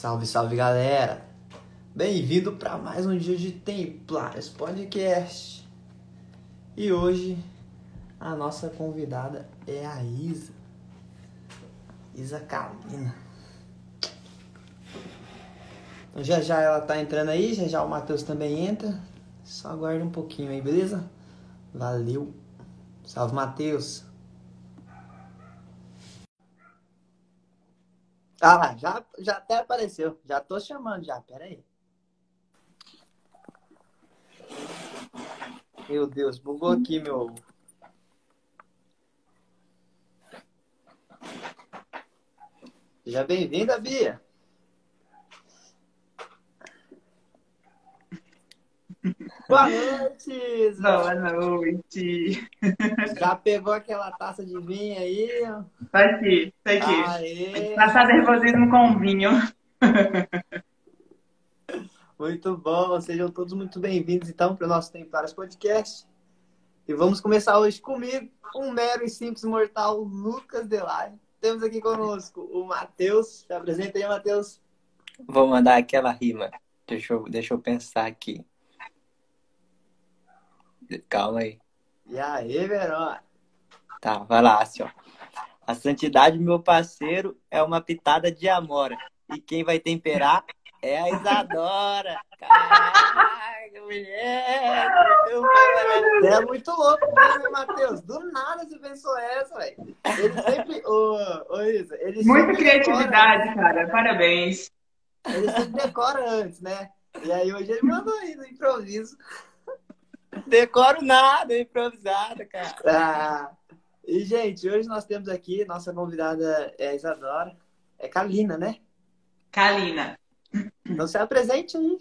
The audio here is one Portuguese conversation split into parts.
Salve, salve galera! Bem-vindo para mais um dia de Templários Podcast. E hoje a nossa convidada é a Isa. Isa Kalina. Então já já ela tá entrando aí, já já o Matheus também entra. Só aguarde um pouquinho aí, beleza? Valeu! Salve, Matheus! Ah lá, já, já até apareceu. Já tô chamando já, pera aí. Meu Deus, bugou aqui meu. Seja bem-vinda, Bia. Boa noite! Boa noite. Já pegou aquela taça de vinho aí? Tá aqui, tá aqui. Aê! Passar nervosismo com vinho. Muito bom, sejam todos muito bem-vindos então para o nosso Templários Podcast. E vamos começar hoje comigo, um mero e simples mortal, Lucas Delay. Temos aqui conosco o Matheus. Se apresenta aí, Matheus. Vou mandar aquela rima. Deixa eu, deixa eu pensar aqui. Calma aí. E aí, Verão? Tá, vai lá, assim, ó. A santidade, meu parceiro, é uma pitada de amora. E quem vai temperar é a Isadora. Caraca, mulher! Você é muito louco, né, Matheus? Do nada você pensou essa, velho. Ele sempre. Ô, ô Isa, ele Muita criatividade, cara. Parabéns. Decora, ele sempre decora antes, né? E aí hoje ele mandou aí no improviso. Decoro nada, é improvisado, cara. Ah, e, gente, hoje nós temos aqui, nossa convidada é a Isadora. É Kalina, né? Kalina. Então se apresente aí.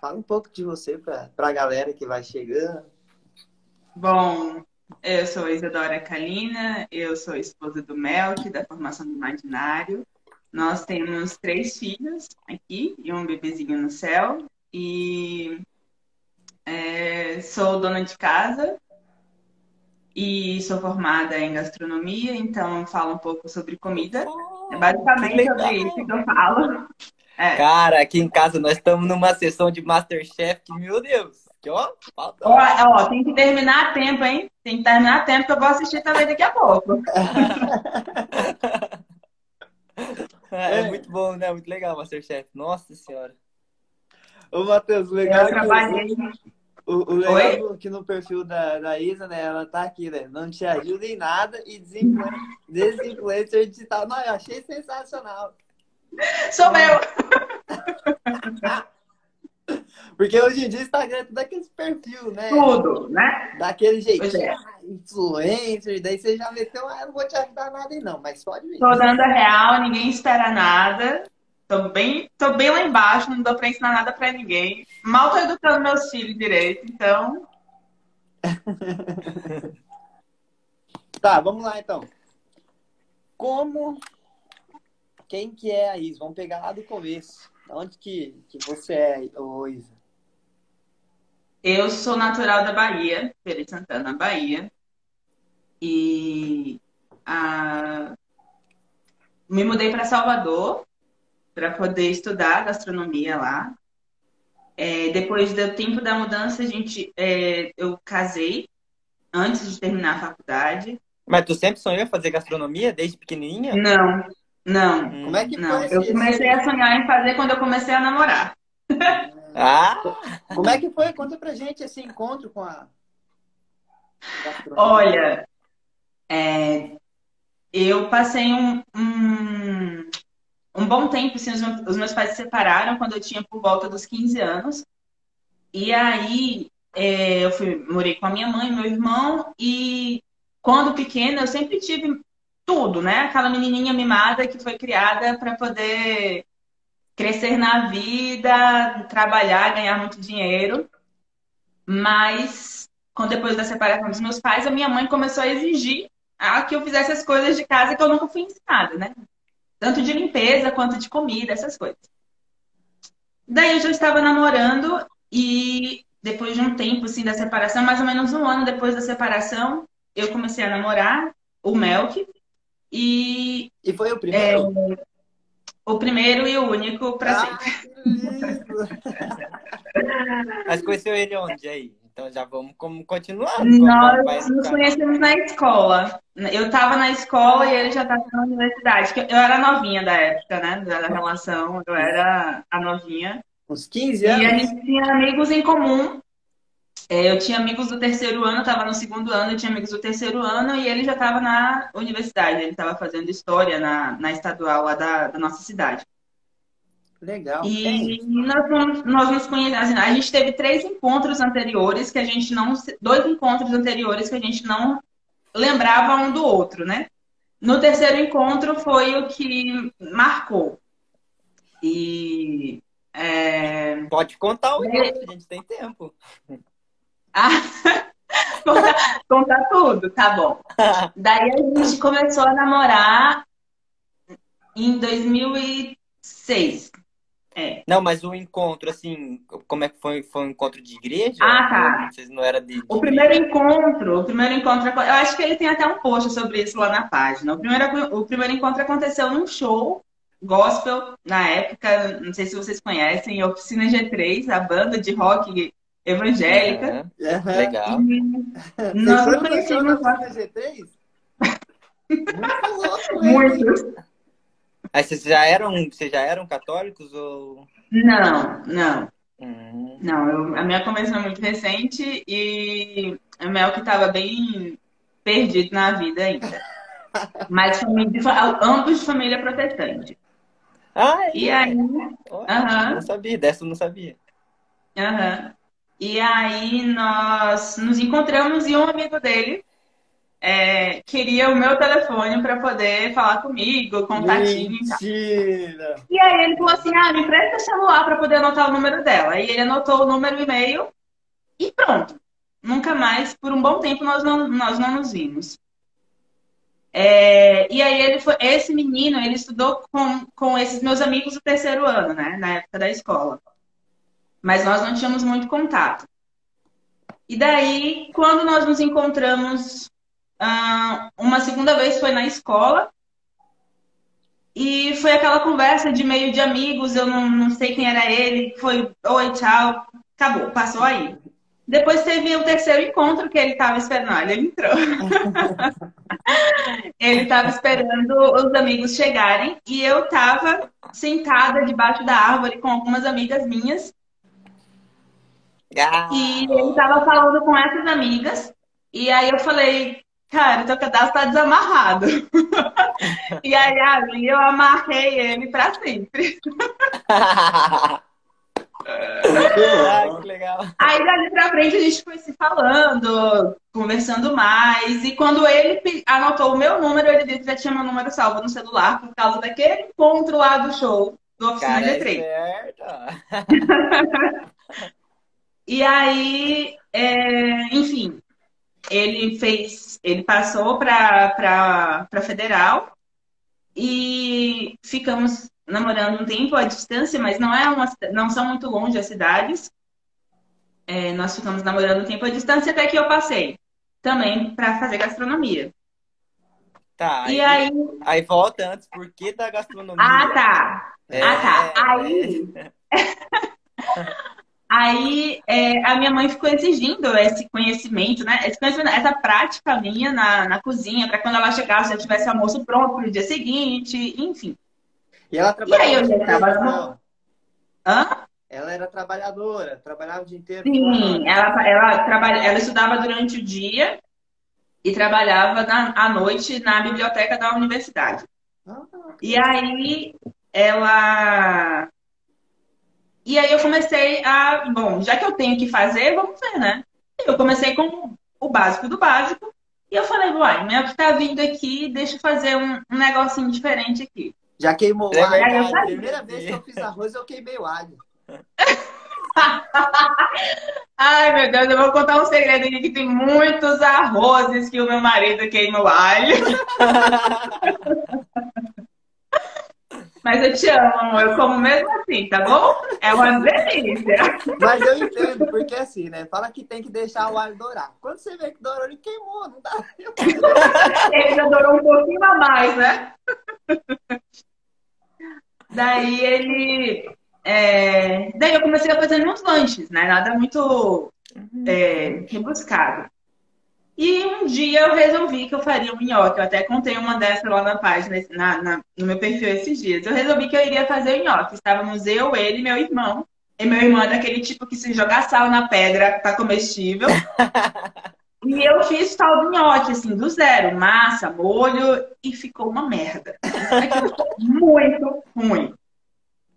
Fala um pouco de você para a galera que vai chegando. Bom, eu sou Isadora Kalina, eu sou esposa do Melk, da formação do Imaginário. Nós temos três filhos aqui e um bebezinho no céu. E é, sou dona de casa e sou formada em gastronomia, então falo um pouco sobre comida. É basicamente sobre isso que eu falo. É. Cara, aqui em casa nós estamos numa sessão de Masterchef que, meu Deus, que ó, falta. Ó, ó, tem que terminar a tempo, hein? Tem que terminar a tempo que eu vou assistir também daqui a pouco. É, é muito bom, né? Muito legal Masterchef. Nossa Senhora. Ô, Matheus, legal. Eu trabalhei. O, o legal que no perfil da, da Isa, né? Ela tá aqui, né? Não te ajuda em nada e desinfluencer, digital. Não, eu achei sensacional. Sou meu! Porque hoje em dia o Instagram é tudo aquele perfil, né? Tudo, né? Daquele jeitinho, é. ah, influencer, daí você já meteu, ah, eu não vou te ajudar nada aí não, mas pode vir. Tô dando a real, ninguém espera nada. Tô bem, tô bem lá embaixo, não dou pra ensinar nada pra ninguém. Mal tô educando meus filhos direito, então. tá, vamos lá então. Como. Quem que é a Isa? Vamos pegar lá do começo. Onde que, que você é, ô Isa? Eu sou natural da Bahia, Feira de Santana, Bahia. E ah, me mudei para Salvador para poder estudar gastronomia lá. É, depois do tempo da mudança, a gente, é, eu casei antes de terminar a faculdade. Mas tu sempre sonhou em fazer gastronomia desde pequenininha? Não, não. Hum. Como é que não. Eu comecei a sonhar em fazer quando eu comecei a namorar. Ah! Como é que foi? Conta pra gente esse encontro com a. Olha, é, eu passei um, um, um bom tempo, assim, os meus, pais se separaram quando eu tinha por volta dos 15 anos. E aí é, eu fui, morei com a minha mãe meu irmão, e quando pequena eu sempre tive tudo, né? Aquela menininha mimada que foi criada para poder crescer na vida, trabalhar, ganhar muito dinheiro. Mas, quando depois da separação dos meus pais, a minha mãe começou a exigir que eu fizesse as coisas de casa que eu nunca fui ensinada, né? Tanto de limpeza quanto de comida, essas coisas. Daí eu já estava namorando e depois de um tempo assim da separação, mais ou menos um ano depois da separação, eu comecei a namorar o Melk. E E foi o primeiro? é, o primeiro e o único para Ah, sempre. Mas conheceu ele onde aí? Então já vamos como continuar. Vai Nós nos conhecemos na escola. Eu estava na escola e ele já estava na universidade. Eu era novinha da época, né? Da relação. Eu era a novinha. Uns 15 E a anos? gente tinha amigos em comum. É, Eu tinha amigos do terceiro ano, estava no segundo ano, eu tinha amigos do terceiro ano e ele já estava na universidade. Ele estava fazendo história na, na estadual lá da, da nossa cidade. Legal. E nós, não- nós nos conhecemos. A gente teve três encontros anteriores que a gente não. Dois encontros anteriores que a gente não lembrava um do outro, né? No terceiro encontro foi o que marcou. E. é, Pode contar o encontro, a gente tem tempo. Ah, contar, contar tudo, tá bom. Daí a gente começou a namorar em 2006. É. Não, mas o encontro, assim, como é que foi? Foi um encontro de igreja? Ah, tá. Vocês não eram de. de O primeiro encontro, o primeiro encontro, eu acho que ele tem até um post sobre isso lá na página. O primeiro, o primeiro encontro aconteceu num show gospel, na época, não sei se vocês conhecem, Oficina G3, a banda de rock evangélica. Aham, Aham. Legal. Vocês Nós da conhecemos Oficina G3? Muito louco, muito. Aí vocês já eram, vocês já eram católicos ou. Não, não. Hum, Não, eu- a minha conversão é muito recente e o Mel que estava bem perdido na vida ainda. Mas família, ambos de família protestante. Ah, é? E aí, Olha. Não sabia, dessa eu não sabia. aham. E aí nós nos encontramos e um amigo dele é, queria o meu telefone para poder falar comigo, contatinho e tal. Mentira! E aí ele falou assim: ah, me empresta o celular para poder anotar o número dela. E ele anotou o número e e-mail e pronto. Nunca mais, por um bom tempo, nós não, nós não nos vimos. É, e aí ele foi, esse menino, ele estudou com, com esses meus amigos do terceiro ano, né? Na época da escola. Mas nós não tínhamos muito contato. E daí, quando nós nos encontramos ah, uma segunda vez foi na escola. E foi aquela conversa de meio de amigos, eu não, não sei quem era ele, foi oi, tchau, acabou, passou aí. Depois teve o terceiro encontro que ele estava esperando. Olha, ele entrou. ele estava esperando os amigos chegarem e eu estava sentada debaixo da árvore com algumas amigas minhas Ah, e ele estava falando com essas amigas. E aí eu falei, cara, teu cadastro tá desamarrado. e aí ali eu amarrei ele pra sempre. ah, que legal. Aí dali pra frente a gente foi se falando, conversando mais. E quando ele anotou o meu número, ele disse que já tinha meu número salvo no celular por causa daquele encontro lá do show do Oficina Cara, é G3. certo. E aí, é, enfim, ele fez, ele passou para para federal e ficamos namorando um tempo à distância, mas não é uma, não são muito longe as cidades. É, nós ficamos namorando um tempo à distância até que eu passei também para fazer gastronomia. Tá, E aí, aí, volta antes, por que da gastronomia? ah tá, É, ah tá, aí Aí é, a minha mãe ficou exigindo esse conhecimento, né? Esse conhecimento, essa prática minha na, na cozinha, para quando ela chegasse já tivesse almoço pronto para o dia seguinte, enfim. E ela E aí eu trabalhava já dia tava inteiro, no- não? Hã? Ela era trabalhadora, trabalhava o dia inteiro. Sim, ela, ela, trabalha, ela estudava durante o dia e trabalhava na, à noite na biblioteca da universidade. Ah, E aí ela. E aí eu comecei a. Bom, já que eu tenho que fazer, vamos ver, né? Eu comecei com o básico do básico. E eu falei, uai, minha que tá vindo aqui, deixa eu fazer um, um negocinho diferente aqui. Já queimou o alho. A primeira vez que eu fiz arroz, eu queimei o alho. Ai, meu Deus, eu vou contar um segredo aqui que tem muitos arrozes que o meu marido queima o alho. Mas eu te amo, amor. Eu como mesmo assim, tá bom? É uma delícia. Mas eu entendo, porque assim, né? Fala que tem que deixar o alho dourar. Quando você vê que dourou, ele queimou, não dá. Ele já durou um pouquinho a mais, né? Daí ele. é, Daí eu comecei a fazer uns lanches, né? Nada muito é, rebuscado. E um dia eu resolvi que eu faria um nhoque. Eu até contei uma dessa lá na página, na, na- no meu perfil esses dias. Eu resolvi que eu iria fazer o nhoque. Estávamos eu, ele e meu irmão. E meu irmão é daquele tipo que se jogar sal na pedra tá comestível. E eu fiz tal do nhoque, assim, do zero. Massa, molho, e ficou uma merda. Aquilo ficou muito ruim.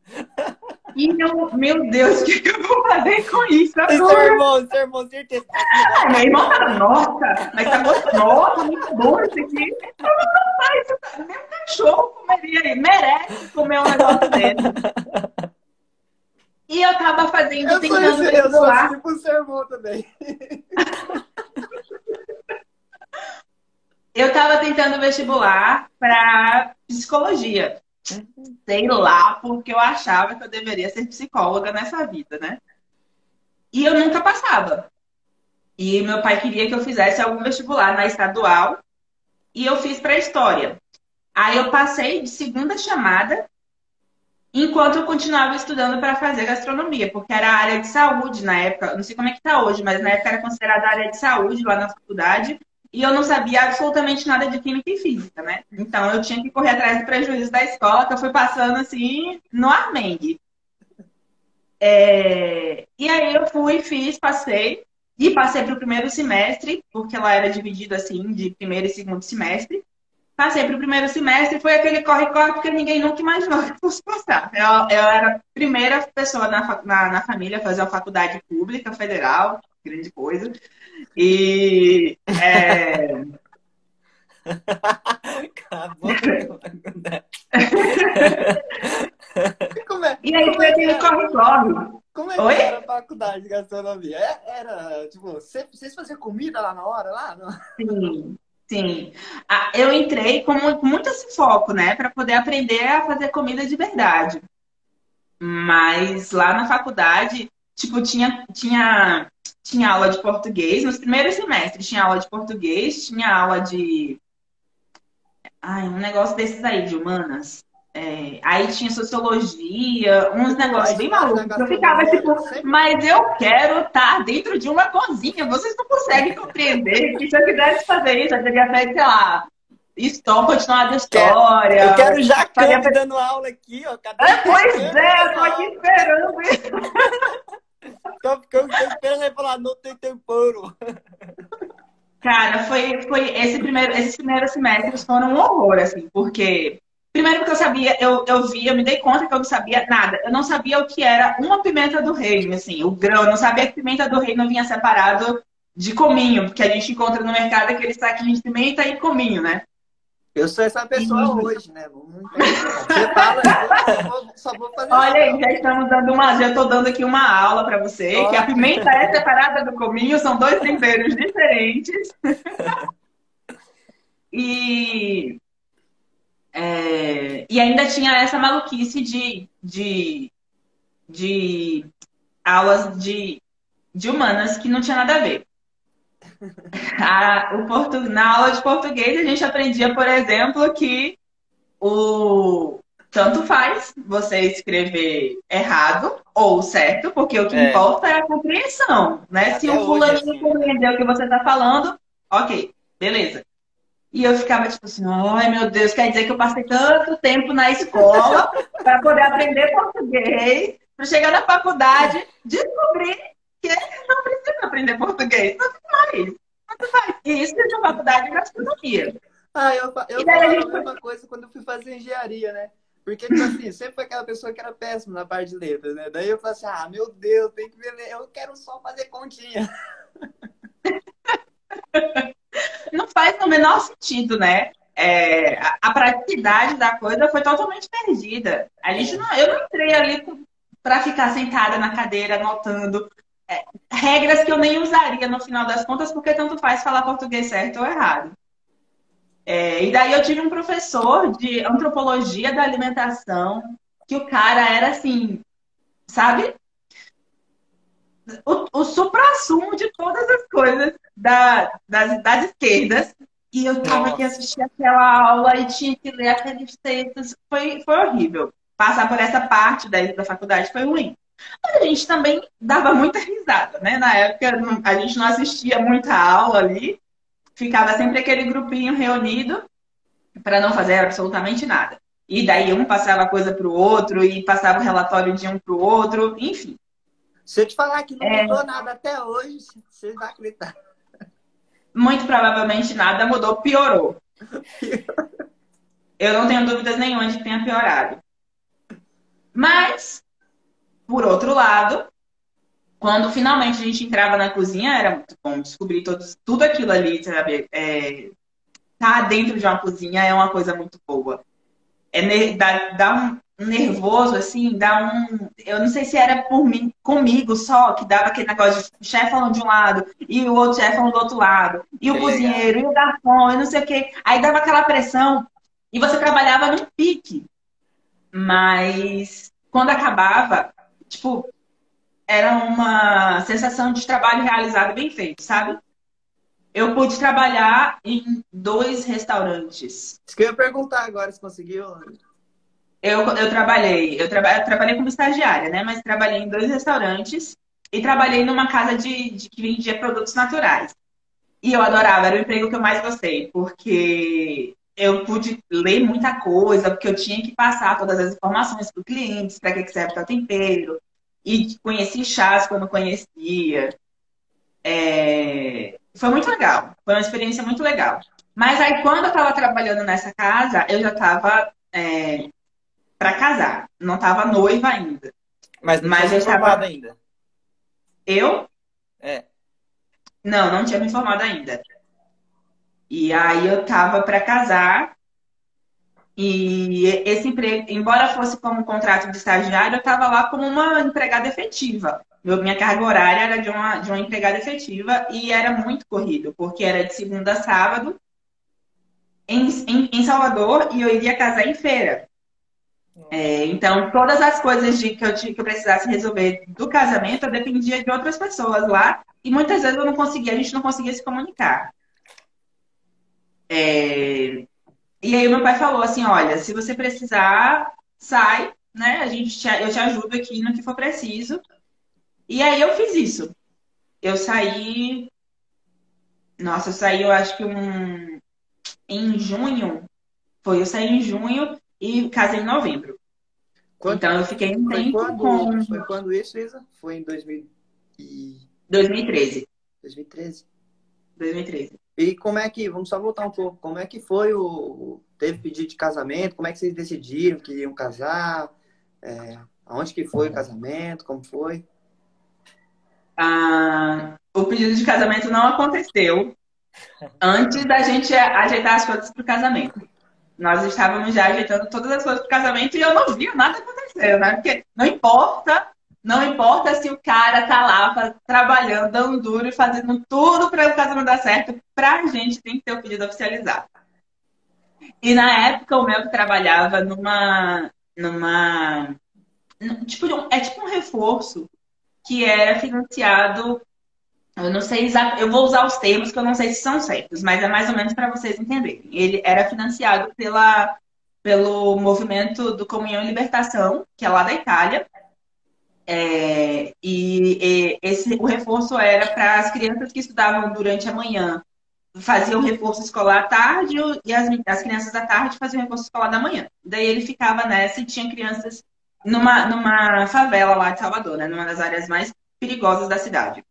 E eu, meu Deus, o que, que eu vou fazer com isso E seu agora? irmão, seu irmão, certeza. Ah, Meu irmão fala, nossa, mas tá gostoso, nossa, muito bom isso aqui. Eu falo, "Rapaz, isso tá- Nem um cachorro comeria, merece comer um negócio desse. E eu tava fazendo, Eu sou, tentando esse, eu sou tipo o seu irmão também. Eu tava tentando vestibular para psicologia. Sei lá, porque eu achava que eu deveria ser psicóloga nessa vida, né? E eu nunca passava. E meu pai queria que eu fizesse algum vestibular na estadual. E eu fiz para história. Aí eu passei de segunda chamada, enquanto eu continuava estudando para fazer gastronomia, porque era área de saúde na época. Não sei como é que tá hoje, mas na época era considerada área de saúde lá na faculdade. E eu não sabia absolutamente nada de química e física, né? Então eu tinha que correr atrás do prejuízo da escola, que eu fui passando assim no armengue. É, E aí eu fui, fiz, passei. E passei para o primeiro semestre, porque lá era dividido assim, de primeiro e segundo semestre. Passei para o primeiro semestre, foi aquele corre-corre, porque ninguém nunca imaginou que eu fosse passar. Eu, eu era a primeira pessoa na, na, na família a fazer uma faculdade pública, federal, grande coisa. E é, Acabou. Como é, E aí foi é que aquele era? corre-corre. Como é que Oi? era a faculdade de gastronomia? É- Era, tipo, cê- vocês faziam comida lá na hora? Lá? Sim, sim. Ah, eu entrei com muito esse foco, né, para poder aprender a fazer comida de verdade. Mas lá na faculdade, tipo, tinha, tinha, tinha aula de português. Nos primeiros semestres tinha aula de português, tinha aula de. Ai, um negócio desses aí, de humanas. É, aí tinha sociologia, uns negócios bem malucos. Eu ficava tipo, mas eu quero estar dentro de uma cozinha. Vocês não conseguem compreender que se eu quisesse fazer isso, eu teria feito, sei lá, história, continuar a história. Eu quero já Faria- dando aula aqui, ó. Cadê É, pois é, eu tô aqui esperando isso. Tô ficando esperando ele falar, não tem tempero. Cara, foi, foi esse primeiro, esses primeiros semestres foram um horror, assim, porque. Primeiro porque eu sabia, eu, eu vi, eu me dei conta que eu não sabia nada. Eu não sabia o que era uma pimenta do reino, assim, o grão. Eu não sabia que pimenta do reino vinha separado de cominho, porque a gente encontra no mercado aquele saquinho de pimenta e cominho, né? Eu sou essa pessoa Uhum. hoje, né? Você fala, eu só vou, só vou fazer Olha aí, já estamos dando uma, já estou dando aqui uma aula para você, que a pimenta é separada do cominho, são dois temperos diferentes. E, é, e ainda tinha essa maluquice de, de, de aulas de, de humanas que não tinha nada a ver. A- o portu, na aula de português, a gente aprendia, por exemplo, que o tanto faz você escrever errado ou certo, porque o que É. importa é a compreensão, né? Até Se o fulaninho assim. compreendeu o que você está falando, ok, beleza. E eu ficava tipo assim, ai meu Deus, quer dizer que eu passei tanto tempo na escola para poder aprender português, para chegar na faculdade, descobrir que não precisa aprender português. Tanto faz. Tanto faz. E isso é uma faculdade de gastronomia. Ah, eu, eu E daí a gente- mesma coisa quando eu fui fazer engenharia, né? Porque, tipo assim, sempre foi aquela pessoa que era péssima na parte de letras, né? Daí eu falei assim, ah, meu Deus, tem que ver, eu quero só fazer continha. não faz no menor sentido, né? É, a, praticidade da coisa foi totalmente perdida. A gente não, eu não entrei ali para ficar sentada na cadeira anotando é, regras que eu nem usaria no final das contas, porque tanto faz falar português certo ou errado. É, e daí eu tive um professor de antropologia da alimentação, que o cara era assim, sabe? O, o supra-sumo de todas as coisas da, das, das esquerdas. E eu tava aqui assistir aquela aula e tinha que ler aqueles textos. Foi, foi horrível. passar por essa parte da, da faculdade foi ruim. Mas a gente também dava muita risada, né? Na época a gente não assistia muita aula ali, ficava sempre aquele grupinho reunido para não fazer absolutamente nada. E daí um passava coisa para o outro e passava o relatório de um para o outro, enfim. Se eu te falar que não é... mudou nada até hoje, você vai acreditar. Muito provavelmente nada mudou, piorou. Eu não tenho dúvidas nenhuma de que tenha piorado. Mas, por outro lado, quando finalmente a gente entrava na cozinha, era muito bom descobrir tudo aquilo ali, sabe? É, tá dentro de uma cozinha é uma coisa muito boa. É, dá, dá um, nervoso, assim, dá um. Eu não sei se era por mim, comigo só, que dava aquele negócio de chefe falando de um lado e o outro chefe falando do outro lado, e o cozinheiro, e o garçom, e não sei o quê. Aí dava aquela pressão e você trabalhava num pique. Mas quando acabava, tipo, era uma sensação de trabalho realizado bem feito, sabe? Eu pude trabalhar em dois restaurantes. Isso que eu ia perguntar agora, se conseguiu. Eu, eu trabalhei, eu, traba, eu trabalhei como estagiária, né? Mas trabalhei em dois restaurantes e trabalhei numa casa de, de que vendia produtos naturais. E eu adorava, era o emprego que eu mais gostei, porque eu pude ler muita coisa, porque eu tinha que passar todas as informações para o cliente, para que serve o tempero. E conheci chás quando conhecia. É... Foi muito legal. Foi uma experiência muito legal. Mas aí, quando eu estava trabalhando nessa casa, eu já estava é, para casar. Não estava noiva ainda. Mas não Mas tinha me informado tava... ainda. Eu? É. Não, não tinha me informado ainda. E aí eu tava para casar e esse emprego, embora fosse como um contrato de estagiário, eu estava lá como uma empregada efetiva. minha carga horária era de uma, de uma empregada efetiva e era muito corrido, porque era de segunda a sábado em, em, em Salvador e eu iria casar em feira. É, então, todas as coisas de, que, eu, que eu precisasse resolver do casamento, eu dependia de outras pessoas lá. E muitas vezes eu não conseguia, a gente não conseguia se comunicar. É... E aí meu pai falou assim, olha, se você precisar, sai, né? A gente te, eu te ajudo aqui no que for preciso. E aí eu fiz isso. Eu saí. Nossa, eu saí, eu acho que um em junho. Foi, eu saí em junho e casei em novembro. Quanto, então eu fiquei um tempo quando, com. Foi quando isso, Isa? Foi em 2000 e... 2013. 2013. 2013. E como é que, vamos só voltar um pouco, como é que foi o. Teve pedido de casamento? Como é que vocês decidiram que iam casar? É, aonde que foi o casamento? Como foi? Ah, o pedido de casamento não aconteceu antes da gente ajeitar as coisas para o casamento. Nós estávamos já ajeitando todas as coisas para o casamento e eu não via nada acontecer, né? Porque não importa não importa se o cara tá lá trabalhando, dando duro e fazendo tudo para o casamento dar certo, pra gente tem que ter o pedido oficializado. E na época o meu trabalhava numa. numa. Tipo, é tipo um reforço que era financiado. Eu não sei eu vou usar os termos que eu não sei se são certos, mas é mais ou menos para vocês entenderem. Ele era financiado pela, pelo movimento do Comunhão e Libertação, que é lá da Itália, é, e, e, esse, o reforço era para as crianças que estudavam durante a manhã, faziam reforço escolar à tarde, e as, as crianças da tarde faziam reforço escolar da manhã. Daí ele ficava nessa e tinha crianças numa, numa favela lá de Salvador, né, numa das áreas mais perigosas da cidade.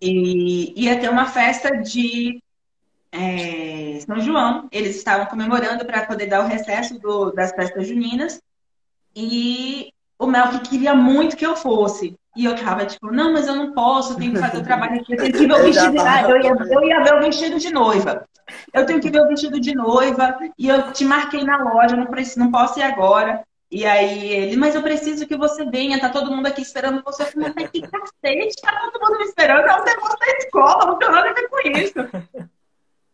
E ia ter uma festa de é, São João, eles estavam comemorando para poder dar o recesso do, das festas juninas. E o Mel que queria muito que eu fosse. E eu tava tipo, não, mas eu não posso, eu tenho que fazer o trabalho aqui, eu tenho que ver o vestido. Ah, eu, ia, eu ia ver o vestido de noiva. Eu tenho que ver o vestido de noiva e eu te marquei na loja, não, preciso, não posso ir agora. E aí ele, mas eu preciso que você venha, tá todo mundo aqui esperando você. Eu falei, mas que cacete, tá todo mundo me esperando, é um negócio da escola, não tem nada a ver com isso.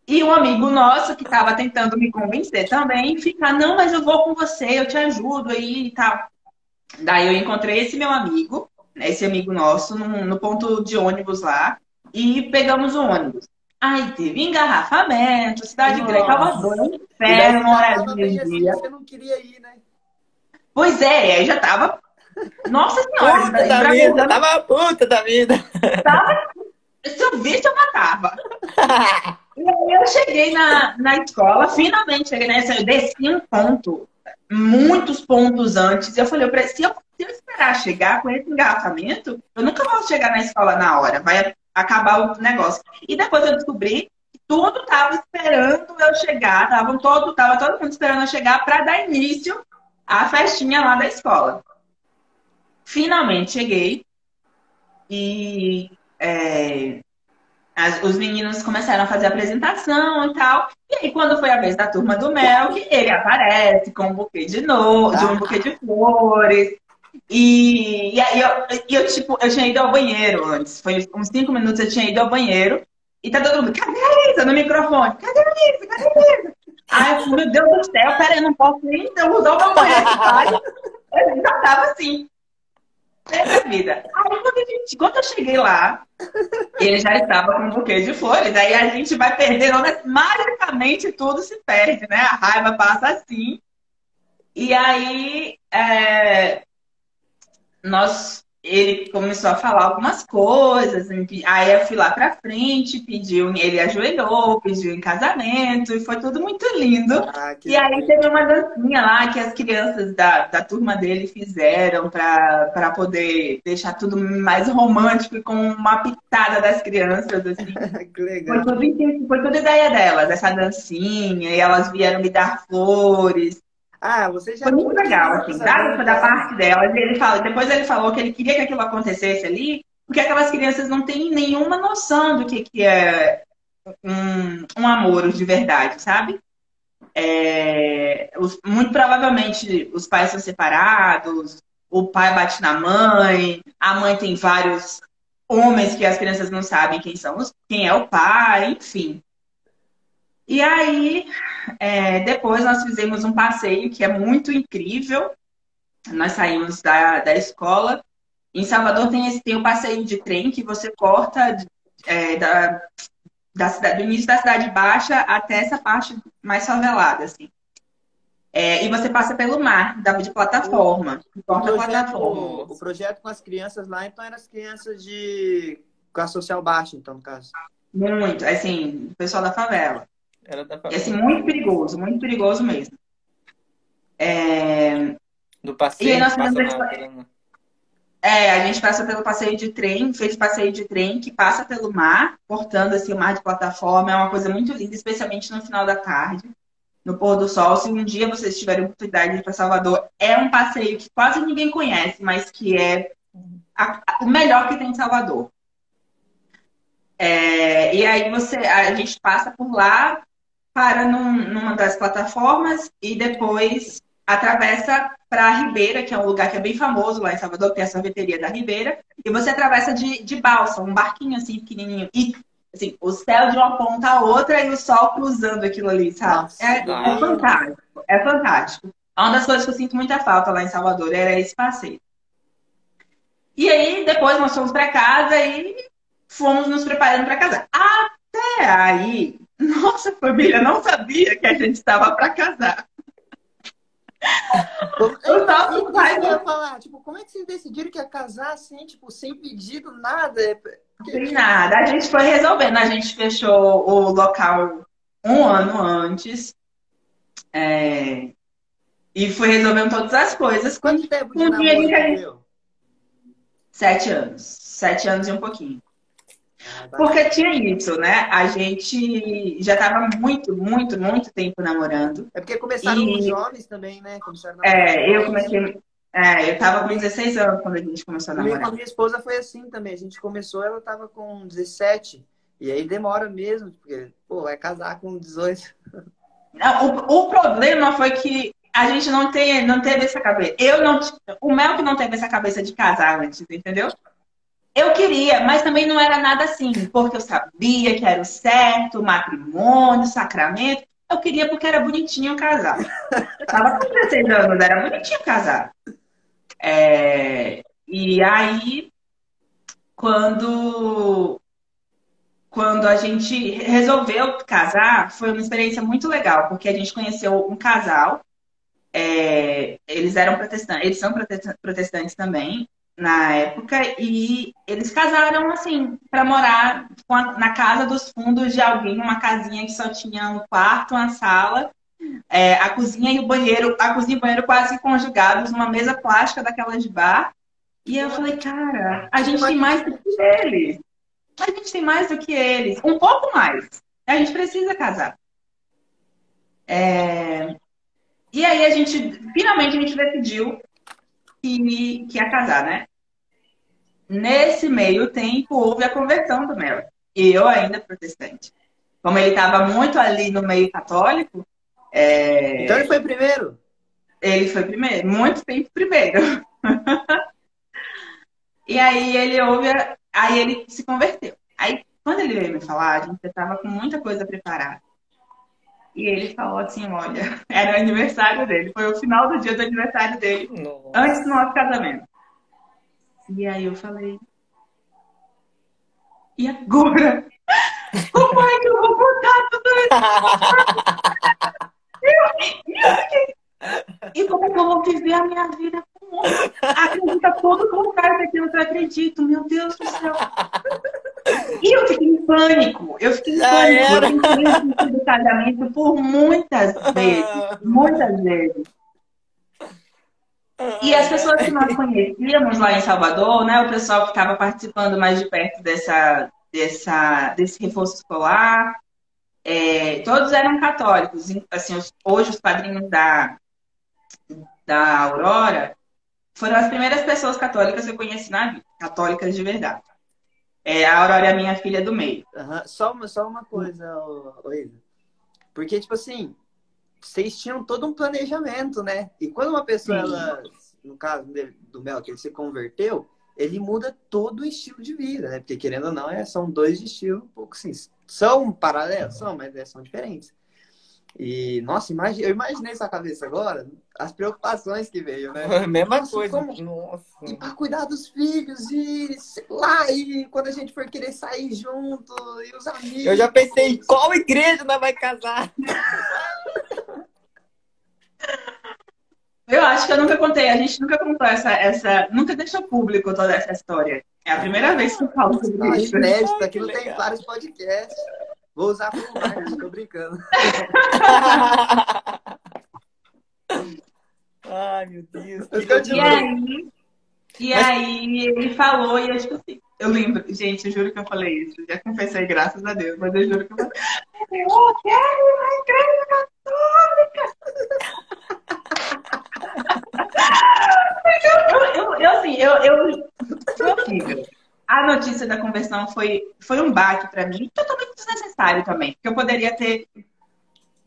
E um amigo nosso que estava tentando me convencer também, ficar, não, mas eu vou com você, eu te ajudo aí e tal. Daí eu encontrei esse meu amigo, esse amigo nosso, no, no ponto de ônibus lá, e pegamos o ônibus. Aí teve engarrafamento, cidade grande, Salvador, inferno, moradia. Assim, você não queria ir, né? Pois é, aí já tava. Nossa senhora, puta da vida, tava puta da vida. Tava. Se eu visse, eu matava. e aí eu cheguei na, na escola, finalmente cheguei nessa, eu desci um ponto, muitos pontos antes. Eu falei, eu se eu, se eu esperar chegar com esse engarrafamento, eu nunca vou chegar na escola na hora. Vai acabar o negócio. E depois eu descobri que tudo estava esperando eu chegar, tava todo, tava todo mundo esperando eu chegar para dar início à festinha lá da escola. Finalmente cheguei e é, as, os meninos começaram a fazer a apresentação e tal. E aí, quando foi a vez da turma do Mel, que ele aparece com um buquê de novo, de um buquê de flores. E, e aí eu, eu, tipo, eu tinha ido ao banheiro antes. Foi uns cinco minutos eu tinha ido ao banheiro. E tá todo mundo, cadê a Isa? No microfone. Cadê a Isa? Cadê a Isa? Ai, eu meu Deus do céu, peraí, não posso nem usar o meu banheiro, sabe? Eu já tava assim. Essa vida. Aí quando, gente, quando, eu cheguei lá, ele já estava com um buquê de flores. Aí a gente vai perdendo, magicamente tudo se perde, né? A raiva passa assim. E aí, é, nós ele começou a falar algumas coisas, aí eu fui lá pra frente, pediu, ele ajoelhou, pediu em casamento, e foi tudo muito lindo. Ah, e aí teve uma dancinha lá que as crianças da, da turma dele fizeram para poder deixar tudo mais romântico e com uma pitada das crianças, assim. que legal. Foi tudo, foi tudo ideia delas, essa dancinha, e elas vieram me dar flores. Ah, você já. Foi muito legal, assim, da, da parte dela. Ele fala, depois ele falou que ele queria que aquilo acontecesse ali, porque aquelas crianças não têm nenhuma noção do que, que é um, um amor de verdade, sabe? É, os, muito provavelmente os pais são separados, o pai bate na mãe, a mãe tem vários homens que as crianças não sabem quem são quem é o pai, enfim. E aí, é, depois nós fizemos um passeio que é muito incrível. Nós saímos da, da escola. Em Salvador tem, esse, tem o passeio de trem que você corta é, da, da cidade, do início da cidade baixa até essa parte mais favelada, assim. É, e você passa pelo mar, dá de plataforma. O, projeto, plataforma. o projeto com as crianças lá, então, eram as crianças de classe social baixa, então, no caso. Muito, assim, o pessoal da favela. Era da família. E assim, muito perigoso, muito perigoso mesmo. É... Do passeio, e aí nós passa na... É, a gente passa pelo passeio de trem, fez passeio de trem que passa pelo mar, cortando assim o mar de plataforma. É uma coisa muito linda, especialmente no final da tarde, no pôr do sol. Se um dia vocês tiverem oportunidade de ir para Salvador, é um passeio que quase ninguém conhece, mas que é a, a, o melhor que tem em Salvador. É, e aí você, a gente passa por lá, para num, numa das plataformas e depois atravessa para a Ribeira, que é um lugar que é bem famoso lá em Salvador, que é a sorveteria da Ribeira, e você atravessa de, de balsa, um barquinho assim pequenininho. E assim, o céu de uma ponta a outra e o sol cruzando aquilo ali, sabe? Nossa, é, é, fantástico, é fantástico. Uma das coisas que eu sinto muita falta lá em Salvador era esse passeio. E aí, depois nós fomos para casa e fomos nos preparando para casar. Até aí, nossa, família, não sabia que a gente estava para casar. Eu tava eu ia falar, tipo, como é que vocês decidiram que ia casar assim, tipo, sem pedido, nada? Sem nada. A gente foi resolvendo. A gente fechou o local um ano antes. É... E foi resolvendo todas as coisas. Quanto tempo de um namoro gente... Sete anos. Sete anos e um pouquinho. Porque tinha isso, né? A gente já estava muito, muito, muito tempo namorando. É porque começaram e... jovens também, né? É, eu comecei. É, eu tava com 16 anos quando a gente começou a namorar. a minha esposa foi assim também. A gente começou, ela tava com 17. E aí demora mesmo, porque, pô, vai casar com 18. O, o problema foi que a gente não, tem, não teve essa cabeça. Eu não. O Mel que não teve essa cabeça de casar antes, entendeu? Eu queria, mas também não era nada assim, porque eu sabia que era o certo, matrimônio, sacramento. Eu queria porque era bonitinho casar. Tava com 16 anos, era bonitinho casar. É... E aí, quando, quando a gente resolveu casar, foi uma experiência muito legal, porque a gente conheceu um casal é, eles eram protestantes, eles são protestantes também na época e eles casaram assim para morar na casa dos fundos de alguém, uma casinha que só tinha um quarto, uma sala, é, a cozinha e o banheiro, a cozinha e o banheiro quase conjugados numa mesa plástica daquela de bar. E eu falei, cara, a gente tem mais do que eles. A gente tem mais do que eles, um pouco mais. A gente precisa casar. É... E aí a gente, finalmente a gente decidiu que, que ia casar, né? Nesse meio tempo houve a conversão do Mel. E eu ainda protestante. Como ele estava muito ali no meio católico. É... Então ele foi primeiro? Ele foi primeiro, muito tempo primeiro. e aí ele ouve, aí ele se converteu. Aí quando ele veio me falar, a gente estava com muita coisa preparada. E ele falou assim: olha, era o aniversário dele, foi o final do dia do aniversário dele, Nossa. antes do nosso casamento. E aí eu falei: e agora? Como é que eu vou botar tudo isso? E como é que eu vou viver a minha vida com outro? Acredita todo o contrário daquilo que eu acredito. Meu Deus do céu. E eu fiquei em pânico. Eu fiquei em pânico. Eu fiquei do casamento por muitas vezes. Muitas vezes. E as pessoas que nós conhecíamos lá em Salvador, né, o pessoal que estava participando mais de perto dessa, dessa, desse reforço escolar, é, todos eram católicos. Assim, hoje os padrinhos da, da Aurora foram as primeiras pessoas católicas que eu conheci na vida, católicas de verdade. É, a Aurora é a minha filha do meio. Uhum. Só, uma, só uma coisa, Luísa. Porque, tipo assim, vocês tinham todo um planejamento, né? E quando uma pessoa, ela, no caso do Mel, que ele se converteu, ele muda todo o estilo de vida, né? Porque, querendo ou não, é, são dois estilos um pouco assim. São paralelos, são, mas é, são diferentes. E, nossa, imagine, eu imaginei sua cabeça agora, as preocupações que veio, né? Mesma nossa, coisa. Como, nossa. E pra cuidar dos filhos, e sei lá, e quando a gente for querer sair junto, e os amigos. Eu já pensei, qual igreja nós vai casar? Eu acho que eu nunca contei, a gente nunca contou essa, essa. Nunca deixou público toda essa história. É a primeira vez que eu falo sobre ah, isso. Inédito, aqui não tem vários podcasts. Vou usar o marketing, tô brincando. Ai, meu Deus. E aí, e aí ele falou, e eu tipo assim, eu lembro, gente, eu juro que eu falei isso. Já confessei, graças a Deus, mas eu juro que eu falei, eu quero uma igreja católica! Eu, eu, eu, assim, eu, eu, foi horrível a notícia da conversão foi, foi um baque para mim, totalmente desnecessário também, porque eu poderia ter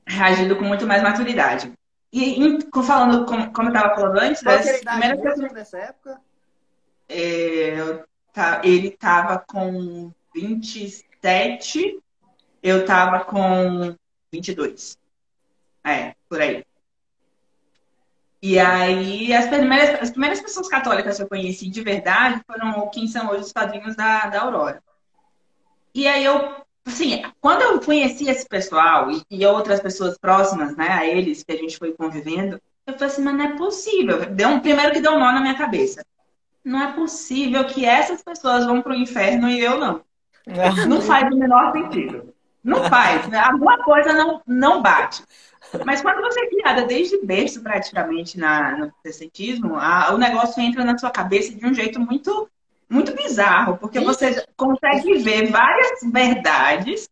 reagido com muito mais maturidade. E falando, como, como eu estava falando antes, Qual das primeiras pessoas nessa época? É, tá, ele estava com 27, eu estava com 22. É, por aí. E aí, as primeiras, as primeiras pessoas católicas que eu conheci de verdade foram quem são hoje os padrinhos da, da Aurora. E aí eu, assim, quando eu conheci esse pessoal e, e, outras pessoas próximas, né, a eles, que a gente foi convivendo, eu falei assim, mas não é possível. Deu um, primeiro que deu um nó na minha cabeça. Não é possível que essas pessoas vão pro inferno e eu não. Não faz o menor sentido. Não faz. Né? Alguma coisa não, não bate. Mas quando você é criada desde berço, praticamente, na, no protestantismo, o negócio entra na sua cabeça de um jeito muito, muito bizarro, porque você consegue ver várias verdades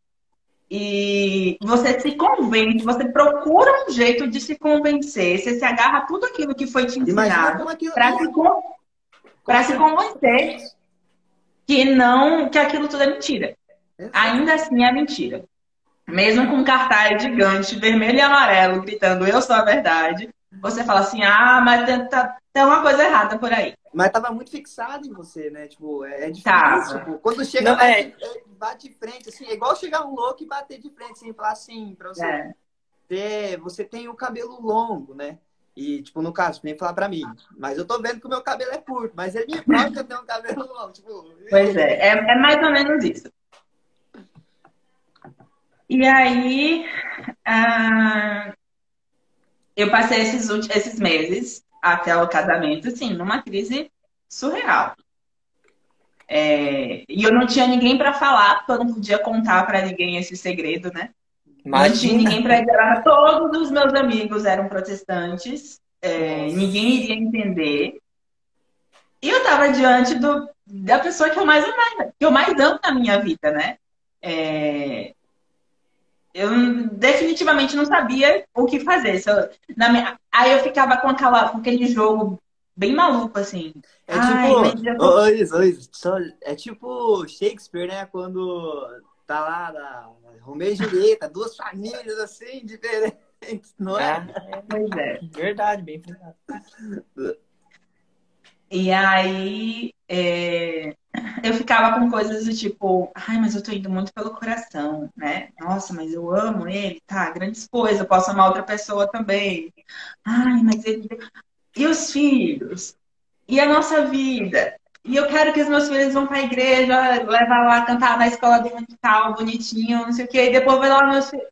e você se convence, você procura um jeito de se convencer, você se agarra a tudo aquilo que foi te ensinado para se, pra se convencer que não, que aquilo tudo é mentira. Ainda assim é mentira. Mesmo com um cartaz gigante, vermelho e amarelo, gritando eu sou a verdade, você fala assim, ah, mas tem, tá, tem uma coisa errada por aí. Mas tava muito fixado em você, né? Tipo, é, é difícil. Tá. Tipo, quando chega, Não, bate, é... bate de frente, assim, é igual chegar um louco e bater de frente, assim, falar assim, pra você é. ter. Você tem o cabelo longo, né? E, tipo, no caso, nem falar pra mim. Mas eu tô vendo que o meu cabelo é curto, mas ele me prova que eu tenho um cabelo longo. Tipo... Pois é, é, é mais ou menos isso. E aí, ah, eu passei esses, últimos, esses meses até o casamento, assim, numa crise surreal. É, e eu não tinha ninguém para falar, porque eu não podia contar para ninguém esse segredo, né? Imagina. Não tinha ninguém para dizer. Todos os meus amigos eram protestantes, é, ninguém iria entender. E eu estava diante do, da pessoa que eu mais amo, que eu mais amo na minha vida, né? É, eu definitivamente não sabia o que fazer. Eu, minha, aí eu ficava com, aquela, com aquele jogo bem maluco, assim. É tipo. Oi, oi, é tipo Shakespeare, né? Quando tá lá na Romeu e Julieta, duas famílias assim, diferentes, não é? é pois é. Verdade, bem frisado. E aí é, eu ficava com coisas do tipo, ai, mas eu tô indo muito pelo coração, né? Nossa, mas eu amo ele, tá? Grandes coisas, eu posso amar outra pessoa também. Ai, mas ele. E os filhos? E a nossa vida? E eu quero que os meus filhos vão para a igreja, levar lá cantar na escola dominical, bonitinho, não sei o quê, e depois vai lá meus filhos.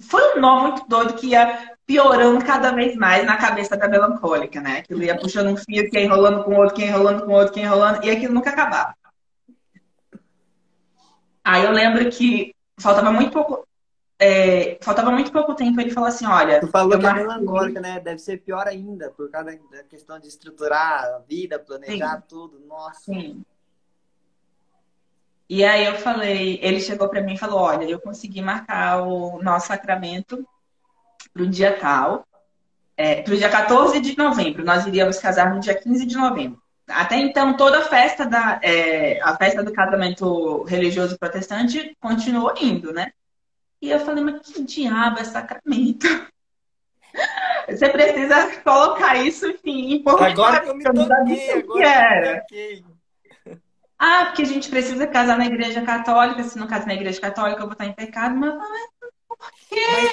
Foi um nó muito doido que ia piorando cada vez mais na cabeça da melancólica, né? Aquilo ia puxando um fio, que ia enrolando com outro, que ia enrolando com outro, que ia enrolando, e aquilo nunca acabava. Aí eu lembro que faltava muito pouco. É, faltava muito pouco tempo, ele falou assim, olha... Tu falou que é melancólica, né? Deve ser pior ainda, por causa da questão de estruturar a vida, planejar Sim. tudo. Nossa. Sim. E aí eu falei, ele chegou para mim e falou, olha, eu consegui marcar o nosso sacramento para o dia tal, é, para o dia 14 de novembro. Nós iríamos casar no dia 15 de novembro. Até então, toda a festa da é, a festa do casamento religioso protestante continuou indo, né? E eu falei, mas que diabo é sacramento? Você precisa colocar isso, enfim, em Agora que eu me toquei, agora que era. Ah, porque a gente precisa casar na igreja católica. Se não casar na igreja católica, eu vou estar em pecado. Mas, mas,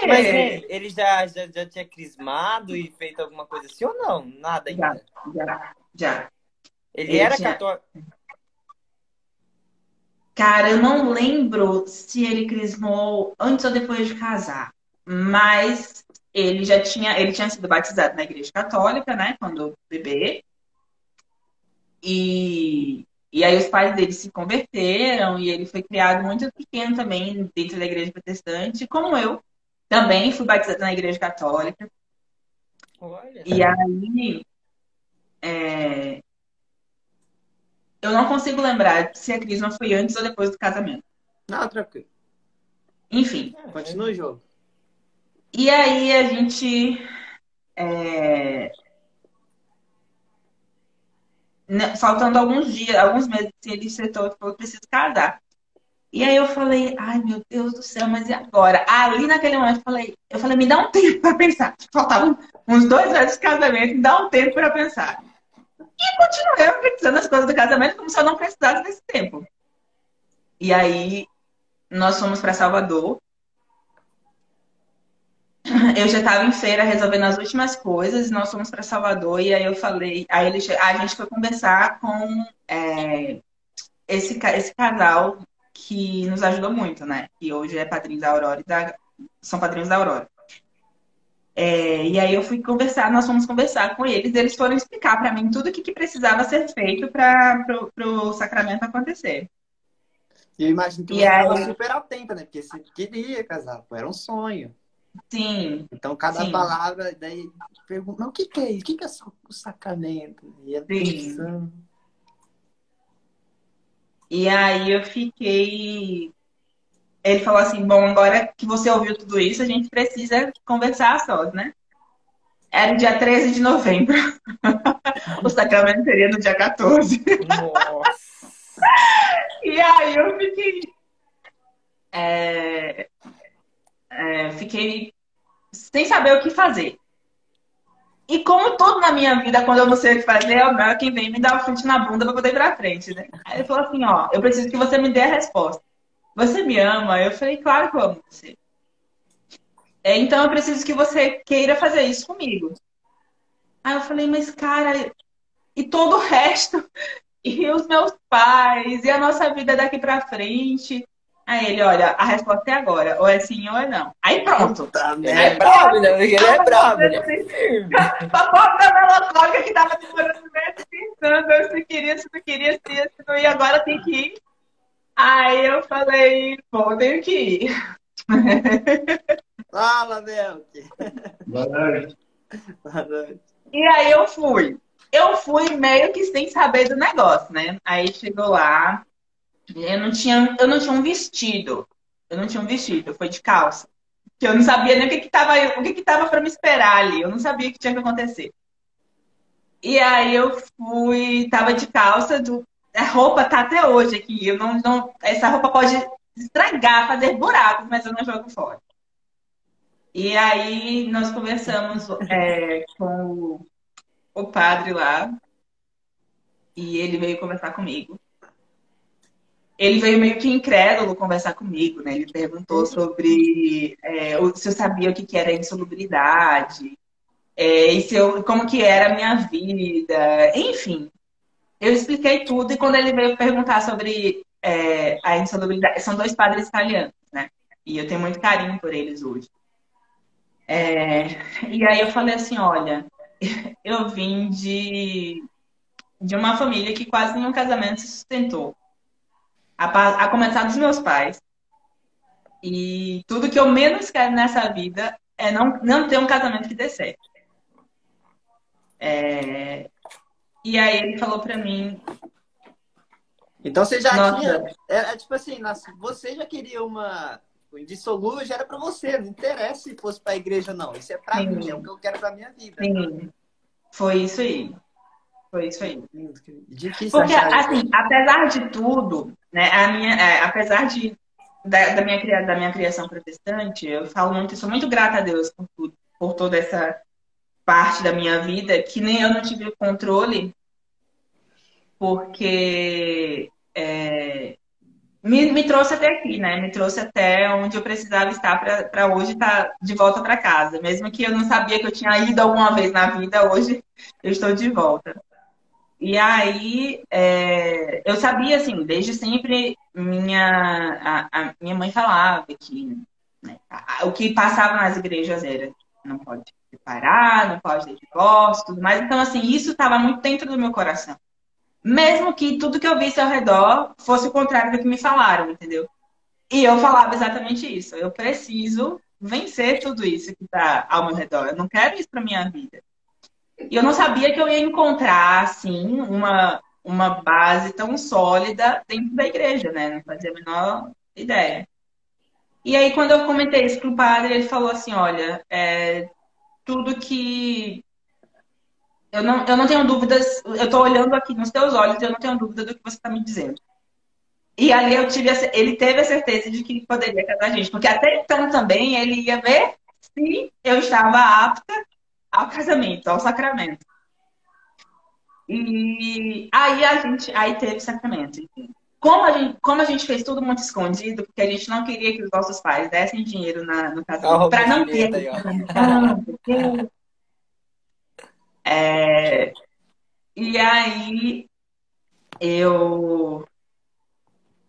mas ele já, já, já tinha crismado e feito alguma coisa assim ou não? Nada ainda? Já, já. já. Ele, ele, era tinha... católico? Cara, eu não lembro se ele crismou antes ou depois de casar. Mas ele já tinha, ele tinha sido batizado na igreja católica, né? Quando bebê. E e aí os pais dele se converteram e ele foi criado muito pequeno também dentro da igreja protestante, como eu. Também fui batizada na igreja católica. Olha. E aí é... eu não consigo lembrar se a crisma foi antes ou depois do casamento. Não, tranquilo. Enfim. Continua o jogo. E aí a gente é né, faltando alguns dias, alguns meses, ele sentou e falou, preciso casar. E aí eu falei, ai meu Deus do céu, mas e agora? Ali naquele momento eu falei, eu falei, me dá um tempo para pensar. Faltavam uns dois anos de casamento, me dá um tempo para pensar. E continuei pensando as coisas do casamento como se eu não precisasse desse tempo. E aí nós fomos para Salvador eu já estava em feira resolvendo as últimas coisas, nós fomos para Salvador e aí eu falei, aí ele, a gente foi conversar com é, esse, esse casal que nos ajudou muito, né? Que hoje é padrinho da Aurora e da, são padrinhos da Aurora. É, e aí eu fui conversar, nós fomos conversar com eles, eles foram explicar para mim tudo o que, que, precisava ser feito para o sacramento acontecer. E eu imagino que você estava super atenta, né? Porque você queria casar, era um sonho. Sim. Então, cada sim. palavra, daí pergunta, mas o que, que é isso? O que, que é o sacramento? E é pensando. E aí eu fiquei. Ele falou assim: bom, agora que você ouviu tudo isso, a gente precisa conversar sós, né? Era o dia 13 de novembro. o sacramento seria no dia 14. Nossa! e aí eu fiquei. É, é, fiquei sem saber o que fazer. E como tudo na minha vida, quando eu não sei o que fazer, o meu é quem vem me dá o chute na bunda para poder ir pra frente, né? Aí ele falou assim, ó, eu preciso que você me dê a resposta. Você me ama? Eu falei, claro que eu amo você. É, então eu preciso que você queira fazer isso comigo. Aí eu falei, mas cara, e todo o resto? E os meus pais? E a nossa vida daqui pra frente? Aí ele, olha, a resposta é agora, ou é sim ou é não. Aí pronto. Tá, ele é brabo, né? Ele é brabo, é firme. A pobre melancólica que tava demorando meses pensando se queria, se não queria, se ia, se não ia, agora tem que ir. Aí eu falei, pô, tenho que ir. Fala, Melk. Boa noite. Boa noite. E aí eu fui. Eu fui meio que sem saber do negócio, né? Aí chegou lá, eu não tinha, eu não tinha um vestido. Eu não tinha um vestido, foi de calça. Que eu não sabia nem o que que tava, o que que tava para me esperar ali. Eu não sabia o que tinha que acontecer. E aí eu fui, tava de calça, do, a roupa tá até hoje aqui. Eu não, não, essa roupa pode estragar, fazer buracos, mas eu não jogo fora. E aí nós conversamos é, com o padre lá e ele veio conversar comigo ele veio meio que incrédulo conversar comigo, né? Ele perguntou sobre é, se eu sabia o que era insalubridade, é, e se eu, como que era a minha vida, enfim. Eu expliquei tudo e quando ele veio perguntar sobre é, a insalubridade, são dois padres italianos, né? E eu tenho muito carinho por eles hoje. É, e aí eu falei assim, olha, eu vim de, de uma família que quase nenhum casamento se sustentou a, a começar dos meus pais. E tudo que eu menos quero nessa vida é não, não ter um casamento que dê certo. É... E aí ele falou pra mim. Então você já Nossa. tinha. É, tipo assim, você já queria uma. O indissolúvel já era pra você, não interessa se fosse pra igreja não. Isso é pra Sim. mim, é o que eu quero pra minha vida. Sim, foi isso aí. Foi isso aí. Difícil Porque, assim, apesar de tudo, né, a minha, é, apesar de, da, da, minha, da minha criação protestante, eu falo muito, sou muito grata a Deus por tudo, por toda essa parte da minha vida, que nem eu não tive controle, porque é, me, me trouxe até aqui, né? Me trouxe até onde eu precisava estar para hoje estar de volta para casa. Mesmo que eu não sabia que eu tinha ido alguma vez na vida, hoje eu estou de volta. E aí, é, eu sabia, assim, desde sempre, minha, a, a minha mãe falava que né, a- o que passava nas igrejas era não pode separar, não pode ter divórcio, tudo mais. Então, assim, isso estava muito dentro do meu coração. Mesmo que tudo que eu visse ao redor fosse o contrário do que me falaram, entendeu? E eu falava exatamente isso. Eu preciso vencer tudo isso que está ao meu redor. Eu não quero isso para minha vida. E eu não sabia que eu ia encontrar, assim, uma, uma base tão sólida dentro da igreja, né? Não fazia a menor ideia. E aí, quando eu comentei isso pro padre, ele falou assim: olha, é, tudo que. Eu não, eu não tenho dúvidas, eu estou olhando aqui nos teus olhos e eu não tenho dúvida do que você está me dizendo. E ali eu tive, a ele teve a certeza de que poderia casar a gente, porque até então também ele ia ver se eu estava apta ao casamento, ao sacramento. E aí a gente, aí teve o sacramento. Como a gente, como a gente fez tudo muito escondido, porque a gente não queria que os nossos pais dessem dinheiro na, no casamento, para não ter. aí, É, e aí eu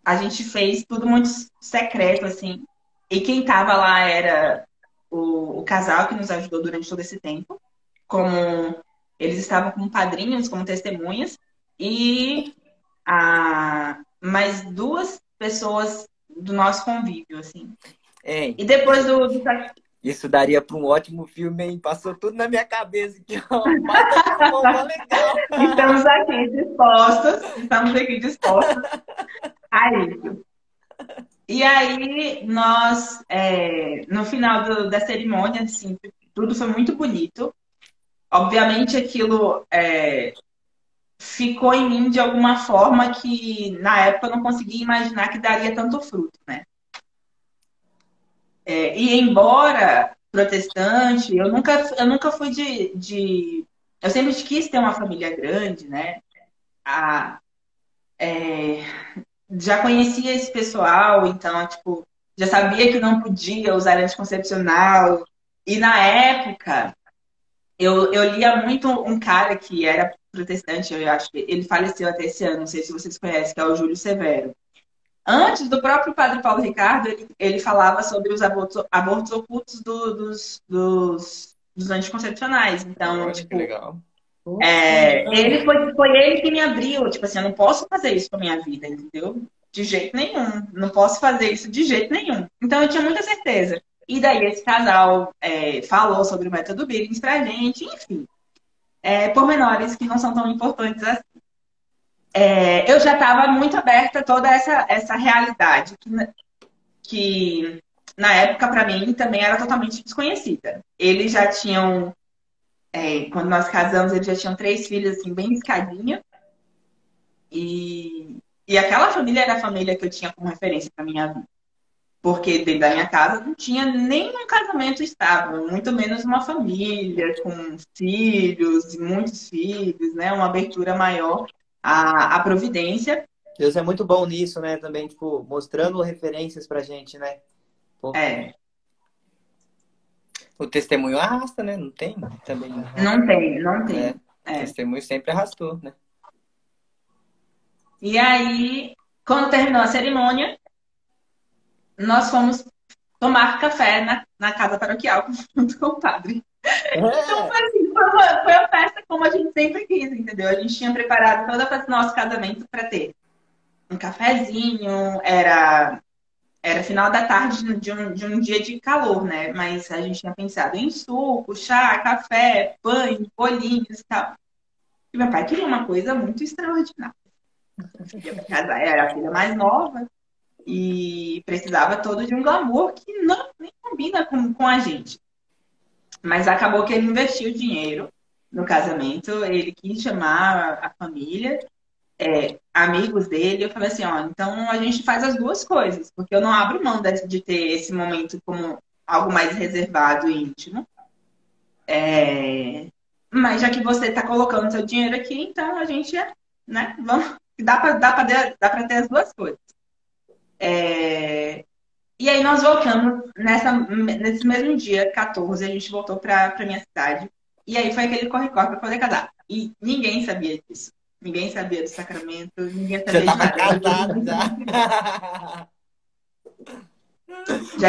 a gente fez tudo muito secreto, assim. E quem tava lá era o, o casal que nos ajudou durante todo esse tempo. Como eles estavam como padrinhos, como testemunhas, e a, mais duas pessoas do nosso convívio, assim. Hein, E depois do, do isso daria para um ótimo filme, hein? Passou tudo na minha cabeça aqui, ó. Legal. Estamos aqui dispostos, estamos aqui dispostos a isso. E aí, nós, é, no final do- da cerimônia, assim, tudo foi muito bonito. Obviamente, aquilo é, ficou em mim de alguma forma que, na época, eu não conseguia imaginar que daria tanto fruto, né? É, e embora protestante, eu nunca, eu nunca fui de, de. Eu sempre quis ter uma família grande, né? A, é, já conhecia esse pessoal, então, tipo, já sabia que não podia usar anticoncepcional. E na época, eu, eu lia muito um cara que era protestante, eu acho que ele faleceu até esse ano, não sei se vocês conhecem, que é o Júlio Severo. Antes do próprio padre Paulo Ricardo, ele, ele falava sobre os abortos, abortos ocultos do, dos, dos, dos anticoncepcionais. Então, Olha, tipo, que legal. É, ele foi, foi ele que me abriu. Tipo assim, eu não posso fazer isso com a minha vida, entendeu? De jeito nenhum. Não posso fazer isso de jeito nenhum. Então eu tinha muita certeza. E daí esse casal é, falou sobre o método Billings pra gente, enfim. É, pormenores que não são tão importantes assim. É, eu já estava muito aberta a toda essa, essa realidade que, que na época para mim também era totalmente desconhecida. Eles já tinham é, quando nós casamos, eles já tinham três filhos, assim, bem escadinha. E, e aquela família era a família que eu tinha como referência para minha vida. Porque dentro da minha casa não tinha nem um casamento estável, muito menos uma família com filhos, muitos filhos, né? Uma abertura maior à, à providência. Deus é muito bom nisso, né? Também, tipo, mostrando referências pra gente, né? Pô, É, O testemunho arrasta, né? Não tem também. não tem, não tem. É, O É. testemunho sempre arrastou, né? E aí, quando terminou a cerimônia, nós fomos tomar café na, na casa paroquial junto com o padre. Então, É, foi, assim, foi, uma, foi uma festa como a gente sempre quis, entendeu? A gente tinha preparado todo o nosso casamento para ter um cafezinho, era, era final da tarde de um, de um dia de calor, né? Mas a gente tinha pensado em suco, chá, café, pães, bolinhos e tal. E meu pai queria uma coisa muito extraordinária. Eu ia casar, era a filha mais nova e precisava todo de um glamour que não nem combina com, com a gente. Mas acabou que ele investiu dinheiro no casamento, ele quis chamar a família, é, amigos dele. Eu falei assim: ó, então a gente faz as duas coisas, porque eu não abro mão de, ter esse momento como algo mais reservado e íntimo. É, mas já que você está colocando seu dinheiro aqui, então a gente, né, vamos, dá para dá pra dá ter as duas coisas. É, e aí nós voltamos nessa, nesse mesmo dia, 14, a gente voltou para minha cidade. E aí foi aquele corre-corre para poder casar. E ninguém sabia disso. Ninguém sabia do sacramento, ninguém sabia Você nada. casado já.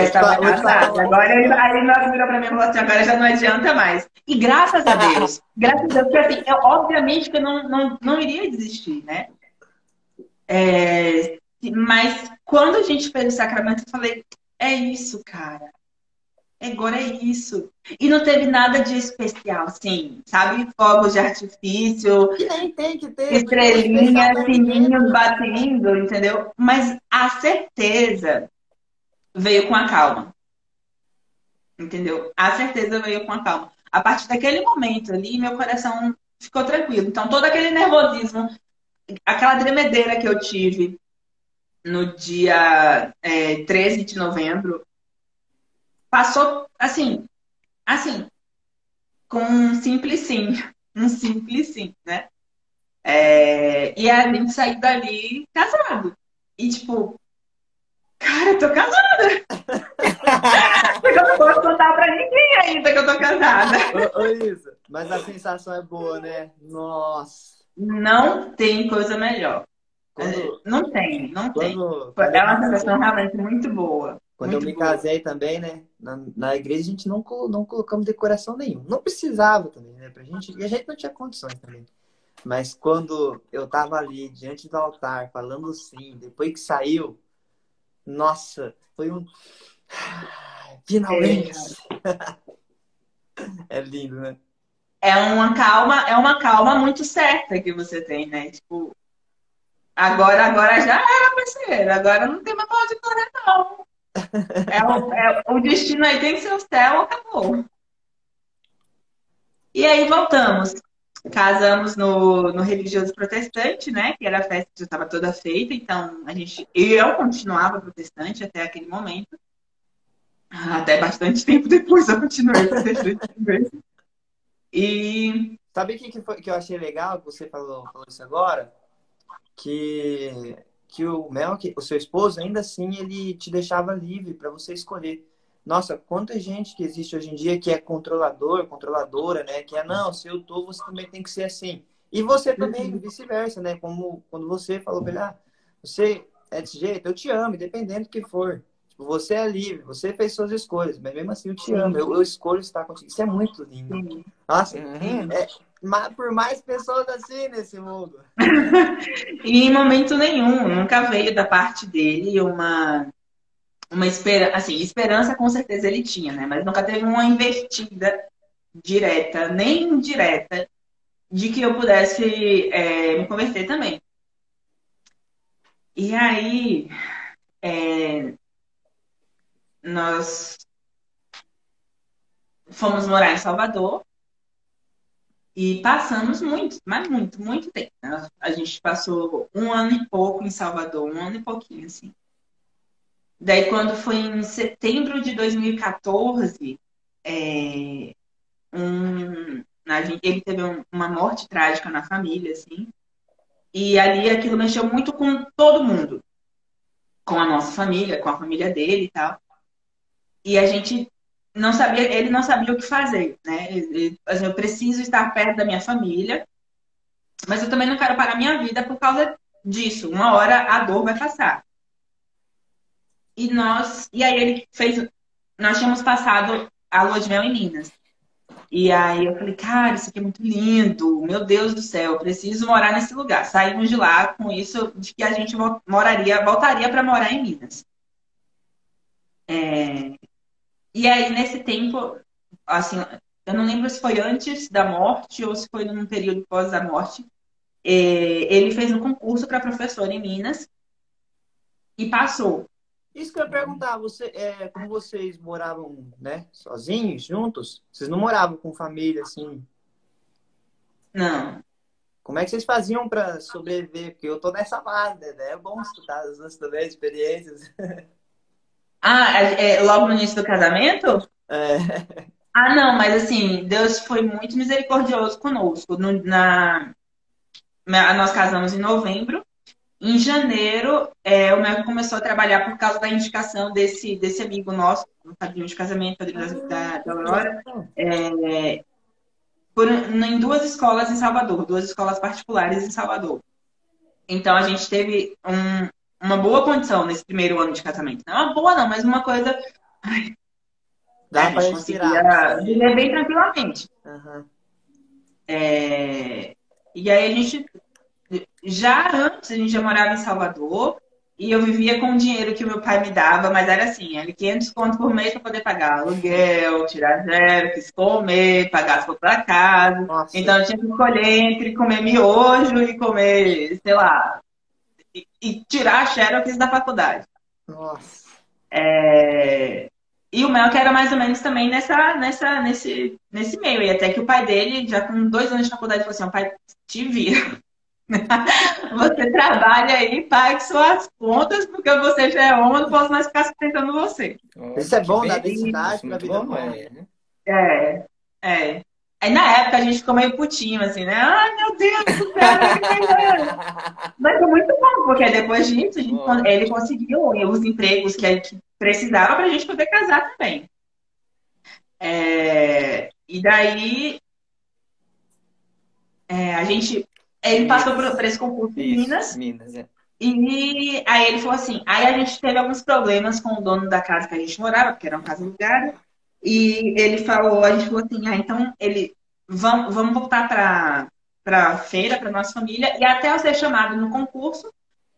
Estava casada. Agora ele, aí ele virou pra mim e falou assim: agora já não adianta mais. E graças a Deus, graças a Deus, porque assim, eu, obviamente que eu não, não, não iria desistir, né? É, mas quando a gente fez o sacramento, eu falei: é isso, cara. Agora é isso. E não teve nada de especial, assim, sabe? Fogos de artifício, que nem tem que ter. estrelinha, porque sininhos batendo, entendeu? Mas a certeza veio com a calma. Entendeu? A certeza veio com a calma. A partir daquele momento ali, meu coração ficou tranquilo. Então, todo aquele nervosismo, aquela tremedeira que eu tive no dia é, 13 de novembro, passou assim, assim, com um simples sim. Um simples sim, né? É, e a gente saiu dali casado. E tipo, cara, eu tô casada. Porque eu não posso contar pra ninguém ainda que eu tô casada. Ô, ô, Isa, mas a sensação é boa, né? Nossa. Não tem coisa melhor. Quando, Não tem, não tem. quando, É uma sensação realmente muito boa. Quando eu muito me boa. casei também, né? Na, na igreja a gente não, não colocamos decoração nenhuma. Não precisava também, né? Pra gente, e a gente não tinha condições também. Mas quando eu tava ali diante do altar, falando sim, depois que saiu, nossa, foi um. Finalmente! É lindo, né? É uma calma, é uma calma muito certa que você tem, né? Tipo, agora, agora já era, parceiro. Agora não tem mais pra onde correr, não. É o, é- o destino aí tem que ser o céu, acabou. E aí voltamos. Casamos no, no religioso protestante, né? Que era a festa que já estava toda feita, então a gente, eu continuava protestante até aquele momento. Até bastante tempo depois eu continuei protestante. E Sabe o que, que, que eu achei legal que você falou, falou isso agora? Que, que o Mel, que, o seu esposo, ainda assim, ele te deixava livre para você escolher. Nossa, quanta gente que existe hoje em dia que é controlador, controladora, né? Que é, não, se eu tô, você também tem que ser assim. E você também, vice-versa, né? Como quando você falou pra ele, ah, você é desse jeito, eu te amo, independente do que for. Tipo, você é livre, você fez suas escolhas, mas mesmo assim eu te amo, eu, eu escolho estar contigo. Isso é muito lindo. Nossa, Uhum. é, por mais pessoas assim nesse mundo. E em momento nenhum, nunca veio da parte dele uma, uma esperança. Assim, esperança com certeza ele tinha, né? Mas nunca teve uma investida direta, nem indireta, de que eu pudesse é, me converter também. E aí, é, nós fomos morar em Salvador e passamos muito, mas muito, muito tempo. né? A gente passou um ano e pouco em Salvador, um ano e pouquinho, assim. Daí, quando foi em setembro de 2014, é, um, gente- ele teve um- uma morte trágica na família, assim. E ali aquilo mexeu muito com todo mundo. Com a nossa família, com a família dele e tal. E a gente não sabia, ele não sabia o que fazer, né? Ele- assim, eu preciso estar perto da minha família, mas eu também não quero parar minha vida por causa disso. Uma hora a dor vai passar. E nós, e aí ele fez, nós tínhamos passado a lua de mel em Minas. E aí eu falei, cara, isso aqui é muito lindo, meu Deus do céu, preciso morar nesse lugar. Saímos de lá com isso de que a gente moraria, voltaria para morar em Minas. É, E aí, nesse tempo, assim, eu não lembro se foi antes da morte ou se foi num período pós a morte, é, ele fez um concurso para professor em Minas e passou. Isso que eu ia perguntar, você, é, como vocês moravam, né, sozinhos, juntos, vocês não moravam com família, assim, Não. como é que vocês faziam para sobreviver? Porque eu tô nessa base, né? É bom escutar as duas também, experiências. Ah, é, é, logo no início do casamento? É, Ah, não, mas assim, Deus foi muito misericordioso conosco. No- na, nós casamos em novembro. Em janeiro, é, o Melvin começou a trabalhar por causa da indicação desse, desse amigo nosso, no padrinho de casamento, padrinho da, da Aurora, é, por- em duas escolas em Salvador, duas escolas particulares em Salvador. Então a gente teve um- uma boa condição nesse primeiro ano de casamento. Não uma boa, não, mas uma coisa. dá a para gente respirar. conseguia viver bem tranquilamente. Aham. É, E aí a gente, já antes, a gente já morava em Salvador e eu vivia com o dinheiro que o meu pai me dava, mas era assim, era 500 conto por mês para poder pagar aluguel, tirar zero, quis comer, pagar as coisas para casa. Nossa. Então eu tinha que escolher entre comer miojo e comer, sei lá, e, e tirar a xerox da faculdade. Nossa. É, E o Mel que era mais ou menos também nessa, nessa, nesse, nesse meio. E até que o pai dele, já com dois anos de faculdade, falou assim, "Ó, pai, te vira. Você trabalha aí, pague suas contas, porque você já é homem, eu não posso mais ficar sustentando você. Isso é bom, dá beleza, densidade pra muito vida bom, boa. é. É, é. Aí na época a gente ficou meio putinho, assim, né? Ai, meu Deus do céu, que melhor. Mas foi muito bom, porque depois disso a gente- ele conseguiu os empregos que a gente precisava pra gente poder casar também. É, e daí é, a gente. Ele passou por, por esse concurso em Minas Minas, é. e aí ele falou assim, aí a gente teve alguns problemas com o dono da casa que a gente morava, porque era uma casa alugada, e ele falou, a gente falou assim, ah, então ele vamos, vamos voltar para para feira, para nossa família, e até eu ser chamado no concurso,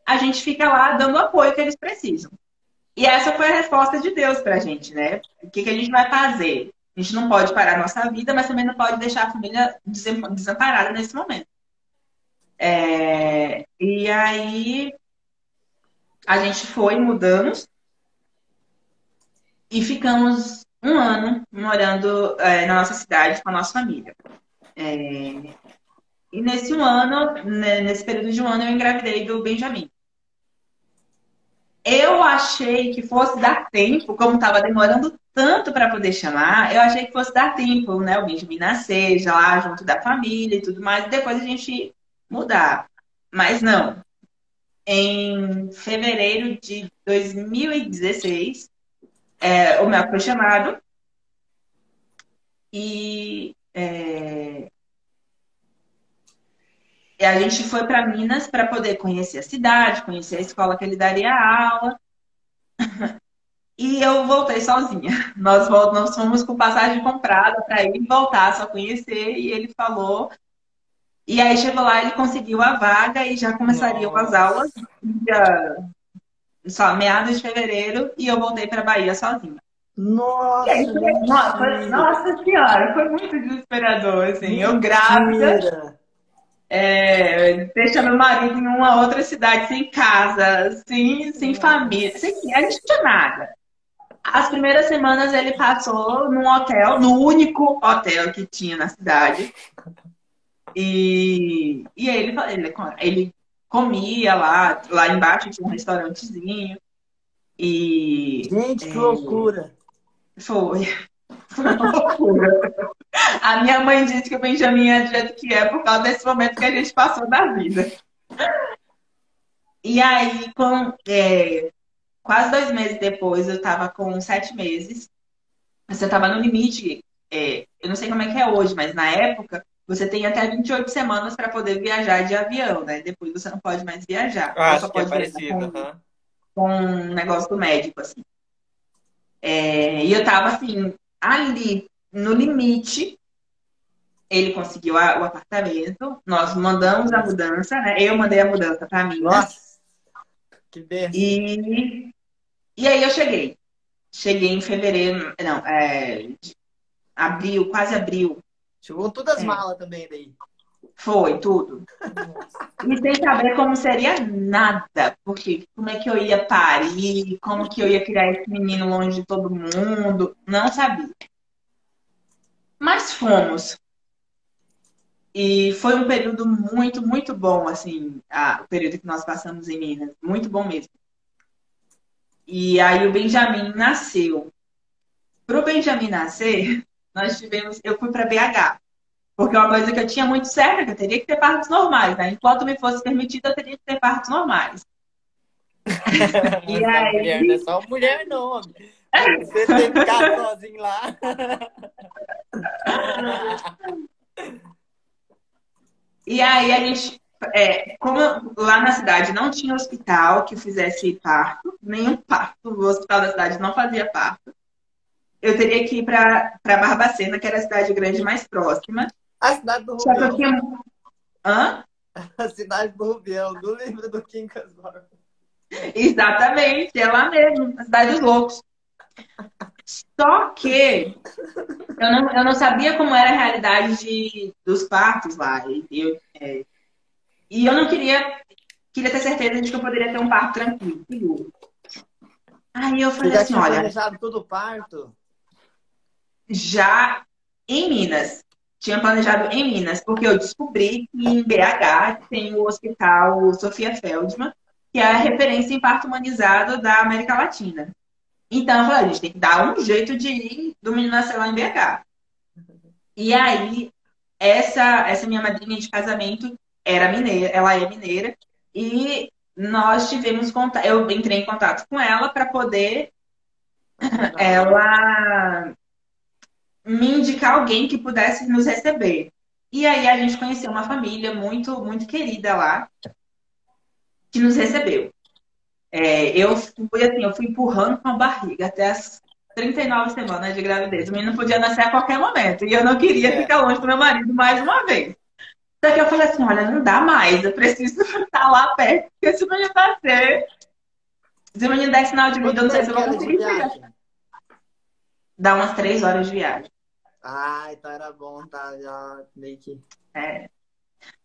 a gente fica lá dando o apoio que eles precisam. E essa foi a resposta de Deus pra gente, né? O que, que a gente vai fazer? A gente não pode parar a nossa vida, mas também não pode deixar a família desamparada nesse momento. É, e aí a gente foi, mudamos e ficamos um ano morando é, na nossa cidade com a nossa família. É, e nesse um ano, né, nesse período de um ano, eu engravidei do Benjamin. Eu achei que fosse dar tempo, como estava demorando tanto para poder chamar, eu achei que fosse dar tempo, né? O Benjamin nascer já lá junto da família e tudo mais, e depois a gente mudar. Mas não. Em fevereiro de 2016, é, o foi chamado e é, E a gente foi para Minas para poder conhecer a cidade, conhecer a escola que ele daria aula. E eu voltei sozinha. Nós, nós fomos com passagem comprada para ir voltar, só conhecer. E ele falou. E aí chegou lá, ele conseguiu a vaga e já começariam Nossa. as aulas dia, só meados de fevereiro. E eu voltei para Bahia sozinha. Nossa, aí, nossa, nossa senhora, foi muito desesperador, assim. Eu grávida, é, deixando meu marido em uma outra cidade, sem casa, sem, sem família, sem, a gente não tinha nada. As primeiras semanas ele passou num hotel, no único hotel que tinha na cidade. E, e aí ele, ele, ele comia lá, lá embaixo tinha um restaurantezinho. E. Gente, que é, loucura! Foi. Foi uma loucura. A minha mãe disse que o Benjamin é do jeito que é por causa desse momento que a gente passou na vida. E aí, com, é, quase dois meses depois, eu estava com sete meses. Você estava no limite. É, eu não sei como é que é hoje, mas na época você tem até 28 semanas para poder viajar de avião, né? Depois você não pode mais viajar. Ah, só é pode é parecido, com, uhum. com um negócio do médico, assim. É, e eu tava assim, ali, no limite. Ele conseguiu a, o apartamento, nós mandamos a mudança, né? Eu mandei a mudança para mim. Nossa! Que benção. E, e aí eu cheguei. Cheguei em fevereiro, não, é, abril, quase abril. Chegou todas as é. malas também daí. Foi, tudo. e sem saber como seria nada. Porque como é que eu ia parir, como que eu ia criar esse menino longe de todo mundo. Não sabia. Mas fomos. E foi um período muito, muito bom, assim, a, o período que nós passamos em Minas. Muito bom mesmo. E aí o Benjamin nasceu. Para o Benjamin nascer, nós tivemos. Eu fui para BH. Porque é uma coisa que eu tinha muito certa, que eu teria que ter partos normais, né? Enquanto me fosse permitido, eu teria que ter partos normais. e aí... mulher não é só mulher, não. Você tem que ficar sozinho lá. e aí a gente, é, como lá na cidade não tinha hospital que fizesse parto, nenhum parto, o hospital da cidade não fazia parto, eu teria que ir para Barbacena, que era a cidade grande mais próxima. A cidade do Rubião. Tinha... Hã? A cidade do Rubião, do livro do Quincas Borba. Exatamente, é lá mesmo, a cidade dos loucos. Só que eu não, eu não sabia como era a realidade de, dos partos lá. E eu, é, e eu não queria, queria ter certeza de que eu poderia ter um parto tranquilo. Aí eu falei assim, olha. planejado todo o parto? Já em Minas. Tinha planejado em Minas, porque eu descobri que em BH tem o hospital Sofia Feldman, que é a referência em parto humanizado da América Latina. Então, eu falei, a gente tem que dar um jeito de ir do menino nascer lá em BH. E aí, essa, essa minha madrinha de casamento era mineira, ela é mineira, e nós tivemos contato, eu entrei em contato com ela para poder ela me indicar alguém que pudesse nos receber. E aí a gente conheceu uma família muito, muito querida lá, que nos recebeu. É, eu fui assim, eu fui empurrando com a barriga até as 39 semanas de gravidez. O menino podia nascer a qualquer momento. E eu não queria é. ficar longe do meu marido mais uma vez. Só que eu falei assim, olha, não dá mais, eu preciso estar lá perto, porque se o menino nascer, se o menino der sinal de vida, eu não sei se eu vou conseguir chegar. Dá umas três horas de viagem. Ah, então era bom, tá? Já meio que. É.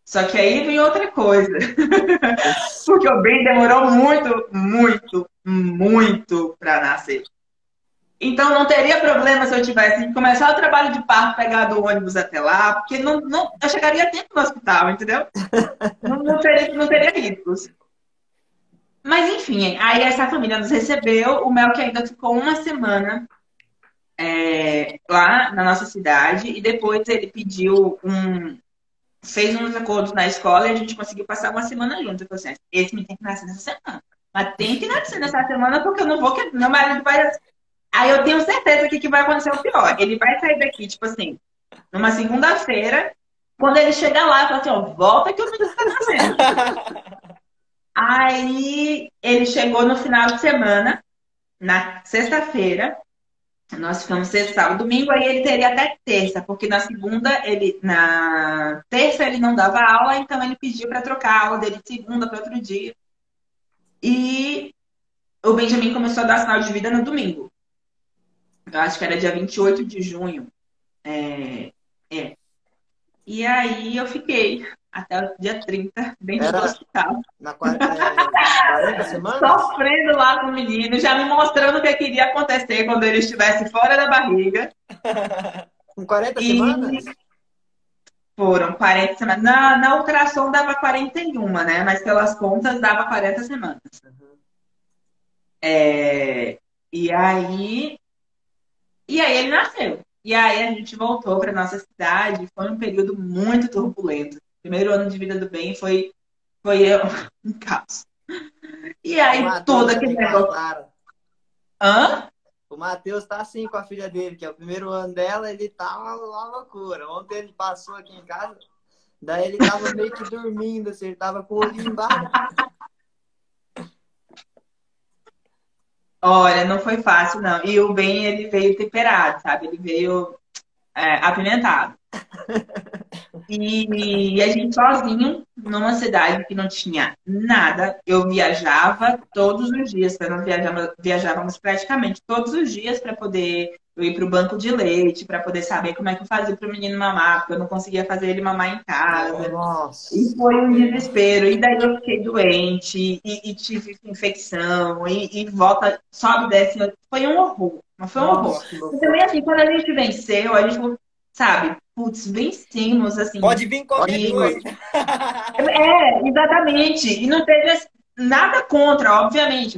Só que aí vem outra coisa. Porque o Ben demorou muito, muito, muito para nascer. Então não teria problema se eu tivesse que começar o trabalho de parto, pegar do ônibus até lá, porque não, não, eu chegaria a tempo no hospital, entendeu? não, não, teria, não teria riscos. Mas enfim, aí essa família nos recebeu, o Mel que ainda ficou uma semana é, lá na nossa cidade, e depois ele pediu um, fez uns acordos na escola e a gente conseguiu passar uma semana junto. Eu falei assim, esse me tem que nascer nessa semana. Mas tem que nascer nessa semana porque eu não vou que meu marido vai. Aí eu tenho certeza que, que vai acontecer o pior. Ele vai sair daqui, tipo assim, numa segunda-feira Quando ele chega lá, eu falo assim, ó, volta que o menino tá nascendo. Aí ele chegou no final de semana, na sexta-feira, nós ficamos sexta, sábado, domingo, aí ele teria até terça, porque na segunda ele, na terça ele não dava aula, então ele pediu para trocar a aula dele de segunda para outro dia. E o Benjamin começou a dar sinal de vida no domingo. Eu acho que era dia 28 de junho. É, é. E aí eu fiquei até o dia 30 dentro Era do hospital. Na 40, é, 40 semanas? Sofrendo lá com o menino, já me mostrando o que queria acontecer quando ele estivesse fora da barriga. Com 40 e... semanas? Foram 40 semanas. Na, na ultrassom dava 41, né? Mas pelas contas dava 40 semanas. Uhum. É... E aí. E aí ele nasceu. E aí a gente voltou para nossa cidade. Foi um período muito turbulento primeiro ano de vida do bem foi, foi um caos. E aí, todo aquele negócio. Hã? O Matheus tá assim com a filha dele, que é o primeiro ano dela, ele tá uma, uma loucura. Ontem ele passou aqui em casa, daí ele tava meio que dormindo, assim, ele tava com o olho embaixo. Olha, não foi fácil, não. E o bem, ele veio temperado, sabe? Ele veio é, apimentado. E a gente sozinho, numa cidade que não tinha nada, eu viajava todos os dias, nós viajávamos, viajávamos praticamente todos os dias para poder eu ir para o banco de leite, para poder saber como é que eu fazia para o menino mamar, porque eu não conseguia fazer ele mamar em casa. Nossa. E foi um desespero. E daí eu fiquei doente, e, e tive infecção, e, e, volta, sobe e desce. Foi um horror. Mas foi um horror. E também, assim, quando a gente venceu, a gente sabe, putz, vencemos, assim. Pode vir comigo. É, exatamente. E não teve nada contra, obviamente.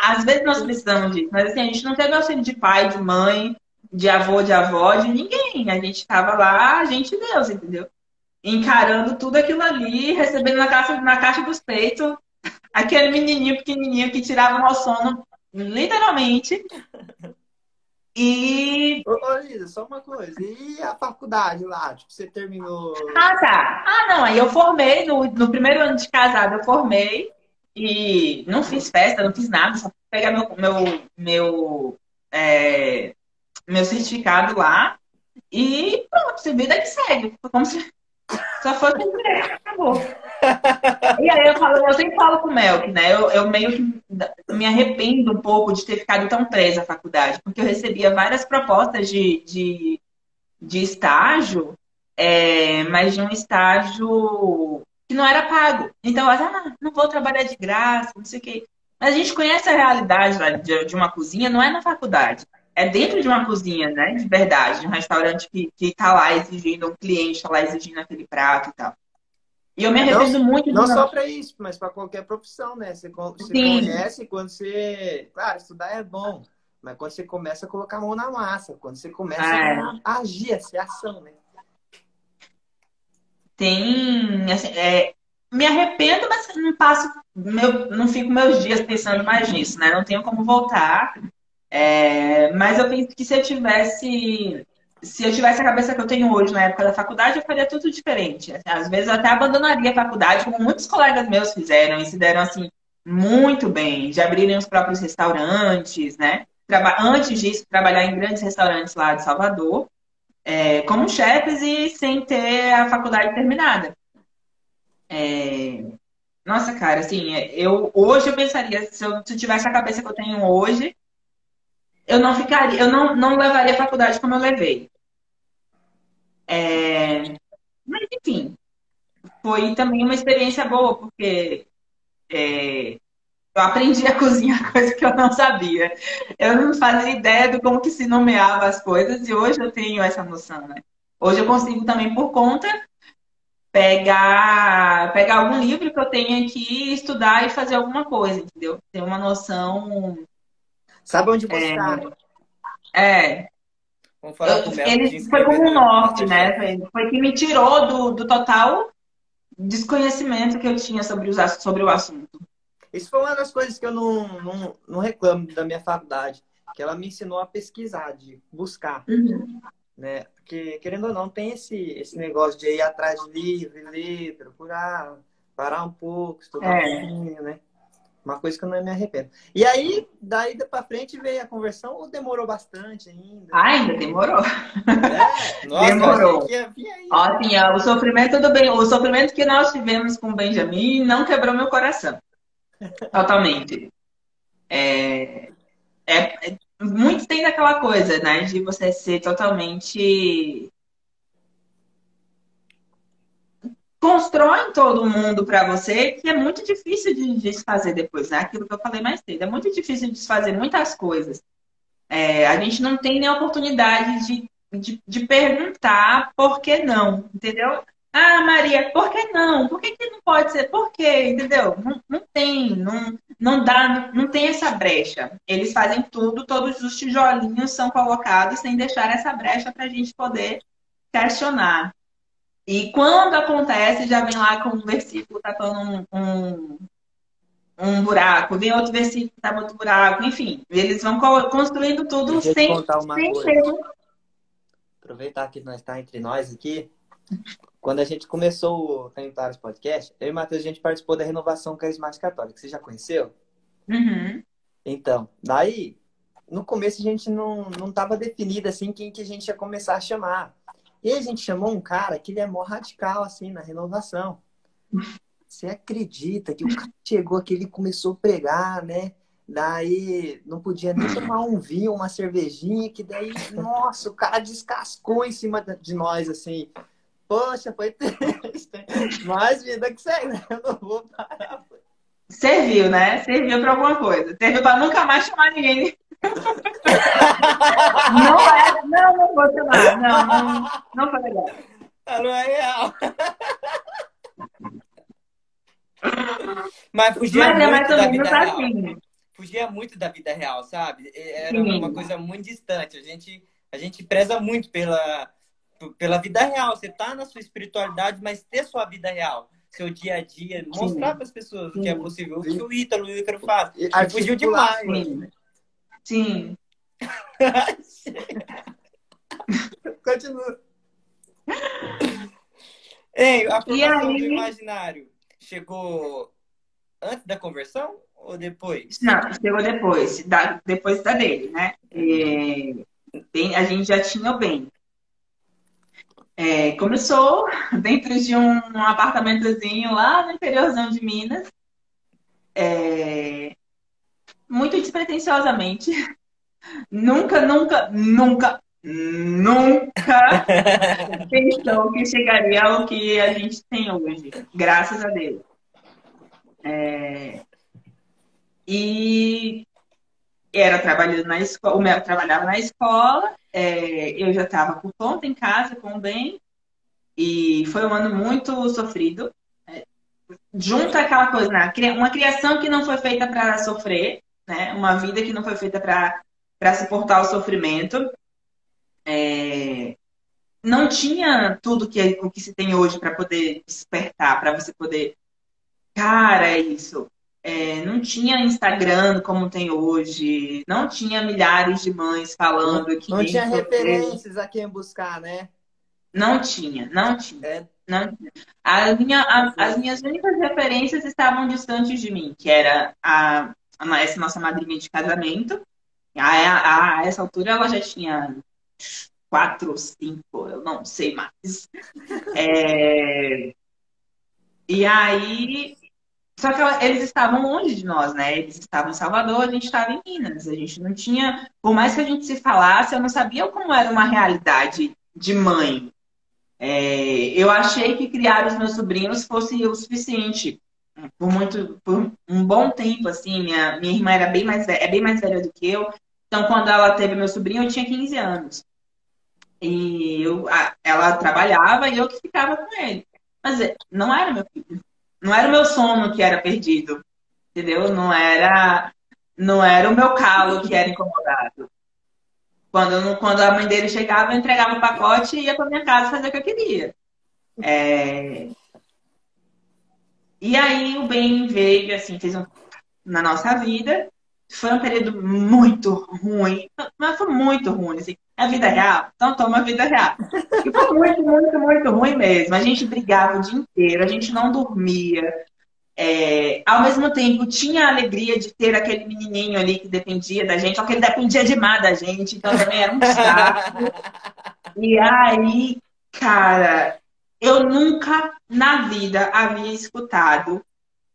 Às vezes nós precisamos disso, mas assim, a gente não teve auxílio de pai, de mãe, de avô, de avó, de ninguém. A gente estava lá, a gente Deus, entendeu? Encarando tudo aquilo ali, recebendo na caixa, na caixa dos peitos aquele menininho pequenininho que tirava o nosso sono, literalmente. E. Ô, ô, Lisa, só uma coisa. E a faculdade lá? Tipo, você terminou. Ah, tá. Ah, não. Aí eu formei, no, no primeiro ano de casado eu formei. E não fiz festa, não fiz nada, só pegar meu, meu, meu, é, meu certificado lá. E pronto, vida que segue. Como se só foi cumprir, acabou. E aí eu falo, eu sempre falo com o Melk, né? Eu, eu meio que me arrependo um pouco de ter ficado tão presa à faculdade, porque eu recebia várias propostas de, de, de estágio, é, mas de um estágio que não era pago. Então, eu ah, não vou trabalhar de graça, não sei o quê. Mas a gente conhece a realidade de, de uma cozinha, não é na faculdade é dentro de uma cozinha, né? De verdade, de um restaurante que, que tá lá exigindo, um cliente tá lá exigindo aquele prato e tal. E eu me arrependo não, muito Não só para isso, mas para qualquer profissão, né? Você, você conhece quando você. Claro, estudar é bom, mas quando você começa a colocar a mão na massa, quando você começa é. a agir, a ser ação, né? Tem. Assim, é, me arrependo, mas não passo. Meu, não fico meus dias pensando mais nisso, né? Não tenho como voltar. É, mas eu penso que se eu tivesse se eu tivesse a cabeça que eu tenho hoje na época da faculdade, eu faria tudo diferente. Às vezes eu até abandonaria a faculdade, como muitos colegas meus fizeram, e se deram assim muito bem, de abrirem os próprios restaurantes, né? Antes disso, trabalhar em grandes restaurantes lá de Salvador, é, como chefes e sem ter a faculdade terminada. É... Nossa, cara, assim, eu hoje eu pensaria, se eu tivesse a cabeça que eu tenho hoje, eu não ficaria, eu não, não levaria a faculdade como eu levei. É, mas, enfim, foi também uma experiência boa, porque é, eu aprendi a cozinhar coisa que eu não sabia. Eu não fazia ideia de como que se nomeava as coisas e hoje eu tenho essa noção, né? Hoje eu consigo também, por conta, pegar, pegar algum livro que eu tenho aqui, estudar e fazer alguma coisa, entendeu? Ter uma noção Sabe onde buscar. É. é. Vamos falar com o Ele foi como um norte, né? Foi, foi que me tirou do, do total desconhecimento que eu tinha sobre, os, sobre o assunto. Isso foi uma das coisas que eu não, não, não reclamo da minha faculdade, que ela me ensinou a pesquisar, de buscar. Uhum. né? Porque, querendo ou não, tem esse, esse negócio de ir atrás de livro, ler, procurar, parar um pouco, estudar é. um pouquinho, né? Uma coisa que eu não me arrependo. E aí, daí pra frente veio a conversão ou demorou bastante ainda? Ah, ainda demorou. É? Nossa, demorou. Assim, ó, o sofrimento do bem, o sofrimento que nós tivemos com o Benjamin não quebrou meu coração. Totalmente. É, é, é, muitos têm aquela coisa, né, de você ser totalmente constroem todo mundo para você, que é muito difícil de desfazer depois, né? Aquilo que eu falei mais cedo. É muito difícil de desfazer muitas coisas. É, a gente não tem nem oportunidade de, de, de, perguntar por que não, entendeu? Ah, Maria, por que não? Por que, que não pode ser? Por quê? Entendeu? Não, não tem, não, não dá, não tem essa brecha. Eles fazem tudo, todos os tijolinhos são colocados sem deixar essa brecha para a gente poder questionar. E quando acontece, já vem lá com um versículo tapando um, um, um buraco, vem outro versículo tapando outro buraco, enfim. Eles vão construindo tudo Deixa sem, sem coisa. Aproveitar que nós está entre nós aqui. Quando a gente começou o Cantares Podcast, eu e o Matheus, a gente participou da Renovação Carismática Católica. Você já conheceu? Uhum. Então, daí, no começo a gente não, não tava definido assim quem que a gente ia começar a chamar. E a gente chamou um cara que ele é mó radical, assim, na renovação. Você acredita que o cara chegou aqui, ele começou a pregar, né? Daí não podia nem tomar um vinho, uma cervejinha, que daí, nossa, o cara descascou em cima de nós, assim. Poxa, foi triste. Mas vida que segue, né? Eu não vou parar. Serviu, né? Serviu pra alguma coisa. Serviu pra nunca mais chamar ninguém não é, não, não vou chamar. Não, não, não foi legal. Não é real. Mas fugia Mas é muito da vida real. Assim. Fugia muito da vida real, sabe? Era Sim. uma coisa muito distante. A gente, a gente preza muito pela, pela vida real. Você tá na sua espiritualidade, mas ter sua vida real seu dia a dia, mostrar para as pessoas Sim. o que é possível. O que o Ítalo e o Ícaro fazem. Fugiu demais. Sim. Sim. Continua. Ei, a formação aí... do imaginário chegou antes da conversão ou depois? Não, chegou depois, da, depois da dele, né? É, bem, a gente já tinha o bem. É, começou dentro de um, um, apartamentozinho lá no interiorzão de Minas. É, muito despretensiosamente. nunca, nunca, nunca, nunca pensou que chegaria ao que a gente tem hoje. Graças a Deus. É... E era trabalhando na escola, o meu trabalhava na escola, é... eu já estava por conta em casa com o bem, e foi um ano muito sofrido junta aquela coisa, né? uma criação que não foi feita para sofrer, né? Uma vida que não foi feita para suportar o sofrimento. É... Não tinha tudo que, o que se tem hoje para poder despertar, para você poder. Cara, é isso. É, não tinha Instagram como tem hoje, não tinha milhares de mães falando não, que. Não tinha referências a quem buscar, né? Não tinha, não tinha. É não, a minha, a, as minhas únicas referências estavam distantes de mim, que era a, a essa nossa madrinha de casamento. A, a, a, essa altura ela já tinha quatro, cinco, eu não sei mais. É, e aí, só que eles estavam longe de nós, né? Eles estavam em Salvador, a gente estava em Minas. A gente não tinha, por mais que a gente se falasse, eu não sabia como era uma realidade de mãe, é, eu achei que criar os meus sobrinhos fosse o suficiente. Por muito, por um bom tempo, assim, minha, minha irmã era bem mais, é bem mais velha do que eu. Então, quando ela teve meu sobrinho, eu tinha 15 anos. E eu, ela trabalhava e eu que ficava com ele. Mas é, não era meu filho. Não era o meu sono que era perdido. Entendeu? Não era, não era o meu calo que era incomodado. Quando, quando a mãe dele chegava, eu entregava o pacote e ia para minha casa fazer o que eu queria. É... E aí o bem veio, assim, fez um... na nossa vida. foi um período muito ruim, mas foi muito ruim, assim. É a vida real? Então toma a vida real. E foi muito, muito, muito ruim mesmo. A gente brigava o dia inteiro, a gente não dormia. É, ao mesmo tempo, tinha a alegria de ter aquele menininho ali que dependia da gente, só que ele dependia demais da gente, então também era um saco. E aí, cara, eu nunca na vida havia escutado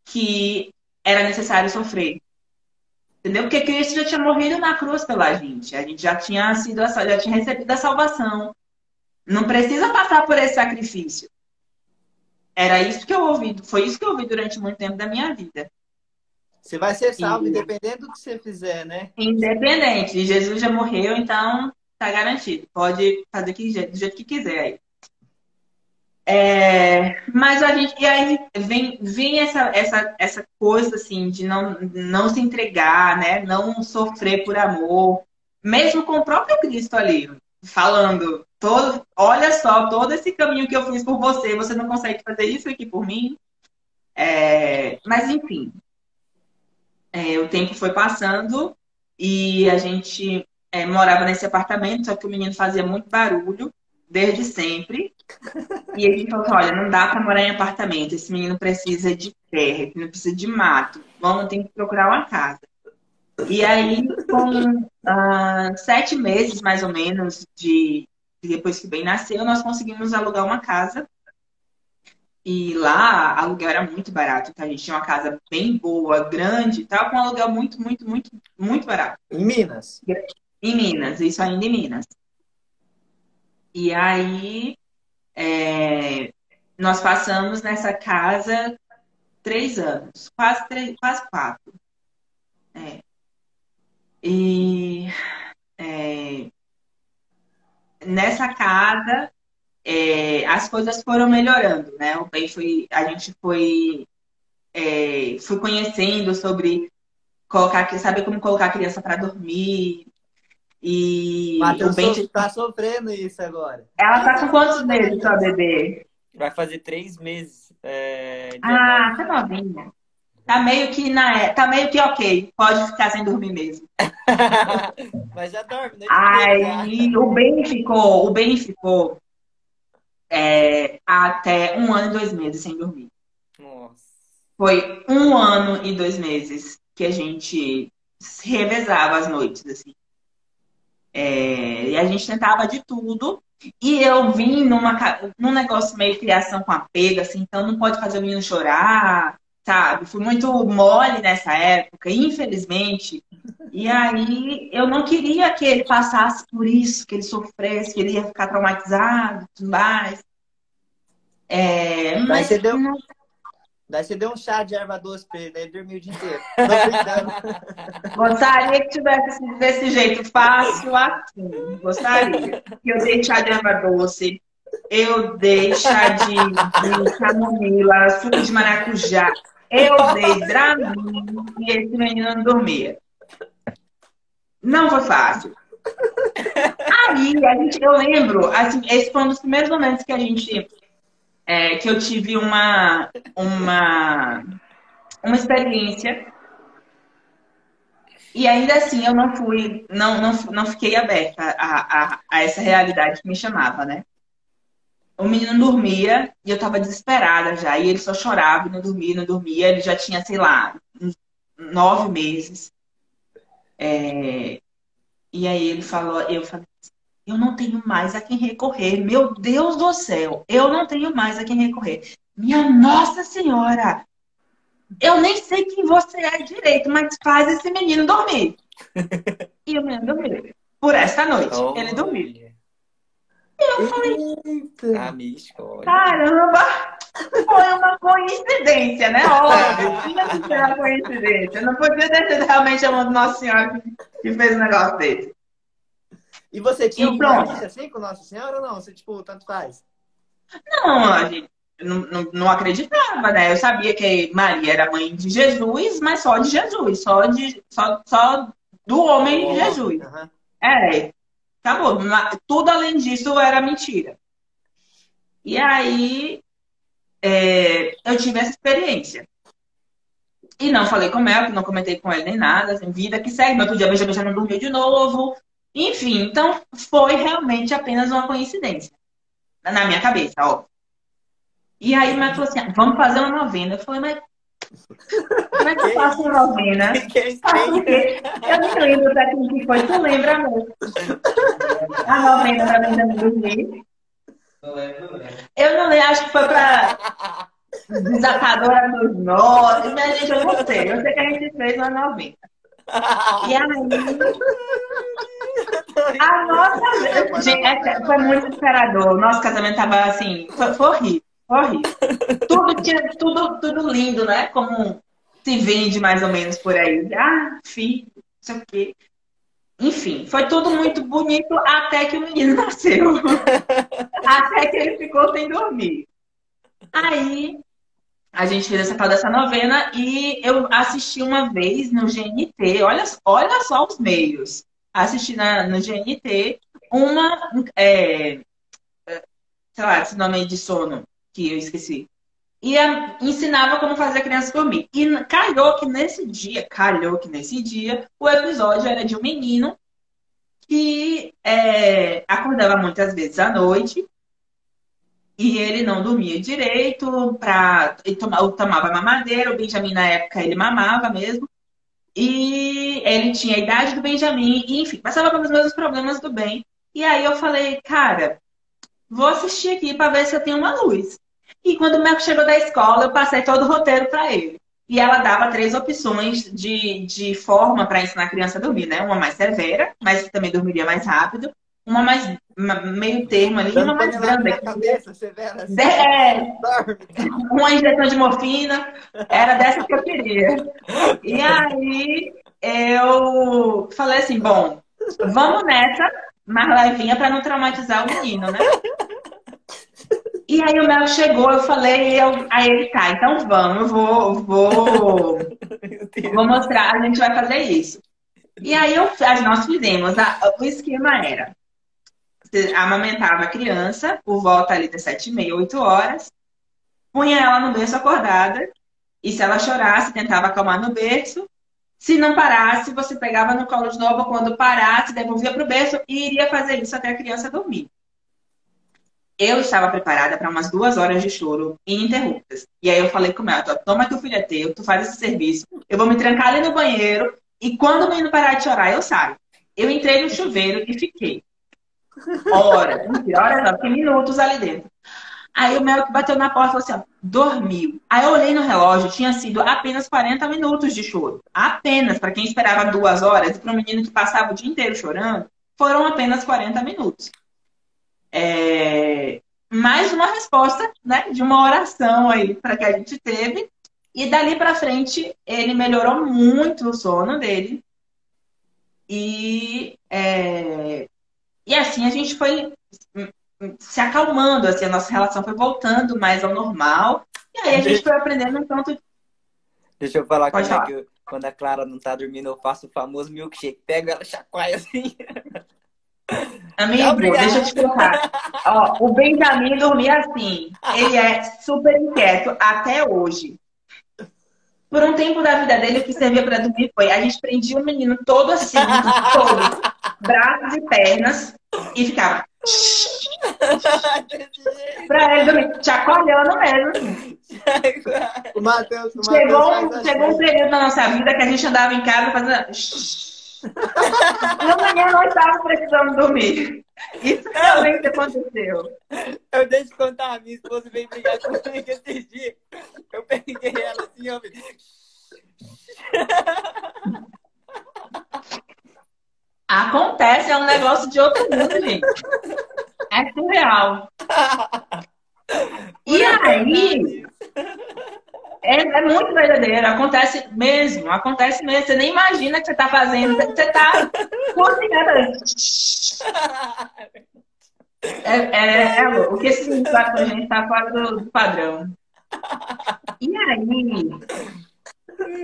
que era necessário sofrer. Entendeu? Porque Cristo já tinha morrido na cruz pela gente. A gente já tinha sido já tinha recebido a salvação. Não precisa passar por esse sacrifício. Era isso que eu ouvi, foi isso que eu ouvi durante muito tempo da minha vida. Você vai ser salvo, e... independente do que você fizer, né? Independente. Jesus já morreu, então tá garantido. Pode fazer do jeito que quiser aí. É, mas a gente e aí vem, vem essa, essa, essa coisa assim de não, não se entregar, né? Não sofrer por amor, mesmo com o próprio Cristo ali falando, todo, olha só todo esse caminho que eu fiz por você, você não consegue fazer isso aqui por mim. É, mas enfim, é, o tempo foi passando e a gente é, morava nesse apartamento, só que o menino fazia muito barulho desde sempre. E a gente falou assim, olha, não dá para morar em apartamento, esse menino precisa de terra, menino precisa de mato, vamos ter que procurar uma casa. E aí, com uh, sete meses, mais ou menos, de depois que o Ben nasceu, nós conseguimos alugar uma casa. E lá, aluguel era muito barato, então a gente tinha uma casa bem boa, grande e tal, com aluguel muito, muito, muito, muito barato. Em Minas? Em Minas, isso ainda em Minas. E aí, é, nós passamos nessa casa três anos, quase, três, quase quatro. É. E é, nessa casa é, as coisas foram melhorando, né? O bem foi, a gente foi, é, foi conhecendo sobre colocar, saber como colocar a criança para dormir, e Matheus o Ben tá sofrendo isso agora. Ela tá com quantos meses, sua bebê? Vai fazer três meses. É, ah, tá novinha. Tá meio que na, tá meio que ok. Pode ficar sem dormir mesmo. Mas já dorme, né? Aí o Ben ficou, o Ben ficou é, até um ano e dois meses sem dormir. Nossa. Foi um ano e dois meses que a gente se revezava as noites, assim. É, e a gente tentava de tudo. E eu vim numa, num negócio meio criação com apego, assim, então não pode fazer o menino chorar, sabe? Fui muito mole nessa época, infelizmente. E aí eu não queria que ele passasse por isso, que ele sofresse, que ele ia ficar traumatizado e tudo mais. É, mas, mas você deu, não... Daí você deu um chá de erva doce pra ele, ele dormiu o dia inteiro. Gostaria que tivesse desse jeito fácil assim. Gostaria. Que eu dei chá de erva doce, eu dei chá de, de camomila, suco de maracujá, eu dei Dramin e esse menino não dormia. Não foi fácil. Aí, a gente, eu lembro, assim, esse foi um dos primeiros momentos que a gente é, que eu tive uma, uma, uma experiência e ainda assim eu não fui, não, não, não fiquei aberta a, a, a essa realidade que me chamava, né? O menino dormia e eu tava desesperada já. E ele só chorava, não dormia, não dormia. Ele já tinha, sei lá, nove meses. É... E aí ele falou, eu falei, eu não tenho mais a quem recorrer. Meu Deus do céu, eu não tenho mais a quem recorrer. Minha Nossa Senhora, eu nem sei quem você é direito, mas faz esse menino dormir. e o menino dormiu. Por esta noite, oh, ele dormiu. E eu falei, ah, caramba, foi uma coincidência, né? Óbvio, tinha que ser uma coincidência. Não podia ter sido realmente a mão do Nossa Senhora que fez um negócio desse. E você tinha e assim com Nossa Senhora ou não? Você, tipo, tanto faz? Não, a gente não, não, não, acreditava, né? Eu sabia que Maria era mãe de Jesus, mas só de Jesus, só, de, só, só do homem oh, Jesus. Uh -huh. É, acabou. Tudo além disso era mentira. E aí é, eu tive essa experiência. E não falei com ela, não comentei com ele nem nada, assim, vida que segue. No outro dia, Benjamin já não dormiu de novo. Enfim, então foi realmente apenas uma coincidência. Na minha cabeça, ó. E aí o Matt falou assim: ah, vamos fazer uma novena. Eu falei, mas como é que eu faço uma novena? Eu não lembro quem que foi, tu lembra, amor? A novena da Benjamin dormir. Eu não lembro, acho que foi pra Desatadora dos Nós. Minha gente, eu não sei. Eu sei que a gente fez uma novena. E aí. A nossa. Gente, foi muito desesperador. O nosso casamento tava assim. Foi, foi horrível. Foi horrível. Tudo, tinha, tudo, tudo lindo, né? Como se vende mais ou menos por aí. Ah, filho, não sei o quê. Enfim, foi tudo muito bonito até que o menino nasceu. até que ele ficou sem dormir. Aí a gente fez essa tal dessa novena e eu assisti uma vez no GNT, olha, olha só os meios. Assisti na, no GNT uma, é, sei lá, esse nome aí de sono, que eu esqueci. E a, ensinava como fazer a criança dormir. E calhou que nesse dia, calhou que nesse dia, o episódio era de um menino que é, acordava muitas vezes à noite e ele não dormia direito, pra, ele tomava, mamadeira, o Benjamin na época ele mamava mesmo. E ele tinha a idade do Benjamin, e, enfim, passava pelos mesmos problemas do bem. E aí eu falei, cara, vou assistir aqui para ver se eu tenho uma luz. E quando o Marco chegou da escola, eu passei todo o roteiro para ele. E ela dava três opções de, de forma para ensinar a criança a dormir, né? Uma mais severa, mas que também dormiria mais rápido uma mais uma, meio termo ali, uma mais grande. Cabeça, severa, assim, é, uma injeção de morfina, era dessa que eu queria. E aí eu falei assim, bom, vamos nessa, mais levinha para não traumatizar o menino, né? E aí o Mel chegou, eu falei, eu, aí ele tá, então vamos, eu vou, vou, vou mostrar, a gente vai fazer isso. E aí eu, nós fizemos, a, o esquema era, amamentava a criança por volta ali das sete e meia, oito horas, punha ela no berço acordada, e se ela chorasse, tentava acalmar no berço. Se não parasse, você pegava no colo de novo, quando parasse, devolvia para o berço e iria fazer isso até a criança dormir. Eu estava preparada para umas duas horas de choro ininterruptas. E aí eu falei com ela, toma que o filho é teu, tu faz esse serviço, eu vou me trancar ali no banheiro e quando o menino parar de chorar, eu saio. Eu entrei no chuveiro e fiquei. Horas, horas não, fiquei minutos ali dentro. Aí o Mel bateu na porta e falou assim: ó, dormiu. Aí eu olhei no relógio, tinha sido apenas 40 minutos de choro. Apenas, para quem esperava duas horas, e para um menino que passava o dia inteiro chorando, foram apenas 40 minutos. É... Mais uma resposta, né, de uma oração aí para que a gente teve. E dali para frente, ele melhorou muito o sono dele. E é, e assim a gente foi se acalmando, assim, a nossa relação foi voltando mais ao normal. E aí a gente foi aprendendo um tanto. Deixa eu falar Pode como falar. é que eu, quando a Clara não tá dormindo, eu faço o famoso milkshake. Pego ela, chacoalha assim. Amigo, deixa eu te contar. Ó, o Benjamin dormia assim. Ele é super inquieto até hoje. Por um tempo da vida dele, o que servia para dormir foi a gente prendia o menino todo assim, todo, braços e pernas, e ficava. pra ele dormir, chacoalhando mesmo. O Matheus, o chegou, Mateus chegou um período na nossa vida que a gente andava em casa fazendo. e amanhã nós estávamos precisando dormir. Isso realmente aconteceu. Eu deixo de contar, a minha esposa veio brigar comigo esse dia. Eu peguei ela assim, ó. Acontece, é um negócio de outro mundo, gente. É surreal. E aí, é, é, muito verdadeiro, acontece mesmo, acontece mesmo. Você nem imagina que você está fazendo, você está cozinhando. É, é, é. O que esse faz com a gente está fora do, do, padrão. E aí,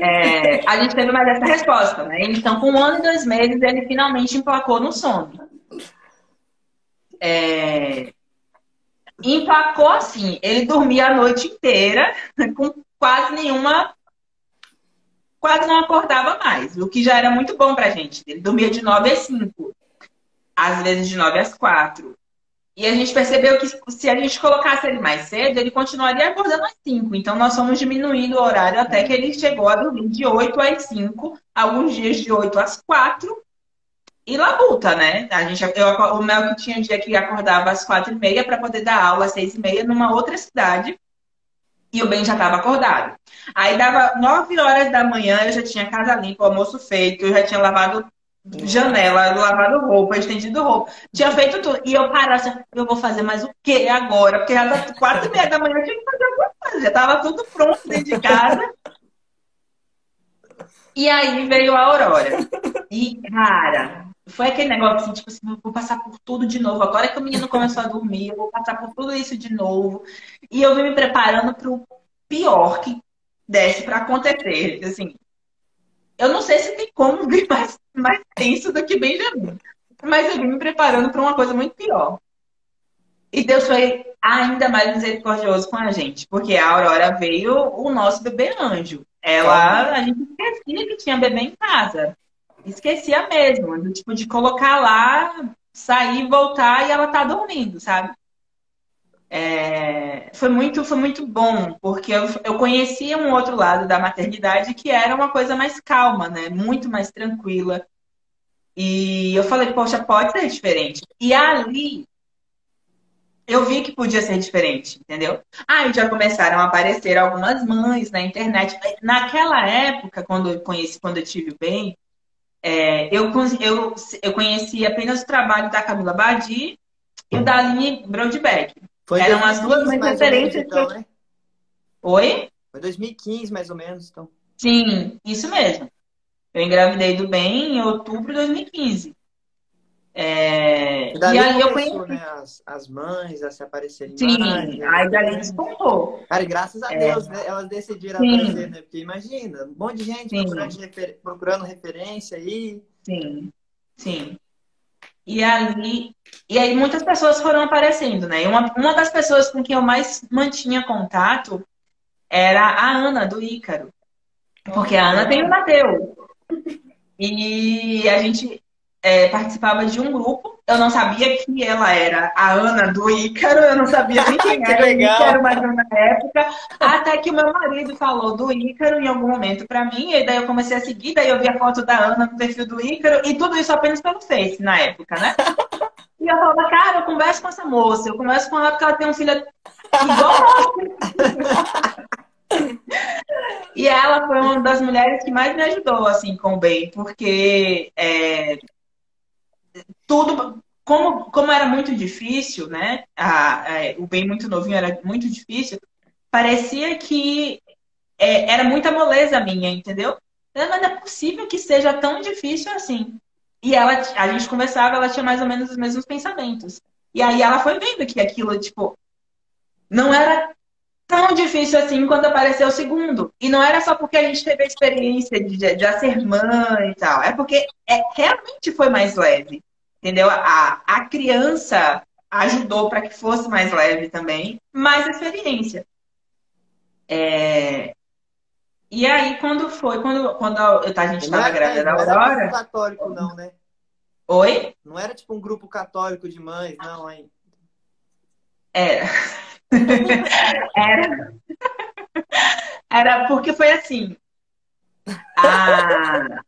é, a gente teve mais essa resposta, né? Então, com um ano e dois meses, ele finalmente emplacou no sono. É, empacou assim, ele dormia a noite inteira com quase nenhuma quase não acordava mais, o que já era muito bom pra gente. Ele dormia de 9 às 5, às vezes de 9 às 4. E a gente percebeu que se a gente colocasse ele mais cedo, ele continuaria acordando às 5. Então nós fomos diminuindo o horário até que ele chegou a dormir de 8 às 5, alguns dias de 8 às 4. E labuta, né? A gente, eu, o Mel que tinha um dia que acordava às 4 e meia para poder dar aula às 6 e meia numa outra cidade. E o Ben já estava acordado. Aí dava 9 horas da manhã, eu já tinha casa limpa, almoço feito, eu já tinha lavado janela, lavado roupa, estendido roupa. Tinha feito tudo. E eu parava assim, eu vou fazer mais o quê agora? Porque já quatro e meia da manhã eu tinha que fazer alguma coisa. Já tava tudo pronto dentro de casa. E aí veio a Aurora. E, cara, foi aquele negócio assim, tipo assim, vou passar por tudo de novo. Agora que o menino começou a dormir, eu vou passar por tudo isso de novo. E eu vim me preparando para o pior que desse para acontecer. Assim, eu não sei se tem como vir mais, mais tenso do que Benjamin. Mas eu vim me preparando para uma coisa muito pior. E Deus foi ainda mais misericordioso com a gente, porque a Aurora veio o nosso bebê anjo. Ela, a gente esquecia que tinha bebê em casa. Esquecia mesmo, do tipo de colocar lá, sair, voltar e ela tá dormindo, sabe? É, foi muito foi muito bom porque eu, eu conhecia um outro lado da maternidade que era uma coisa mais calma né? Muito mais tranquila. E eu falei poxa pode ser diferente. E ali eu vi que podia ser diferente entendeu? Aí já começaram a aparecer algumas mães na internet. Naquela época quando eu conheci quando eu tive bem é, eu, eu, eu conheci apenas o trabalho da Camila Badi e o da Aline Brodbeck foi Eram as duas referências. Então, né? Oi? Foi 2015, mais ou menos, então. Sim, isso mesmo. Eu engravidei do bem em outubro de 2015. É... E, e aí eu conheci né, as, as mães a se aparecerem Sim, mais. Sim, aí dali despontou. Cara, graças a Deus, é. né, elas decidiram Sim. aparecer, né? Porque imagina, um monte de gente procurando, refer... procurando referência aí. Sim, sim. E ali, e aí muitas pessoas foram aparecendo, né? E uma, uma das pessoas com quem eu mais mantinha contato era a Ana, do Ícaro. Porque a Ana tem o Mateu. E a gente é, participava de um grupo. Eu não sabia que ela era a Ana do Ícaro, eu não sabia nem quem era o Ícaro mais na época. Até que o meu marido falou do Ícaro em algum momento para mim, e daí eu comecei a seguir, daí eu vi a foto da Ana no perfil do Ícaro, e tudo isso apenas pelo Face na época, né? E eu falava, cara, eu converso com essa moça, eu converso com ela porque ela tem um filho igual E ela foi uma das mulheres que mais me ajudou, assim, com o bem, porque é, tudo, como, como era muito difícil, né? A, a, o bem muito novinho era muito difícil, parecia que é, era muita moleza minha, entendeu? Não é possível que seja tão difícil assim. E ela, a gente conversava, ela tinha mais ou menos os mesmos pensamentos. E aí ela foi vendo que aquilo, tipo, não era tão difícil assim quando apareceu o segundo. E não era só porque a gente teve a experiência de, de, de ser mãe e tal. É porque é, realmente foi mais leve. Entendeu? A, a criança ajudou para que fosse mais leve também, mais experiência. É... E aí, quando foi, quando, quando a gente estava grávida da Aurora. Não era grupo católico, não, né? Oi? Não era tipo um grupo católico de mães, não, hein? Era. era. Era porque foi assim. A,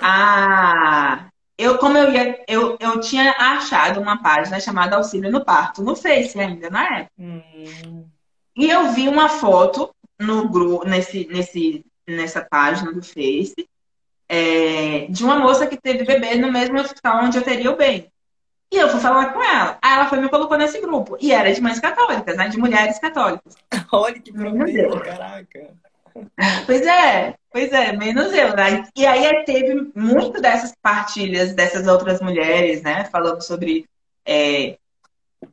a, eu, como eu ia, eu, eu tinha achado uma página chamada Auxílio no Parto, no Face ainda, na época. Hum. E eu vi uma foto no grupo, nesse, nesse, nessa página do Face, é, de uma moça que teve bebê no mesmo hospital onde eu teria o bem. E eu fui falar com ela. Aí ela foi me colocou nesse grupo. E era de mães católicas, né? De mulheres católicas. Olha que problema, caraca. Pois é, pois é, menos eu, né? E aí teve muito dessas partilhas dessas outras mulheres, né? Falando sobre é,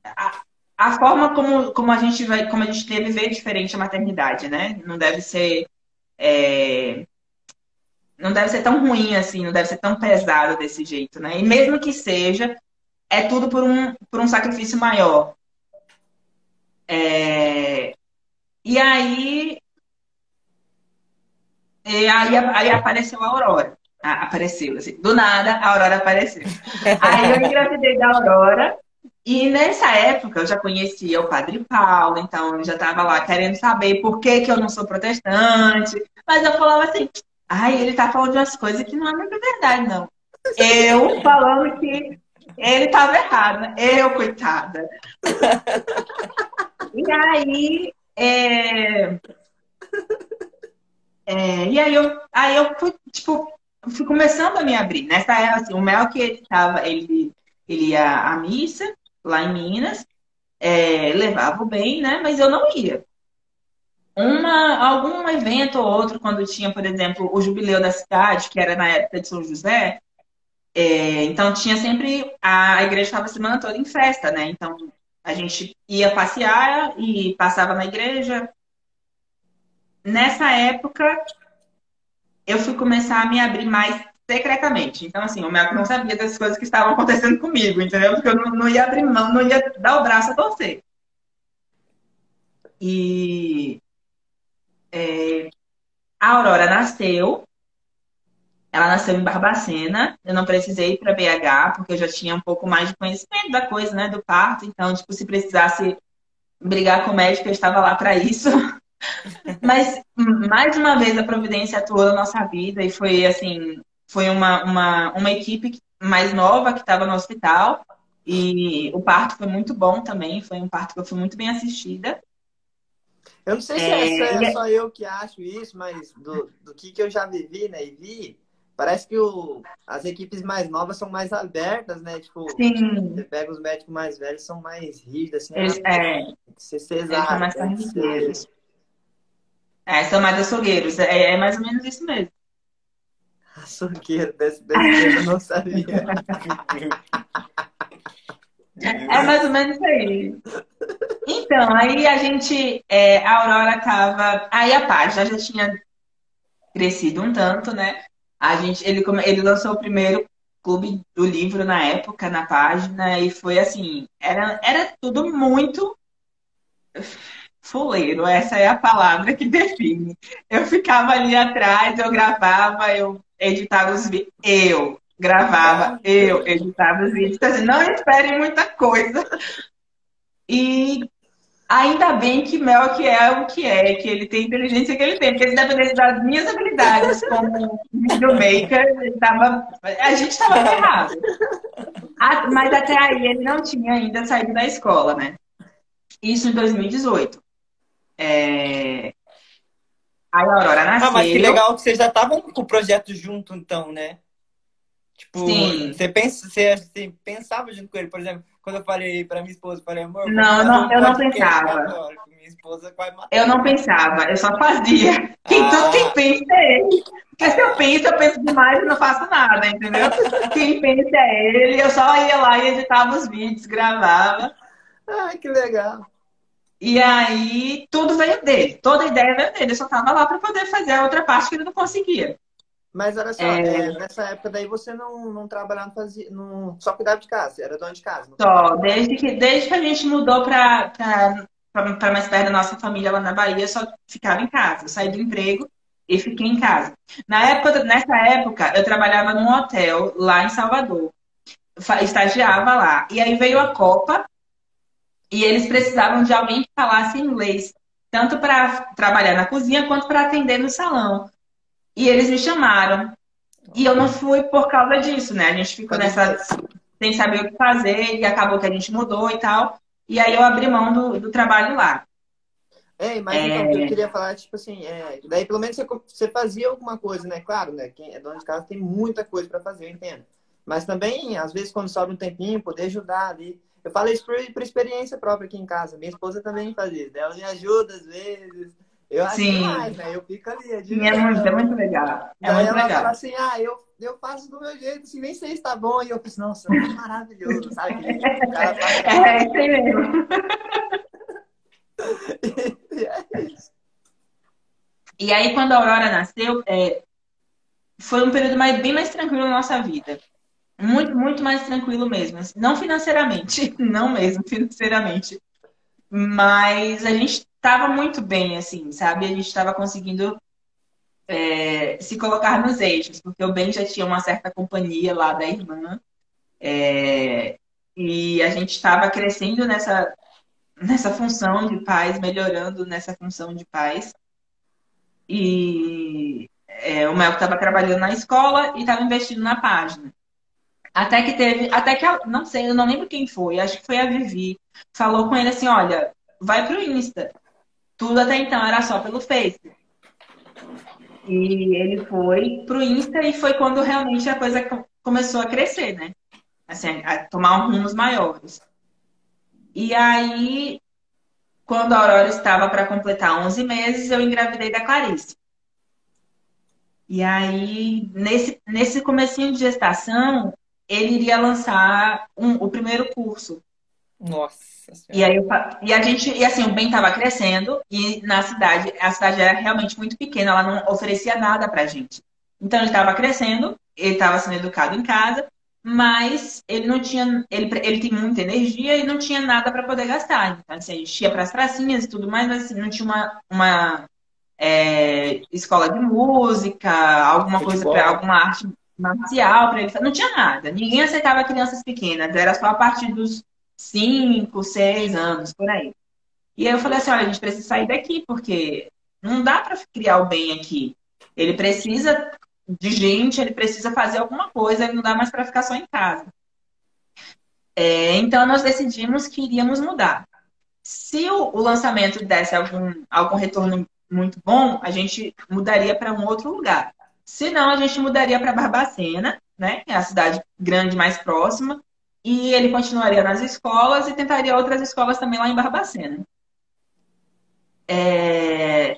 a, a, forma como, como a gente vai, como a gente deve ver diferente a maternidade, né? Não deve ser. É, não deve ser tão ruim assim, não deve ser tão pesado desse jeito, né? E mesmo que seja, é tudo por um, por um sacrifício maior. É, e aí E aí, aí apareceu a Aurora. Ah, apareceu, assim, do nada a Aurora apareceu. Aí eu engravidei da Aurora. E nessa época eu já conhecia o Padre Paulo, então eu já estava lá querendo saber por que, que eu não sou protestante. Mas eu falava assim, ai, ele tá falando umas coisas que não é muito verdade, não. Eu falando que ele estava errado, né? Eu, coitada. e aí, é... É, e aí eu, aí eu fui, tipo, fui começando a me abrir. Nessa época, assim, o Mel que ele tava, ele, ele ia à missa lá em Minas, é, levava o bem, né? Mas eu não ia. Uma, algum evento ou outro, quando tinha, por exemplo, o jubileu da cidade, que era na época de São José, é, então tinha sempre a igreja estava a semana toda em festa, né? Então a gente ia passear e passava na igreja. Nessa época eu fui começar a me abrir mais secretamente. Então, assim, o Melco não sabia das coisas que estavam acontecendo comigo, entendeu? Porque eu não, não ia abrir mão, não ia dar o braço a torcer. E é, a Aurora nasceu. Ela nasceu em Barbacena. Eu não precisei ir para BH, porque eu já tinha um pouco mais de conhecimento da coisa, né? Do parto. Então, tipo, se precisasse brigar com o médico, eu estava lá para isso. Mas, mais uma vez, a Providência atuou na nossa vida e foi, assim, foi uma, uma, uma equipe mais nova que estava no hospital. E o parto foi muito bom também. Foi um parto que eu fui muito bem assistida. Eu não sei se é, é, é só eu que acho isso, mas do, do que, que eu já vivi, né, e vi, parece que o, as equipes mais novas são mais abertas, né? Tipo, Sim. você pega os médicos mais velhos, são mais rígidos, assim. Eles, é, é ser cesárea, mais. É, são mais açougueiros. É, é mais ou menos isso mesmo. Açougueiro, desse, desse eu não sabia. É mais ou menos isso aí. Então, aí a gente, é, a Aurora tava. Aí a página já tinha crescido um tanto, né? A gente, ele, ele lançou o primeiro clube do livro na época, na página, e foi assim, era, era tudo muito fuleiro, essa é a palavra que define. Eu ficava ali atrás, eu gravava, eu editava os vídeos, eu gravava, eu editava os vídeos, então, assim, não esperem muita coisa. E ainda bem que Mel que é o que é, que ele tem inteligência que ele tem, porque se dependesse das minhas habilidades como videomaker, tava, a gente estava errado. Mas até aí ele não tinha ainda saído da escola, né? Isso em 2018. É... Aí a Aurora nasceu. Ah, mas que legal que vocês já estavam com o projeto junto, então, né? Tipo, Sim. você, pensa, você assim, pensava junto com ele, por exemplo, quando eu falei pra minha esposa, falei, amor, não, não eu não pensava. Agora, minha esposa vai matar. Eu não pensava, eu só fazia. Quem, ah. Tudo quem pensa é ele. Porque se eu penso, eu penso demais e não faço nada, entendeu? quem pensa é ele, eu só ia lá e editava os vídeos, gravava. Ai, que legal. E aí tudo veio dele, toda a ideia veio dele. Eu só tava lá para poder fazer a outra parte que ele não conseguia. Mas olha só, é... É, nessa época daí você não, não trabalhava, fazia, não, só cuidava de casa, era dona de casa. Só, desde que, desde que a gente mudou para mais perto da nossa família lá na Bahia, eu só ficava em casa. Eu saí do emprego e fiquei em casa. Na época, nessa época, eu trabalhava num hotel lá em Salvador. Estagiava lá. E aí veio a Copa e eles precisavam de alguém que falasse inglês, tanto para trabalhar na cozinha quanto para atender no salão. E eles me chamaram. E eu não fui por causa disso, né? A gente ficou nessa sem saber o que fazer e acabou que a gente mudou e tal. E aí eu abri mão do, do trabalho lá. É, mas é... então, eu queria falar, tipo assim, é, daí pelo menos você, você fazia alguma coisa, né? Claro, né? Quem é dono de casa tem muita coisa para fazer, eu entendo. Mas também, às vezes, quando sobra um tempinho, poder ajudar ali. Eu falo isso por, por experiência própria aqui em casa. Minha esposa também faz isso. Ela me ajuda às vezes. Eu acho demais, né? Eu fico ali. Sim, é muito, é muito legal. É Daí muito ela legal. fala assim, ah, eu, eu faço do meu jeito, assim, nem sei se tá bom. E eu penso, nossa, é maravilhoso, sabe? é, isso aí mesmo. e é isso. E aí, quando a Aurora nasceu, é, foi um período mais, bem mais tranquilo na nossa vida. Muito, muito mais tranquilo mesmo. Não financeiramente, não mesmo financeiramente. Mas a gente estava muito bem, assim, sabe? A gente estava conseguindo é, se colocar nos eixos, porque o Ben já tinha uma certa companhia lá da irmã. É, e a gente estava crescendo nessa, nessa função de pais, melhorando nessa função de pais. E é, o Mel estava trabalhando na escola e estava investindo na página. Até que teve, até que, não sei, eu não lembro quem foi, acho que foi a Vivi, falou com ele assim, olha, vai pro Insta. Tudo até então era só pelo Face. E ele foi pro Insta e foi quando realmente a coisa começou a crescer, né? Assim, a tomar rumos maiores. E aí, quando a Aurora estava para completar 11 meses, eu engravidei da Clarice. E aí, nesse, nesse comecinho de gestação, ele iria lançar um, o primeiro curso. Nossa. E aí eu, e a gente e assim o bem estava crescendo e na cidade a cidade era realmente muito pequena, ela não oferecia nada para gente. Então ele estava crescendo, ele estava sendo educado em casa, mas ele não tinha ele, ele tem muita energia e não tinha nada para poder gastar. Então assim, a gente ia para as pracinhas e tudo mais, mas assim, não tinha uma, uma é, escola de música, alguma Futebol. coisa para alguma arte marcial para ele. Não tinha nada. Ninguém aceitava crianças pequenas. Era só a partir dos 5, 6 anos, por aí. E aí eu falei assim, olha, a gente precisa sair daqui, porque não dá para criar o bem aqui. Ele precisa de gente, ele precisa fazer alguma coisa, ele não dá mais para ficar só em casa. É, então nós decidimos que iríamos mudar. Se o, o lançamento desse algum, algum retorno muito bom, a gente mudaria para um outro lugar. Se não, a gente mudaria para Barbacena, né? Que é a cidade grande mais próxima. E ele continuaria nas escolas e tentaria outras escolas também lá em Barbacena. É...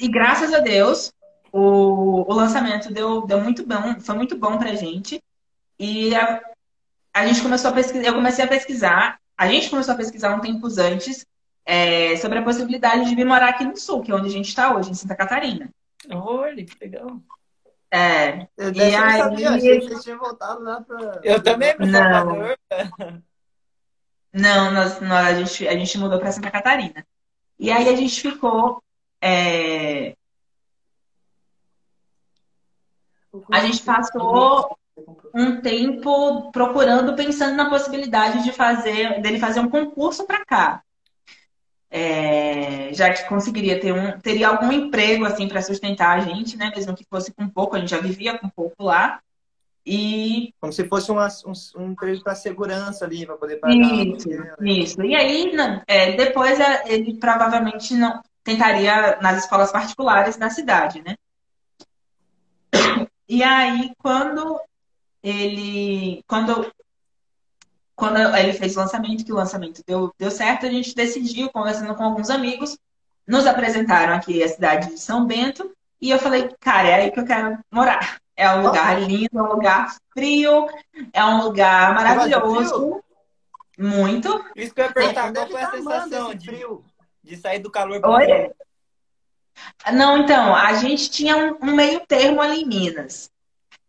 E graças a Deus, o, o lançamento deu, deu muito bom, foi muito bom pra gente. E a, a gente começou a pesquisar, eu comecei a pesquisar, a gente começou a pesquisar um tempo antes é, sobre a possibilidade de vir morar aqui no sul, que é onde a gente está hoje, em Santa Catarina. Olha, que legal. É. Eu e aí... sabia, achei que vocês tinham voltado lá pra. Eu também, pro Salvador. Não, nós, nós, a, gente, a gente mudou para Santa Catarina. E aí a gente ficou. É... A gente passou um tempo procurando, pensando na possibilidade de fazer, dele fazer um concurso para cá é, já que conseguiria ter um, teria algum emprego assim para sustentar a gente, né? Mesmo que fosse com pouco, a gente já vivia com pouco lá. E como se fosse uma, um, um emprego para segurança ali, para poder pagar. Isso, isso. E aí, é, depois é, ele provavelmente não tentaria nas escolas particulares da cidade, né? E aí, quando ele, quando quando ele fez o lançamento, que o lançamento deu, deu certo, a gente decidiu, conversando com alguns amigos, nos apresentaram aqui a cidade de São Bento, e eu falei, cara, é aí que eu quero morar. É um lugar lindo, é um lugar frio, é um lugar maravilhoso. Muito. Isso que eu ia perguntar, qual foi a sensação de, frio? de sair do calor para Oi? Não, então, a gente tinha um, um meio termo ali em Minas.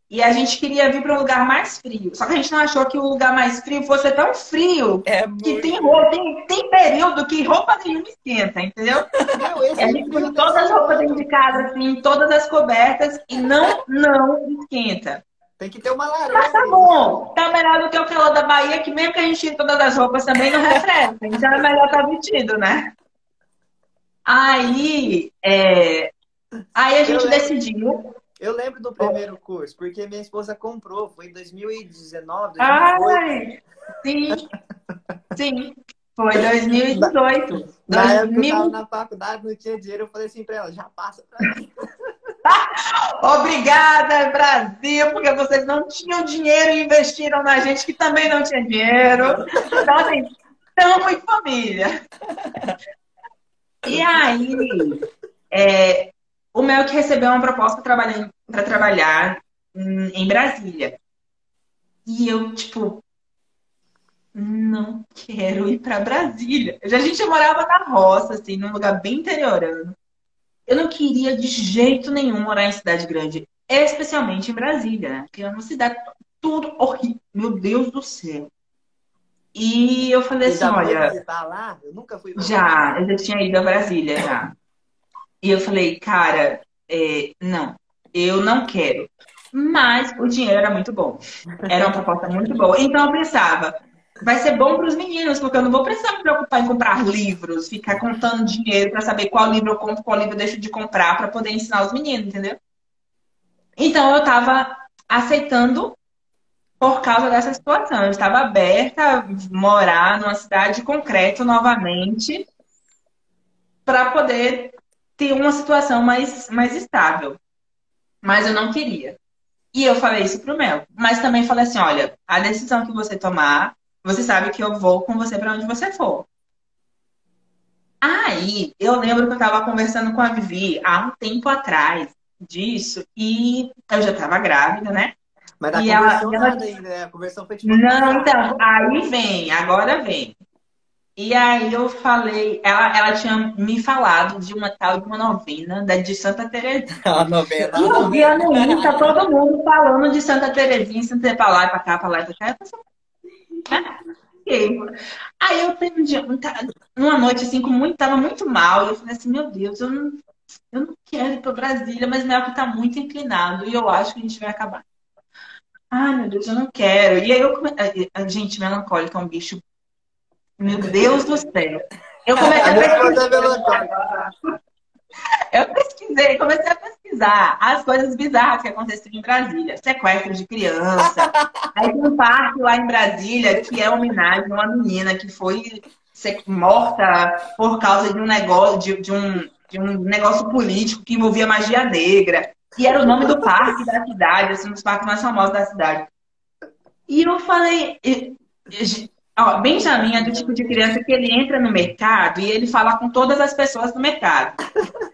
E a gente queria vir para um lugar mais frio. Só que a gente não achou que o lugar mais frio fosse tão frio é que tem, roupa, tem, tem período que roupa nenhuma esquenta, entendeu? Meu, esse a gente põe todas as roupas dentro de casa, assim, todas as cobertas, e não, não esquenta. Tem que ter uma laranja. Mas tá bom. Tá melhor do que o calor da Bahia, que mesmo que a gente tire todas as roupas também não refresca. Então é melhor estar tá vestido, né? Aí, é... aí a gente decidiu eu lembro do primeiro curso, porque minha esposa comprou, foi em 2019, 2018. Ai, sim, sim, foi 2018. Na 2000... época eu tava na faculdade, não tinha dinheiro, eu falei assim pra ela, já passa pra mim. Obrigada, Brasil, porque vocês não tinham dinheiro e investiram na gente que também não tinha dinheiro. Então, assim, estamos em família. E aí, é, o Melk recebeu uma proposta para trabalhar em Brasília. E eu, tipo, não quero ir para Brasília. A gente morava na roça, assim, num lugar bem interiorano. Eu não queria de jeito nenhum morar em cidade grande, especialmente em Brasília, né? que é uma cidade tudo horrível. Meu Deus do céu. E eu falei assim, olha. lá? Eu nunca fui. Já, eu já tinha ido a Brasília já. E eu falei, cara, é, não, eu não quero. Mas o dinheiro era muito bom. Era uma proposta muito boa. Então eu pensava, vai ser bom para os meninos, porque eu não vou precisar me preocupar em comprar livros, ficar contando dinheiro para saber qual livro eu compro, qual livro eu deixo de comprar para poder ensinar os meninos, entendeu? Então eu estava aceitando por causa dessa situação. Eu estava aberta a morar numa cidade concreta novamente para poder ter uma situação mais, mais estável. Mas eu não queria. E eu falei isso pro Mel. Mas também falei assim: olha, a decisão que você tomar, você sabe que eu vou com você para onde você for. Aí, eu lembro que eu estava conversando com a Vivi há um tempo atrás disso, e eu já estava grávida, né? Mas tá E conversão ela- nada ainda, né? A conversão foi tipo. Não, então, aí vem, agora vem. E aí eu falei, ela, ela tinha me falado de uma tal de uma novena da de Santa Terezinha. A novela. E eu via no Insta todo mundo falando de Santa Terezinha, Santa pra lá e pra cá, pra lá e pra cá. Eu pensei, "Ah, ok." Aí eu fui um dia, um numa noite assim, com muito, tava muito mal. E eu falei assim, meu Deus, eu não, eu não quero ir pra Brasília, mas meu tá muito inclinado e eu acho que a gente vai acabar. Ai, meu Deus, eu não quero. E aí eu a- a- Gente, melancólica é um bicho. Meu Deus do céu. Eu comecei a pesquisar. Eu pesquisei, comecei a pesquisar as coisas bizarras que aconteciam em Brasília. Sequestro de criança. Aí tem um parque lá em Brasília que é homenagem a uma menina que foi morta por causa de um negócio, de, de um, de um negócio político que envolvia magia negra. E era o nome do parque da cidade, assim, um dos parques mais famosos da cidade. E eu falei, ó, Benjamin é do tipo de criança que ele entra no mercado e ele fala com todas as pessoas do mercado.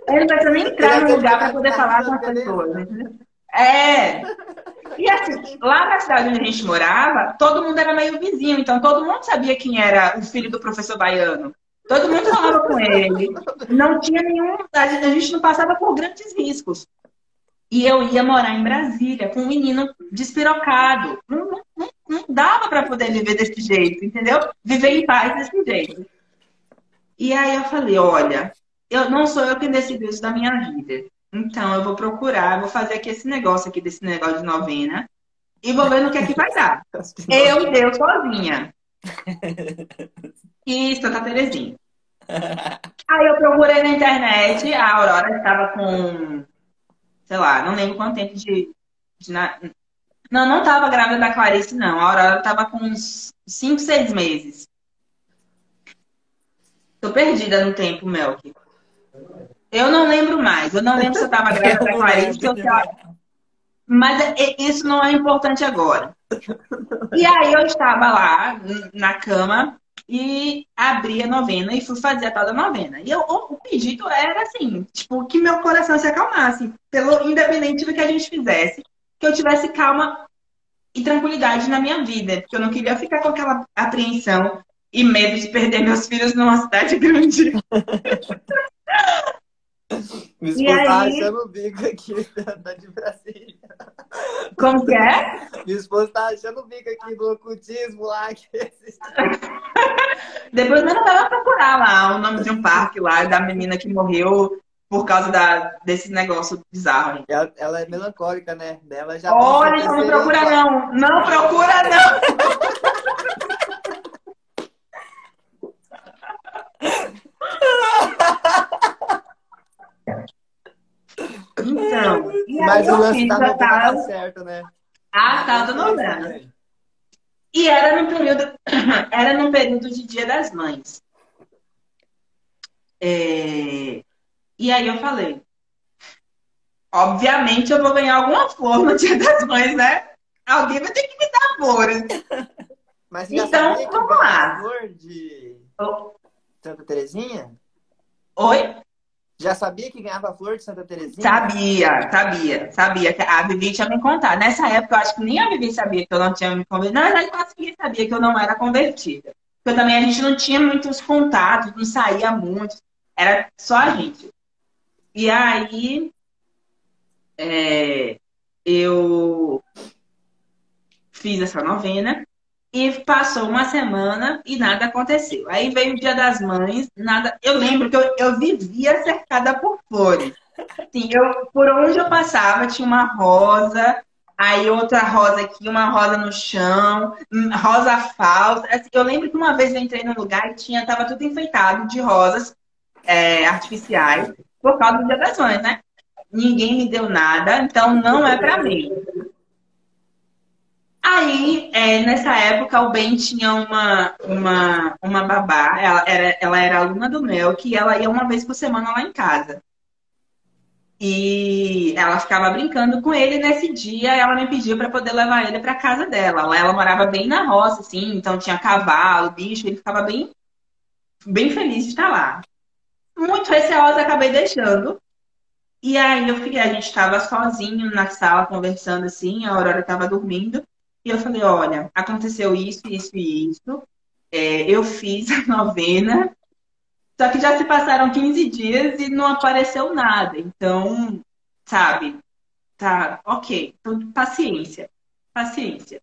Ele não precisa nem entrar no lugar para poder falar com as pessoas. entendeu? É. E assim, lá na cidade onde a gente morava, todo mundo era meio vizinho, então todo mundo sabia quem era o filho do professor baiano. Todo mundo falava com ele. Não tinha nenhum. A gente a gente não passava por grandes riscos. E eu ia morar em Brasília com um menino despirocado. Não, não, não- não dava para poder viver desse jeito, entendeu? Viver em paz desse jeito. E aí eu falei, olha, eu não sou eu quem decidiu isso da minha vida. Então eu vou procurar, vou fazer aqui esse negócio aqui desse negócio de novena e vou ver no que é que vai dar. Eu e Deus sozinha. E Santa Terezinha. Aí eu procurei na internet, a Aurora estava com, sei lá, não lembro quanto tempo de. de Não, não estava grávida da Clarice, não. A Aurora estava com uns 5, 6 meses. Tô perdida no tempo, Melk. Eu não lembro mais. Eu não lembro se eu estava grávida da Clarice se ela... Mas é- isso não é importante agora. E aí eu estava lá na cama e abri a novena e fui fazer a tal da novena. E eu- o, o pedido era assim, tipo, que meu coração se acalmasse, pelo independente do que a gente fizesse, que eu tivesse calma e tranquilidade na minha vida, porque eu não queria ficar com aquela apreensão e medo de perder meus filhos numa cidade grande. Minha E esposa aí? achando o bico aqui da, de Brasília. Como que é? Minha esposa tá achando o bico aqui do ocultismo lá. Depois eu vai procurar lá o nome de um parque lá, da menina que morreu por causa da, desse negócio bizarro. ela, ela é melancólica, né? Dela já Olha, passou não procura não. Não procura não. Então, e Mas o eu lance fiz tá tá certo, né? a tal da novena. E era no período, era no período de Dia das Mães. É, E aí eu falei, obviamente eu vou ganhar alguma flor no Dia das Mães, né? Alguém vai ter que me dar flores. Mas Então, vamos lá. flor de Oh, Santa Terezinha? Oi? Já sabia que ganhava flor de Santa Terezinha? Sabia, sabia, sabia que a Vivi tinha me contado. Nessa época, eu acho que nem a Vivi sabia que eu não tinha me convertido. Na verdade, quase ninguém sabia que eu não era convertida. Porque também a gente não tinha muitos contatos, não saía muito. Era só a gente. E aí, é, eu fiz essa novena e passou uma semana e nada aconteceu. Aí veio o Dia das Mães, nada. Eu lembro que eu, eu vivia cercada por flores. Assim, eu, por onde eu passava tinha uma rosa, aí outra rosa aqui, uma rosa no chão, rosa falsa. Assim, eu lembro que uma vez eu entrei num lugar e tinha, tava tudo enfeitado de rosas é, artificiais por causa das Mães, né? Ninguém me deu nada, então não é para mim. Aí, é, nessa época, o Ben tinha uma, uma, uma babá, ela era, ela era aluna do Mel, que ela ia uma vez por semana lá em casa. E ela ficava brincando com ele nesse dia, ela me pediu para poder levar ele para casa dela. Lá ela morava bem na roça, assim, então tinha cavalo, bicho, ele ficava bem, bem feliz de estar lá. Muito receosa, acabei deixando. E aí eu fiquei, a gente estava sozinho na sala conversando assim, a Aurora estava dormindo. E eu falei, olha, aconteceu isso, isso e isso. É, eu fiz a novena, só que já se passaram 15 dias e não apareceu nada. Então, sabe, tá, ok. Então, paciência, paciência.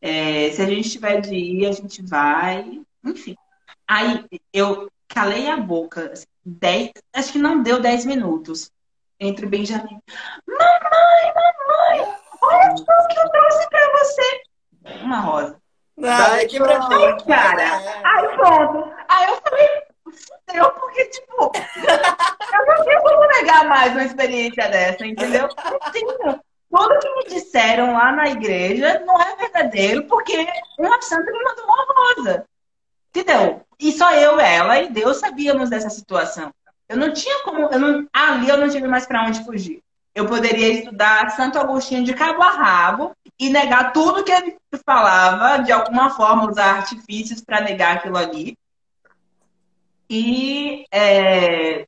É, se a gente tiver de ir, a gente vai. Enfim. Aí eu calei a boca. Assim, dez, acho que não deu 10 minutos. Entre o Benjamin. Mamãe, mamãe, olha o que eu trouxe pra você. Uma rosa. Ai, que Aí, cara, aí pronto. Aí eu falei, fudeu, porque, tipo, eu não tenho como negar mais uma experiência dessa, entendeu? Não tenho. Tudo que me disseram lá na igreja não é verdadeiro, porque uma santa me mandou uma rosa. Entendeu? E só eu, ela e Deus sabíamos dessa situação. Eu não tinha como. Eu não, ali eu não tive mais para onde fugir. Eu poderia estudar Santo Agostinho de cabo a rabo e negar tudo que ele falava, de alguma forma usar artifícios para negar aquilo ali e, é,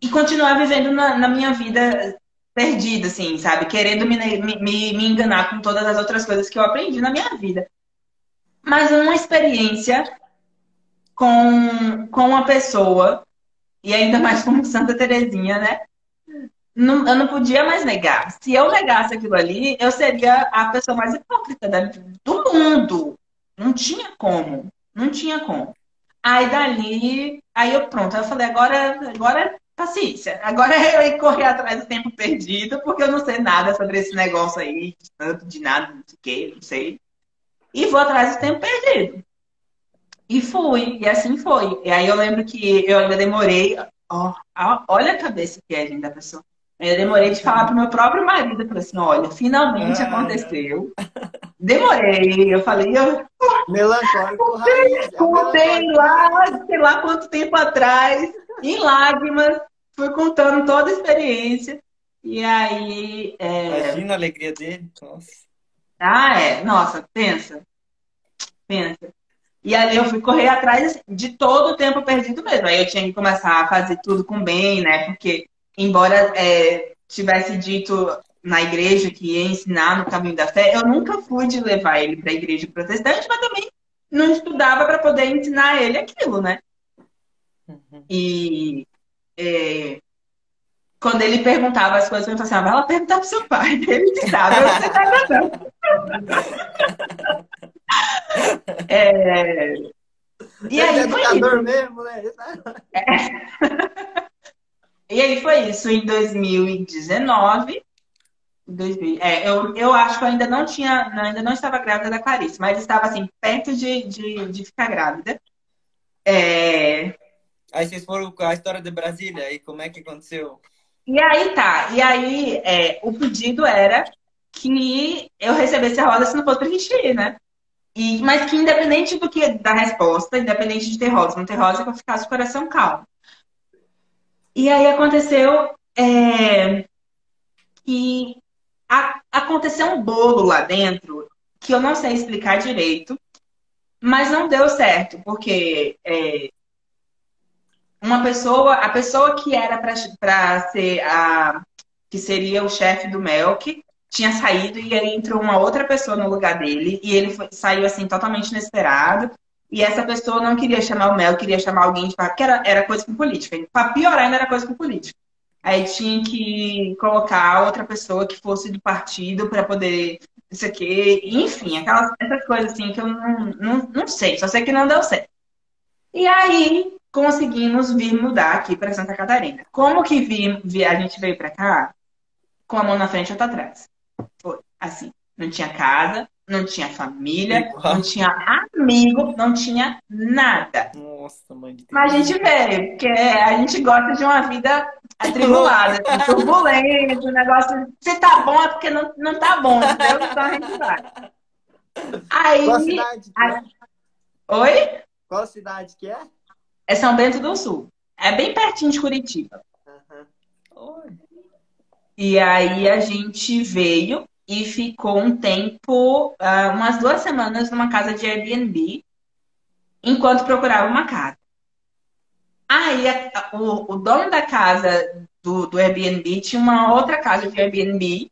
e continuar vivendo na, na, minha vida perdida, assim, sabe? Querendo me, me, me enganar com todas as outras coisas que eu aprendi na minha vida. Mas uma experiência com, com uma pessoa, e ainda mais como Santa Terezinha, né? Não, eu não podia mais negar. Se eu negasse aquilo ali, eu seria a pessoa mais hipócrita do mundo. Não tinha como. Não tinha como. Aí dali, aí eu pronto, eu falei, agora, agora paciência. Agora eu ir correr atrás do tempo perdido, porque eu não sei nada sobre esse negócio aí, tanto de nada, o que, não sei. E vou atrás do tempo perdido. E fui, e assim foi. E aí eu lembro que eu ainda demorei, ó, olha a cabeça que é, gente, da pessoa. Eu demorei de falar pro meu próprio marido, falei assim, olha, finalmente ah, aconteceu. Demorei, eu falei, eu. Melancólico, Contei lá, sei lá quanto tempo atrás, em lágrimas, fui contando toda a experiência. E aí. É... Imagina a alegria dele. Nossa. Ah, é. Nossa, pensa. Pensa. E aí eu fui correr atrás de todo o tempo perdido mesmo. Aí eu tinha que começar a fazer tudo com bem, né? Porque, embora é, tivesse dito na igreja que ia ensinar no caminho da fé, eu nunca fui de levar ele para a igreja protestante, mas também não estudava para poder ensinar ele aquilo, né? Uhum. E é, quando ele perguntava as coisas, eu falava assim, ah, vai lá perguntar pro seu pai, ele que sabe, você tá. É... E aí é foi isso. mesmo, né? É. E aí foi isso, em 2019, 2000. É, eu, eu acho que eu ainda não tinha, ainda não estava grávida da Clarice, mas estava assim, perto de, de, de ficar grávida. É... Aí vocês foram com a história de Brasília, e como é que aconteceu? E aí tá, e aí é, o pedido era que eu recebesse a roda se não fosse pra gente ir, né? E, mas que independente do que da resposta, independente de ter rosa, não ter rosa, que eu ficasse o coração calmo. E aí aconteceu é, que a, aconteceu um bolo lá dentro que eu não sei explicar direito, mas não deu certo, porque é, uma pessoa, a pessoa que era para ser a que seria o chefe do Melk, tinha saído e aí entrou uma outra pessoa no lugar dele e ele foi, saiu assim totalmente inesperado. E essa pessoa não queria chamar o Mel, queria chamar alguém de porque era, era coisa com política. Para piorar, ainda era coisa com política. Aí tinha que colocar outra pessoa que fosse do partido para poder isso aqui, enfim, aquelas essas coisas assim que eu não, não, não sei, só sei que não deu certo. E aí conseguimos vir mudar aqui para Santa Catarina. Como que vi, vi, a gente veio para cá? Com a mão na frente e outra atrás. Assim. Não tinha casa, não tinha família, não tinha amigo, não tinha nada. Nossa, mãe de Deus. Mas a gente veio, porque a gente gosta de uma vida atribulada, assim, turbulenta, um negócio. Se tá bom é porque não, não tá bom, entendeu? Então a gente vai. Aí. Qual cidade é? Oi? Qual cidade que é? É São Bento do Sul. É bem pertinho de Curitiba. Uhum. E aí a gente veio e ficou um tempo, uh, umas duas semanas, numa casa de Airbnb, enquanto procurava uma casa. Aí a, o, o, dono da casa do, do Airbnb tinha uma outra casa de Airbnb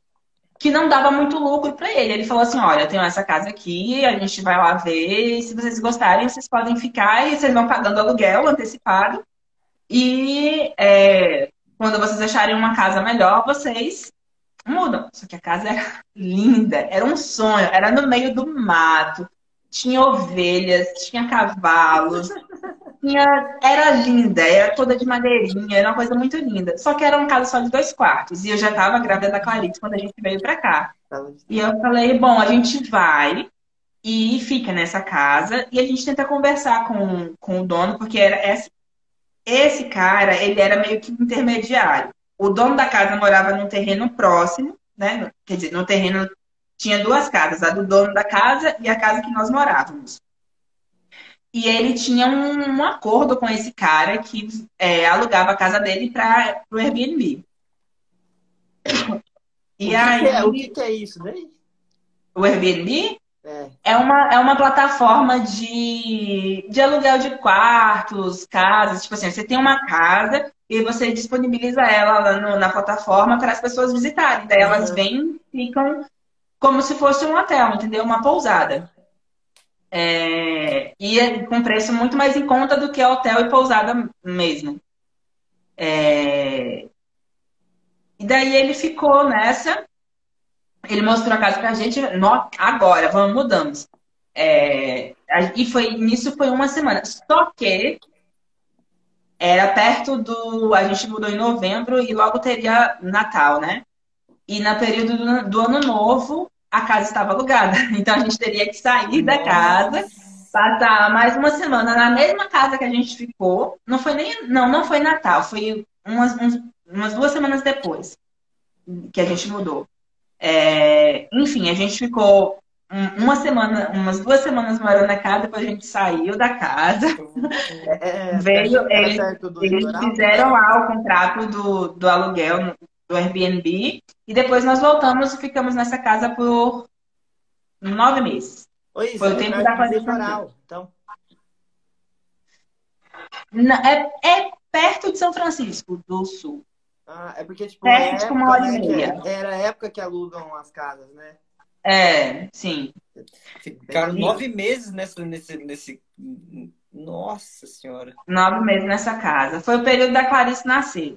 que não dava muito lucro para ele. Ele falou assim: olha, eu tenho essa casa aqui, a gente vai lá ver, e se vocês gostarem, vocês podem ficar e vocês vão pagando aluguel antecipado. E é, quando vocês acharem uma casa melhor, vocês mudam. Só que a casa era linda, era um sonho, era no meio do mato, tinha ovelhas, tinha cavalos, tinha, era linda, era toda de madeirinha, era uma coisa muito linda. Só que era uma casa só de dois quartos. E eu já estava grávida da Clarice quando a gente veio para cá. E eu falei, bom, a gente vai e fica nessa casa e a gente tenta conversar com, com o dono, porque era esse, esse cara, ele era meio que intermediário. O dono da casa morava num terreno próximo, né? Quer dizer, no terreno tinha duas casas, a do dono da casa e a casa que nós morávamos. E ele tinha um, um acordo com esse cara que é, alugava a casa dele para o Airbnb. E o aí, que é, o que, é isso, né? O Airbnb? É. é, uma, é uma plataforma de, de aluguel de quartos, casas. Tipo assim, você tem uma casa e você disponibiliza ela lá no, na plataforma para as pessoas visitarem. Daí elas uhum. vêm ficam como se fosse um hotel, entendeu? Uma pousada. É, e é com preço muito mais em conta do que hotel e pousada mesmo. É, e daí ele ficou nessa. Ele mostrou a casa pra gente. agora, vamos, mudamos. É, e foi nisso foi uma semana. Só que era perto do. A gente mudou em novembro e logo teria Natal, né? E na período do, do ano novo, a casa estava alugada. Então a gente teria que sair da casa, passar mais uma semana na mesma casa que a gente ficou. Não foi nem. Não, não foi Natal, foi umas, uns, umas duas semanas depois que a gente mudou. É, enfim, a gente ficou uma semana, umas duas semanas morando na casa, depois a gente saiu da casa. É, é veio, eles, eles fizeram lá o contrato do, do aluguel do Airbnb e depois nós voltamos e ficamos nessa casa por nove meses. Oi, Foi o tempo da pandemia. Então. É, é perto de São Francisco do Sul. Ah, é porque, tipo, é, tipo uma hora e né, meia. Era a época que alugam as casas, né? É, sim. Ficaram nove meses nessa, nesse, nesse. Nossa Senhora. Nove meses nessa casa. Foi o período da Clarice nascer.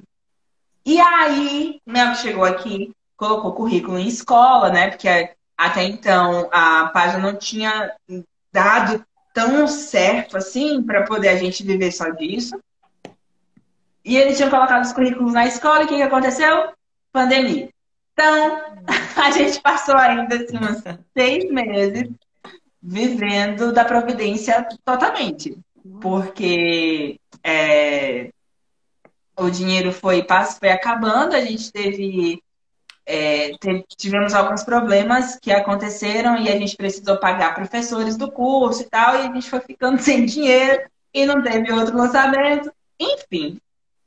E aí, Mel chegou aqui, colocou currículo em escola, né? Porque até então a página não tinha dado tão certo assim para poder a gente viver só disso. E eles tinham colocado os currículos na escola e o que, que aconteceu? Pandemia. Então, a gente passou ainda assim, uns seis meses vivendo da providência totalmente. Porque é, o dinheiro foi, foi acabando, a gente teve, é, teve, tivemos alguns problemas que aconteceram e a gente precisou pagar professores do curso e tal, e a gente foi ficando sem dinheiro e não teve outro lançamento. Enfim.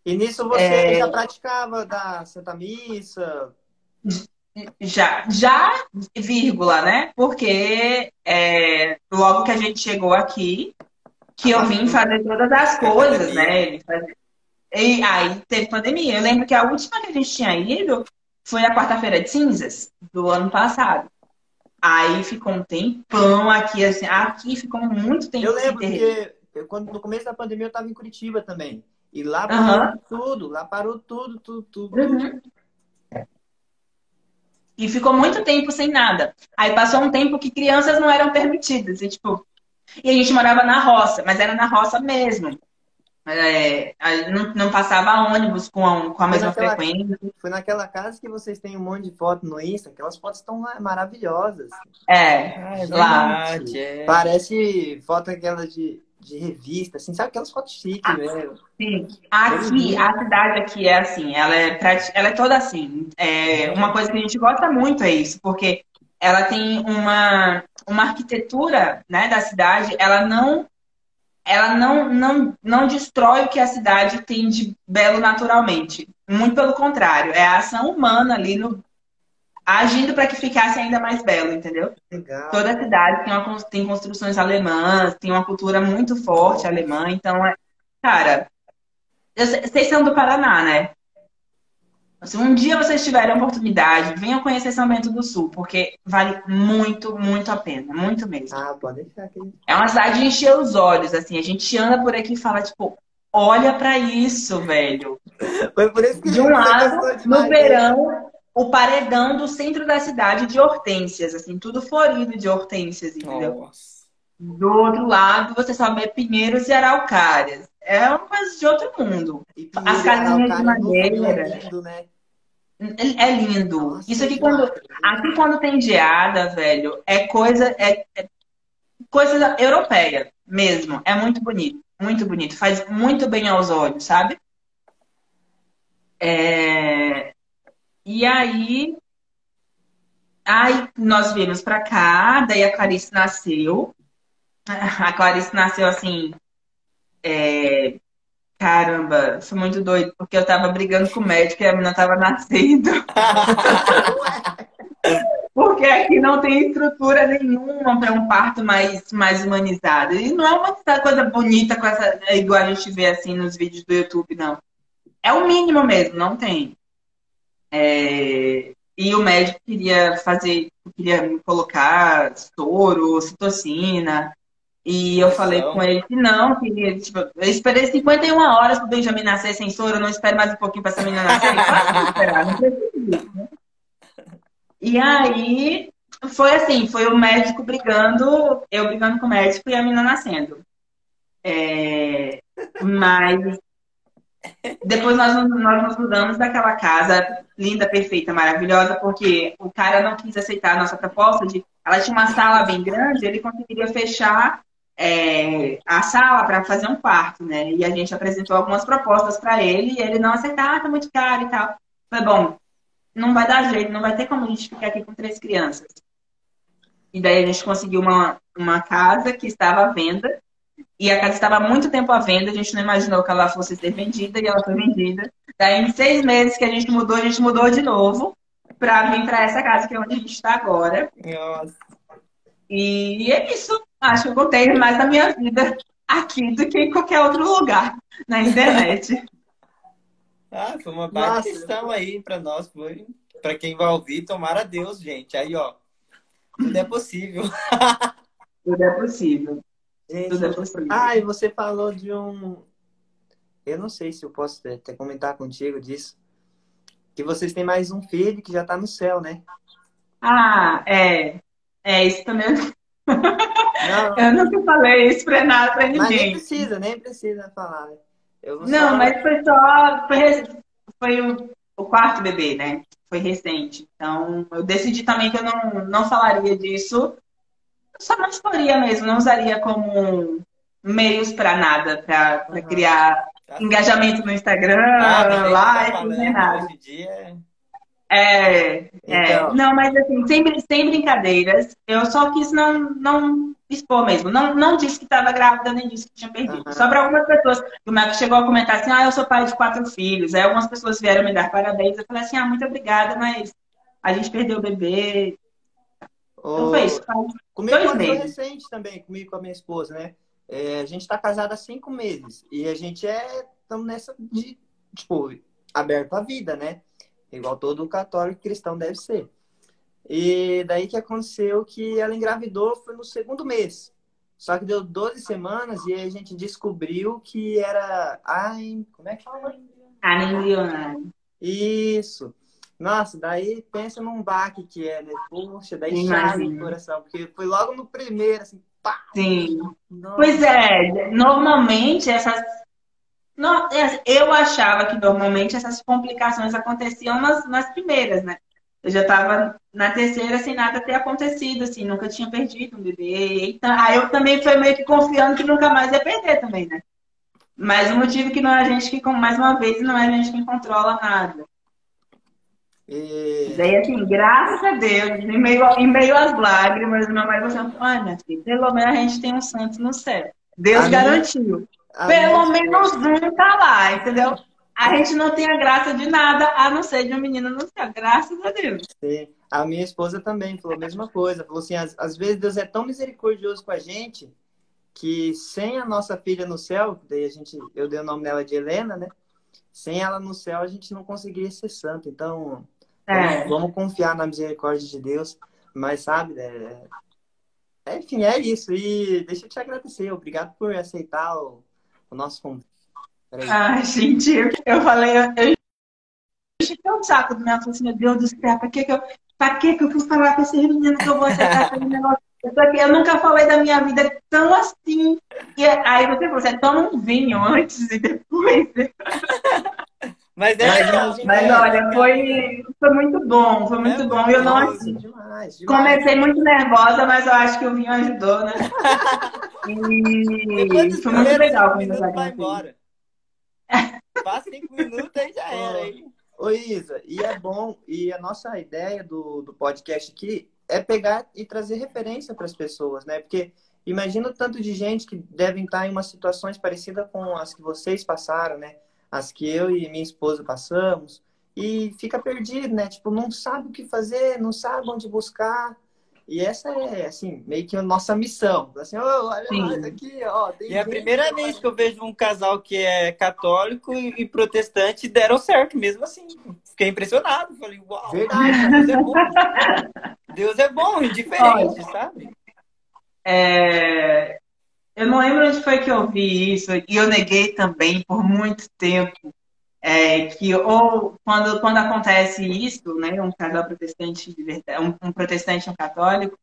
E nisso você é... já praticava da Santa Missa? Já, já, vírgula, né? Porque é, logo que a gente chegou aqui, que eu vim fazer todas as coisas, né? E aí teve pandemia. Eu lembro que a última que a gente tinha ido foi a quarta-feira de cinzas do ano passado. Aí ficou um tempão aqui, assim, aqui ficou muito tempo. Eu lembro que quando, no começo da pandemia eu estava em Curitiba também. E lá parou uhum. tudo, lá parou tudo, tudo, tudo. Uhum. E ficou muito tempo sem nada. Aí passou um tempo que crianças não eram permitidas. E, tipo, e a gente morava na roça, mas era na roça mesmo. É, não, não, passava ônibus com a, com a mesma naquela, frequência. Foi naquela casa que vocês têm um monte de foto no Insta, aquelas fotos estão maravilhosas. É, Ah, é lá. é. Parece foto aquela de, de revista, assim, sabe aquelas fotos chiques, Ah, né? Sim. Aqui, a cidade aqui é assim, ela é, ela é toda assim. É, uma coisa que a gente gosta muito é isso, porque ela tem uma, uma arquitetura, né, da cidade, ela não ela não, não, não destrói o que a cidade tem de belo naturalmente. Muito pelo contrário, é a ação humana ali no, agindo para que ficasse ainda mais belo, entendeu? Legal. Toda a cidade tem, uma, tem construções alemãs, tem uma cultura muito forte alemã, então, é, cara, vocês são do Paraná, né? Se um dia vocês tiverem a oportunidade, venham conhecer São Bento do Sul, porque vale muito, muito a pena, muito mesmo. Ah, pode deixar aqui. É uma cidade de encher os olhos, assim, a gente anda por aqui e fala, tipo, olha pra isso, velho. Foi por isso que De um lado, no né? verão, o paredão do centro da cidade de hortênsias, assim, tudo florido de hortênsias, entendeu? Nossa. Do outro lado, você só vê pinheiros e araucárias. É uma coisa de outro mundo. E As casinhas de madeira. É lindo, né? É lindo. Nossa, Isso aqui, quando, aqui quando tem geada, velho, é coisa, é, é coisa europeia mesmo. É muito bonito, muito bonito. Faz muito bem aos olhos, sabe? É, E aí, aí nós viemos pra cá, daí a Clarice nasceu. A Clarice nasceu assim, é, Caramba, foi muito doido, porque eu tava brigando com o médico e a menina tava nascendo. Porque aqui não tem estrutura nenhuma para um parto mais, mais humanizado. E não é uma coisa bonita com essa, igual a gente vê assim nos vídeos do YouTube, não. É o mínimo mesmo, não tem. É, E o médico queria fazer, queria me colocar soro, citocina. E eu falei com ele que não, que tipo, eu esperei 51 horas pro Benjamin nascer sem soro, eu não espero mais um pouquinho pra essa menina nascer. Claro que esperar, não preciso né? E aí foi assim, foi o médico brigando, eu brigando com o médico e a menina nascendo. É, mas depois nós, nós nos mudamos daquela casa linda, perfeita, maravilhosa, porque o cara não quis aceitar a nossa proposta de. Ela tinha uma sala bem grande, ele conseguiria fechar é, a sala para fazer um quarto, né? E a gente apresentou algumas propostas para ele e ele não aceitar, ah, tá muito caro e tal. Foi bom, não vai dar jeito, não vai ter como a gente ficar aqui com três crianças. E daí a gente conseguiu uma, uma casa que estava à venda. E a casa estava há muito tempo à venda, a gente não imaginou que ela fosse ser vendida e ela foi vendida. Daí, em seis meses que a gente mudou, a gente mudou de novo para vir para essa casa que é onde a gente está agora. Nossa. E é isso. Acho que eu contei mais da minha vida aqui do que em qualquer outro lugar na internet. Ah, foi uma baita questão aí pra nós, foi. Pra quem vai ouvir, tomara a Deus, gente. Aí, ó, tudo é possível. Tudo é possível. Gente, Tudo é possível. Ah, e você falou de um. Eu não sei se eu posso até comentar contigo disso. Que vocês têm mais um filho que já tá no céu, né? Ah, é. É, isso também. Não, Eu nunca falei isso pra nada pra mas nem ninguém. precisa, nem precisa falar, né? Não, só- mas foi só. Foi, foi o, o quarto bebê, né? Foi recente. Então, eu decidi também que eu não, não falaria disso. Só não exporia mesmo, não usaria como meios pra nada, pra, pra Uhum. criar engajamento no Instagram, Nada, tá live, nem nada. Hoje em dia, É, é. Então. Não, mas assim, sem, sem brincadeiras, eu só quis não, não expor mesmo. Não, não disse que estava grávida, nem disse que tinha perdido. Aham. Só para algumas pessoas. O Marco chegou a comentar assim: ah, eu sou pai de quatro filhos. Aí algumas pessoas vieram me dar parabéns. Eu falei assim: ah, muito obrigada, mas a gente perdeu o bebê. Então foi isso. Comigo Dois meses. recente também, comigo com a minha esposa, né? É, a gente tá casado há cinco meses e a gente é, estamos nessa de, tipo, aberto à vida, né? Igual todo católico cristão deve ser. E daí que aconteceu que ela engravidou foi no segundo mês. Só que deu 12 semanas e a gente descobriu que era. Ai, como é que fala? Nem milionário. Isso. Nossa, daí pensa num baque que é, né? Poxa, daí chave no coração, porque foi logo no primeiro, assim, pá! Sim. Nossa. Pois é, normalmente essas é, eu achava que normalmente essas complicações aconteciam nas, nas primeiras, né? Eu já estava na terceira sem nada ter acontecido, assim, nunca tinha perdido um bebê. Então, aí eu também fui meio que confiando que nunca mais ia perder também, né? Mas o motivo que não é a gente que, mais uma vez, não é a gente que controla nada. E... Daí, assim, graças a Deus, em meio, em meio às lágrimas, minha mãe falou assim, minha filha, pelo menos a gente tem um santo no céu. Deus a garantiu. Minha... Pelo menos um tá lá, entendeu? A gente não tem a graça de nada, a não ser de um menino no céu, graças a Deus. Sim. A minha esposa também falou a mesma coisa. Falou assim, às, às vezes Deus é tão misericordioso com a gente que sem a nossa filha no céu, daí a gente, eu dei o nome dela de Helena, né? Sem ela no céu, a gente não conseguiria ser santo. Então, é. vamos, vamos, confiar na misericórdia de Deus. Mas, sabe, é, é, enfim, é isso. E deixa eu te agradecer. Obrigado por aceitar o, o nosso convite. Ai, gente, eu falei, eu, eu enchi um saco do meu, falei assim, meu Deus do céu, pra que que eu, pra que que eu fui falar com esse menino que eu vou aceitar negócio? Eu, eu nunca falei da minha vida tão assim. E aí você falou, você toma um vinho antes e depois. Mas, é, mas, mas olha, foi, foi muito bom, foi muito é bom. Eu não assim, demais, demais. comecei muito nervosa, mas eu acho que o vinho ajudou, né? E foi muito legal vai embora. Passa cinco minutos e já era, hein? Ô Isa, e é bom, e a nossa ideia do, do podcast aqui é pegar e trazer referência para as pessoas, né? Porque imagina o tanto de gente que devem estar em umas situações parecidas com as que vocês passaram, né? As que eu e minha esposa passamos, e fica perdido, né? Tipo, não sabe o que fazer, não sabe onde buscar. E essa é, assim, meio que a nossa missão. Assim, oh, olha Sim. aqui, ó. e é a primeira vez que eu vejo um casal que é católico e protestante deram certo mesmo assim. Fiquei impressionado. Falei, uau, Verdade. Deus é bom. Deus é bom, indiferente, Olha, sabe? É... Eu não lembro onde foi que eu vi isso, e eu neguei também por muito tempo. É, que ou quando, quando acontece isso, né, um casal protestante um, um protestante e um católico,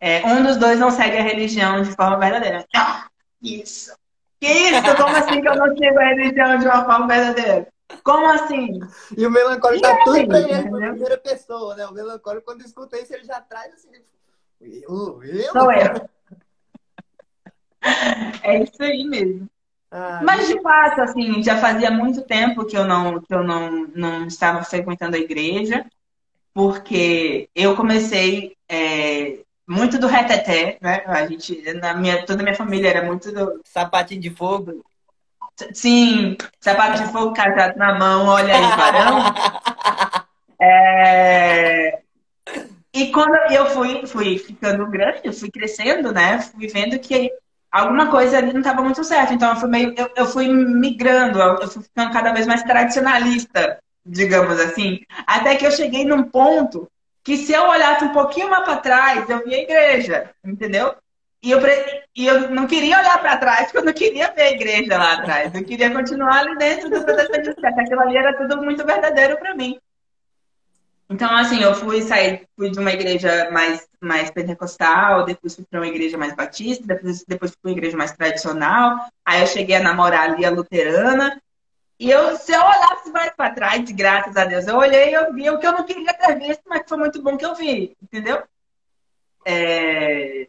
é, um dos dois não segue a religião de forma verdadeira. Ah, isso. Que isso? Como assim que eu não sigo a religião de uma forma verdadeira? Como assim? E o melancólico tá tudo pra ele por primeira pessoa, né? O melancólico, quando escuta isso, ele já traz assim. Eu? Eu? Sou eu. É isso aí mesmo. Ah, Mas de fato, assim, já fazia muito tempo que eu não, que eu não, não estava frequentando a igreja, porque eu comecei é, muito do reteté, né? A gente, na minha, toda a minha família era muito do. Sapatinho de fogo. Sim, sapato de fogo casado na mão, olha aí, varão. É... E quando eu fui, fui ficando grande, eu fui crescendo, né? Fui vendo que alguma coisa ali não estava muito certo. Então eu fui meio, eu, eu fui migrando, eu fui ficando cada vez mais tradicionalista, digamos assim, até que eu cheguei num ponto que se eu olhasse um pouquinho mais para trás, eu via a igreja, entendeu? E eu, e eu não queria olhar para trás, porque eu não queria ver a igreja lá atrás. Eu queria continuar ali dentro do protestantismo, aquilo ali era tudo muito verdadeiro para mim. Então, assim, eu fui sair, fui de uma igreja mais, mais pentecostal, depois fui para uma igreja mais batista, depois, depois fui para uma igreja mais tradicional. Aí eu cheguei a namorar ali a luterana. E eu, se eu olhasse mais para trás, graças a Deus, eu olhei e eu vi o que eu não queria ter visto, mas foi muito bom que eu vi, entendeu? É...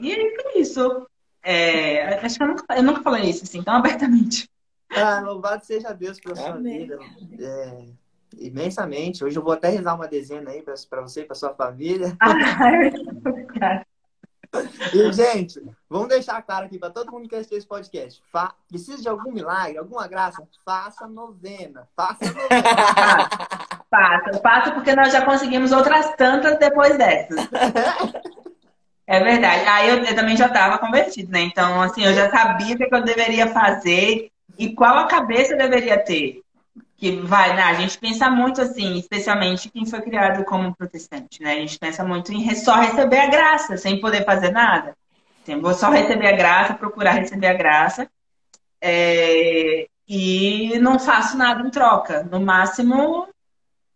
E é isso. É... Acho que eu nunca, eu nunca falei isso assim tão abertamente. Ah, louvado seja Deus pela sua vida. É imensamente. Hoje eu vou até rezar uma dezena aí para você e para sua família. e, gente, vamos deixar claro aqui para todo mundo que assistiu esse podcast. Fa precisa de algum milagre, alguma graça? Faça novena. Faça novena. faça, faça, porque nós já conseguimos outras tantas depois dessas. É verdade. Aí eu, eu também já estava convertido, né? Então, assim, eu já sabia o que eu deveria fazer e qual a cabeça eu deveria ter que vai, né? A gente pensa muito assim, especialmente quem foi criado como protestante, né? A gente pensa muito em só receber a graça, sem poder fazer nada. Assim, vou só receber a graça, procurar receber a graça, é... e não faço nada em troca. No máximo,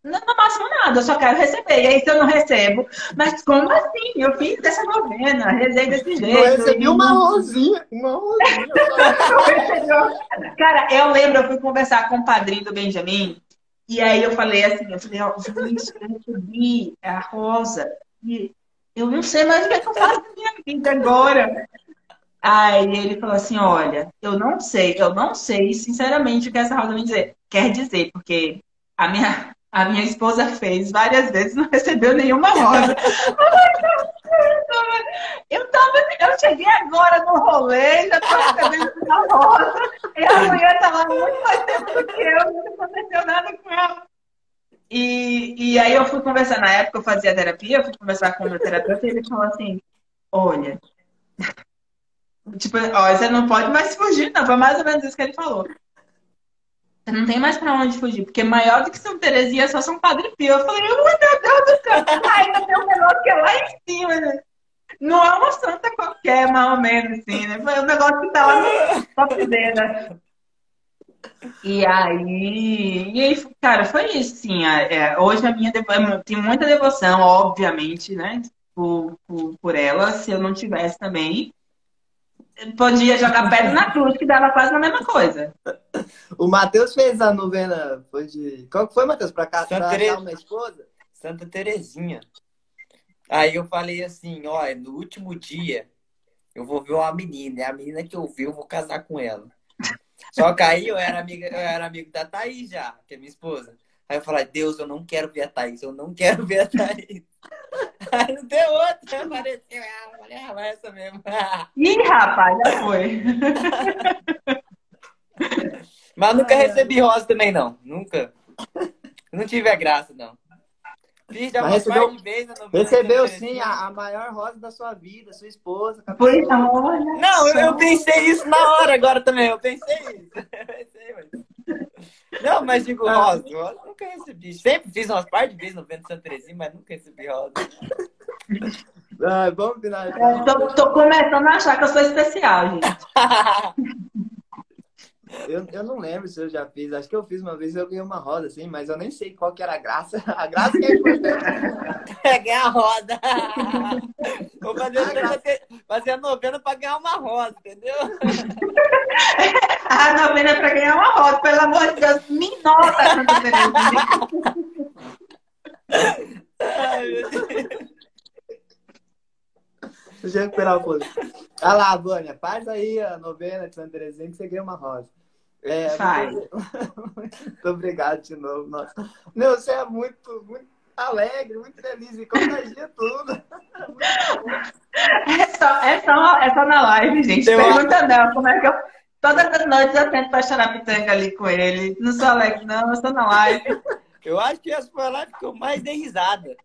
no máximo nada, eu só quero receber. E aí, se eu não recebo, mas como assim? Eu fiz dessa novena, rezei desse jeito. Eu recebi uma rosinha, uma rosinha. Cara, eu lembro, eu fui conversar com o padrinho do Benjamin, e aí eu falei assim, eu falei, ó, gente, eu recebi a rosa, e eu não sei mais o que, é que eu faço na minha vida agora. Aí ele falou assim, olha, eu não sei, eu não sei, sinceramente, o que essa rosa me dizer, quer dizer, porque a minha a minha esposa fez várias vezes, não recebeu nenhuma rosa. eu, tava, eu cheguei agora no rolê, já tô recebendo uma rosa. E a mulher tá lá muito mais tempo do que eu, não aconteceu nada com ela. E, e aí eu fui conversar, na época eu fazia terapia, eu fui conversar com o meu terapeuta e ele falou assim, olha, tipo, ó, você não pode mais fugir, não. Foi mais ou menos isso que ele falou. Você não tem mais pra onde fugir, porque maior do que São Terezinha é só São Padre Pio. Eu falei, meu Deus do céu, ainda tem um menor que é lá em cima, né? Não é uma santa qualquer, mais ou menos, assim, né? Foi um negócio que tá lá no top né? E aí, e aí, cara, foi isso, sim. É, hoje a minha devoção, tem muita devoção, obviamente, né? Por, por, por ela, se eu não tivesse também podia jogar pedra na cruz, que dava quase a mesma coisa. O Matheus fez a novena, foi de. Qual que foi, Matheus? Pra Santa Tere... uma esposa? Santa Terezinha. Aí eu falei assim, ó, no último dia eu vou ver uma menina, é a menina que eu vi, eu vou casar com ela. Só que aí eu era, amiga, eu era amigo da Thaís já, que é minha esposa. Aí eu falei, Deus, eu não quero ver a Thaís, eu não quero ver a Thaís. Aí não deu outra, apareceu ela. Falei, ah, vai essa mesmo. Ih, rapaz, já foi. Mas nunca recebi rosa também, não. Nunca. Não tive a graça, não. Fiz já recebeu, vezes, recebeu sim a, a, maior rosa da sua vida, sua esposa. Pois olha. Não, eu, eu, pensei isso na hora agora também. Eu pensei isso. Eu pensei, mas... Não, mas digo ah. rosa. Rosa nunca recebi. Sempre fiz umas par de vezes no Vento Santa Terezinha, mas nunca recebi rosa. Ah, vamos finalizar. É, tô, tô começando a achar que eu sou especial, gente. Eu, eu não lembro se eu já fiz. Acho que eu fiz uma vez eu ganhei uma roda, assim, mas eu nem sei qual que era a graça. A graça que é importante. É ganhar a roda. Vou fazer, a fazer, a novena para ganhar uma roda, entendeu? A novena é para ganhar uma roda, pelo amor de Deus. Me nota, Teresa. Ai, meu Deus. Deixa eu recuperar o poder. Olha lá, Vânia, faz aí a novena de Santa Terezinha que você ganha uma rosa. É, Faz. Muito obrigado de novo. Nossa. Meu, você é muito, muito alegre, muito feliz e contagia tudo. É só, é, só, é só na live, gente. Eu Pergunta acho... não, como é que eu. Todas as noites eu tento chorar pitanga ali com ele. Não sou alegre, não, eu sou na live. Eu acho que essa foi a live que eu mais dei risada.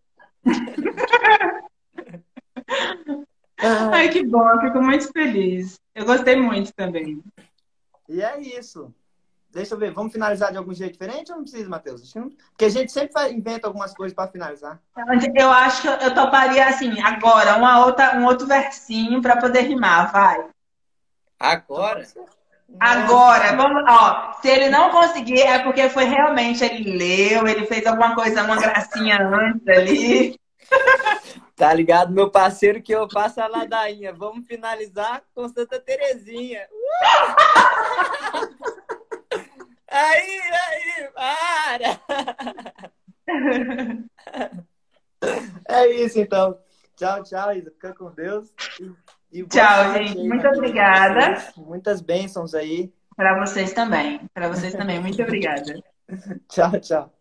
Ai, que bom, eu fico muito feliz. Eu gostei muito também. E é isso. Deixa eu ver, vamos finalizar de algum jeito diferente ou não precisa, Matheus? Porque a gente sempre inventa algumas coisas para finalizar. Eu acho que eu toparia assim, agora, uma outra, um outro versinho para poder rimar, vai. Agora? Agora, vamos, ó, se ele não conseguir, é porque foi realmente, ele leu, ele fez alguma coisa, uma gracinha antes ali. Tá ligado, meu parceiro, que eu faço a ladainha. Vamos finalizar com Santa Terezinha. Uh! aí, aí, para! É isso, então. Tchau, tchau, Isa. Fica com Deus. E, e tchau, gente. Aí, Muito obrigada. Muitas bênçãos aí. Para vocês também. Para vocês também. Muito obrigada. tchau, tchau.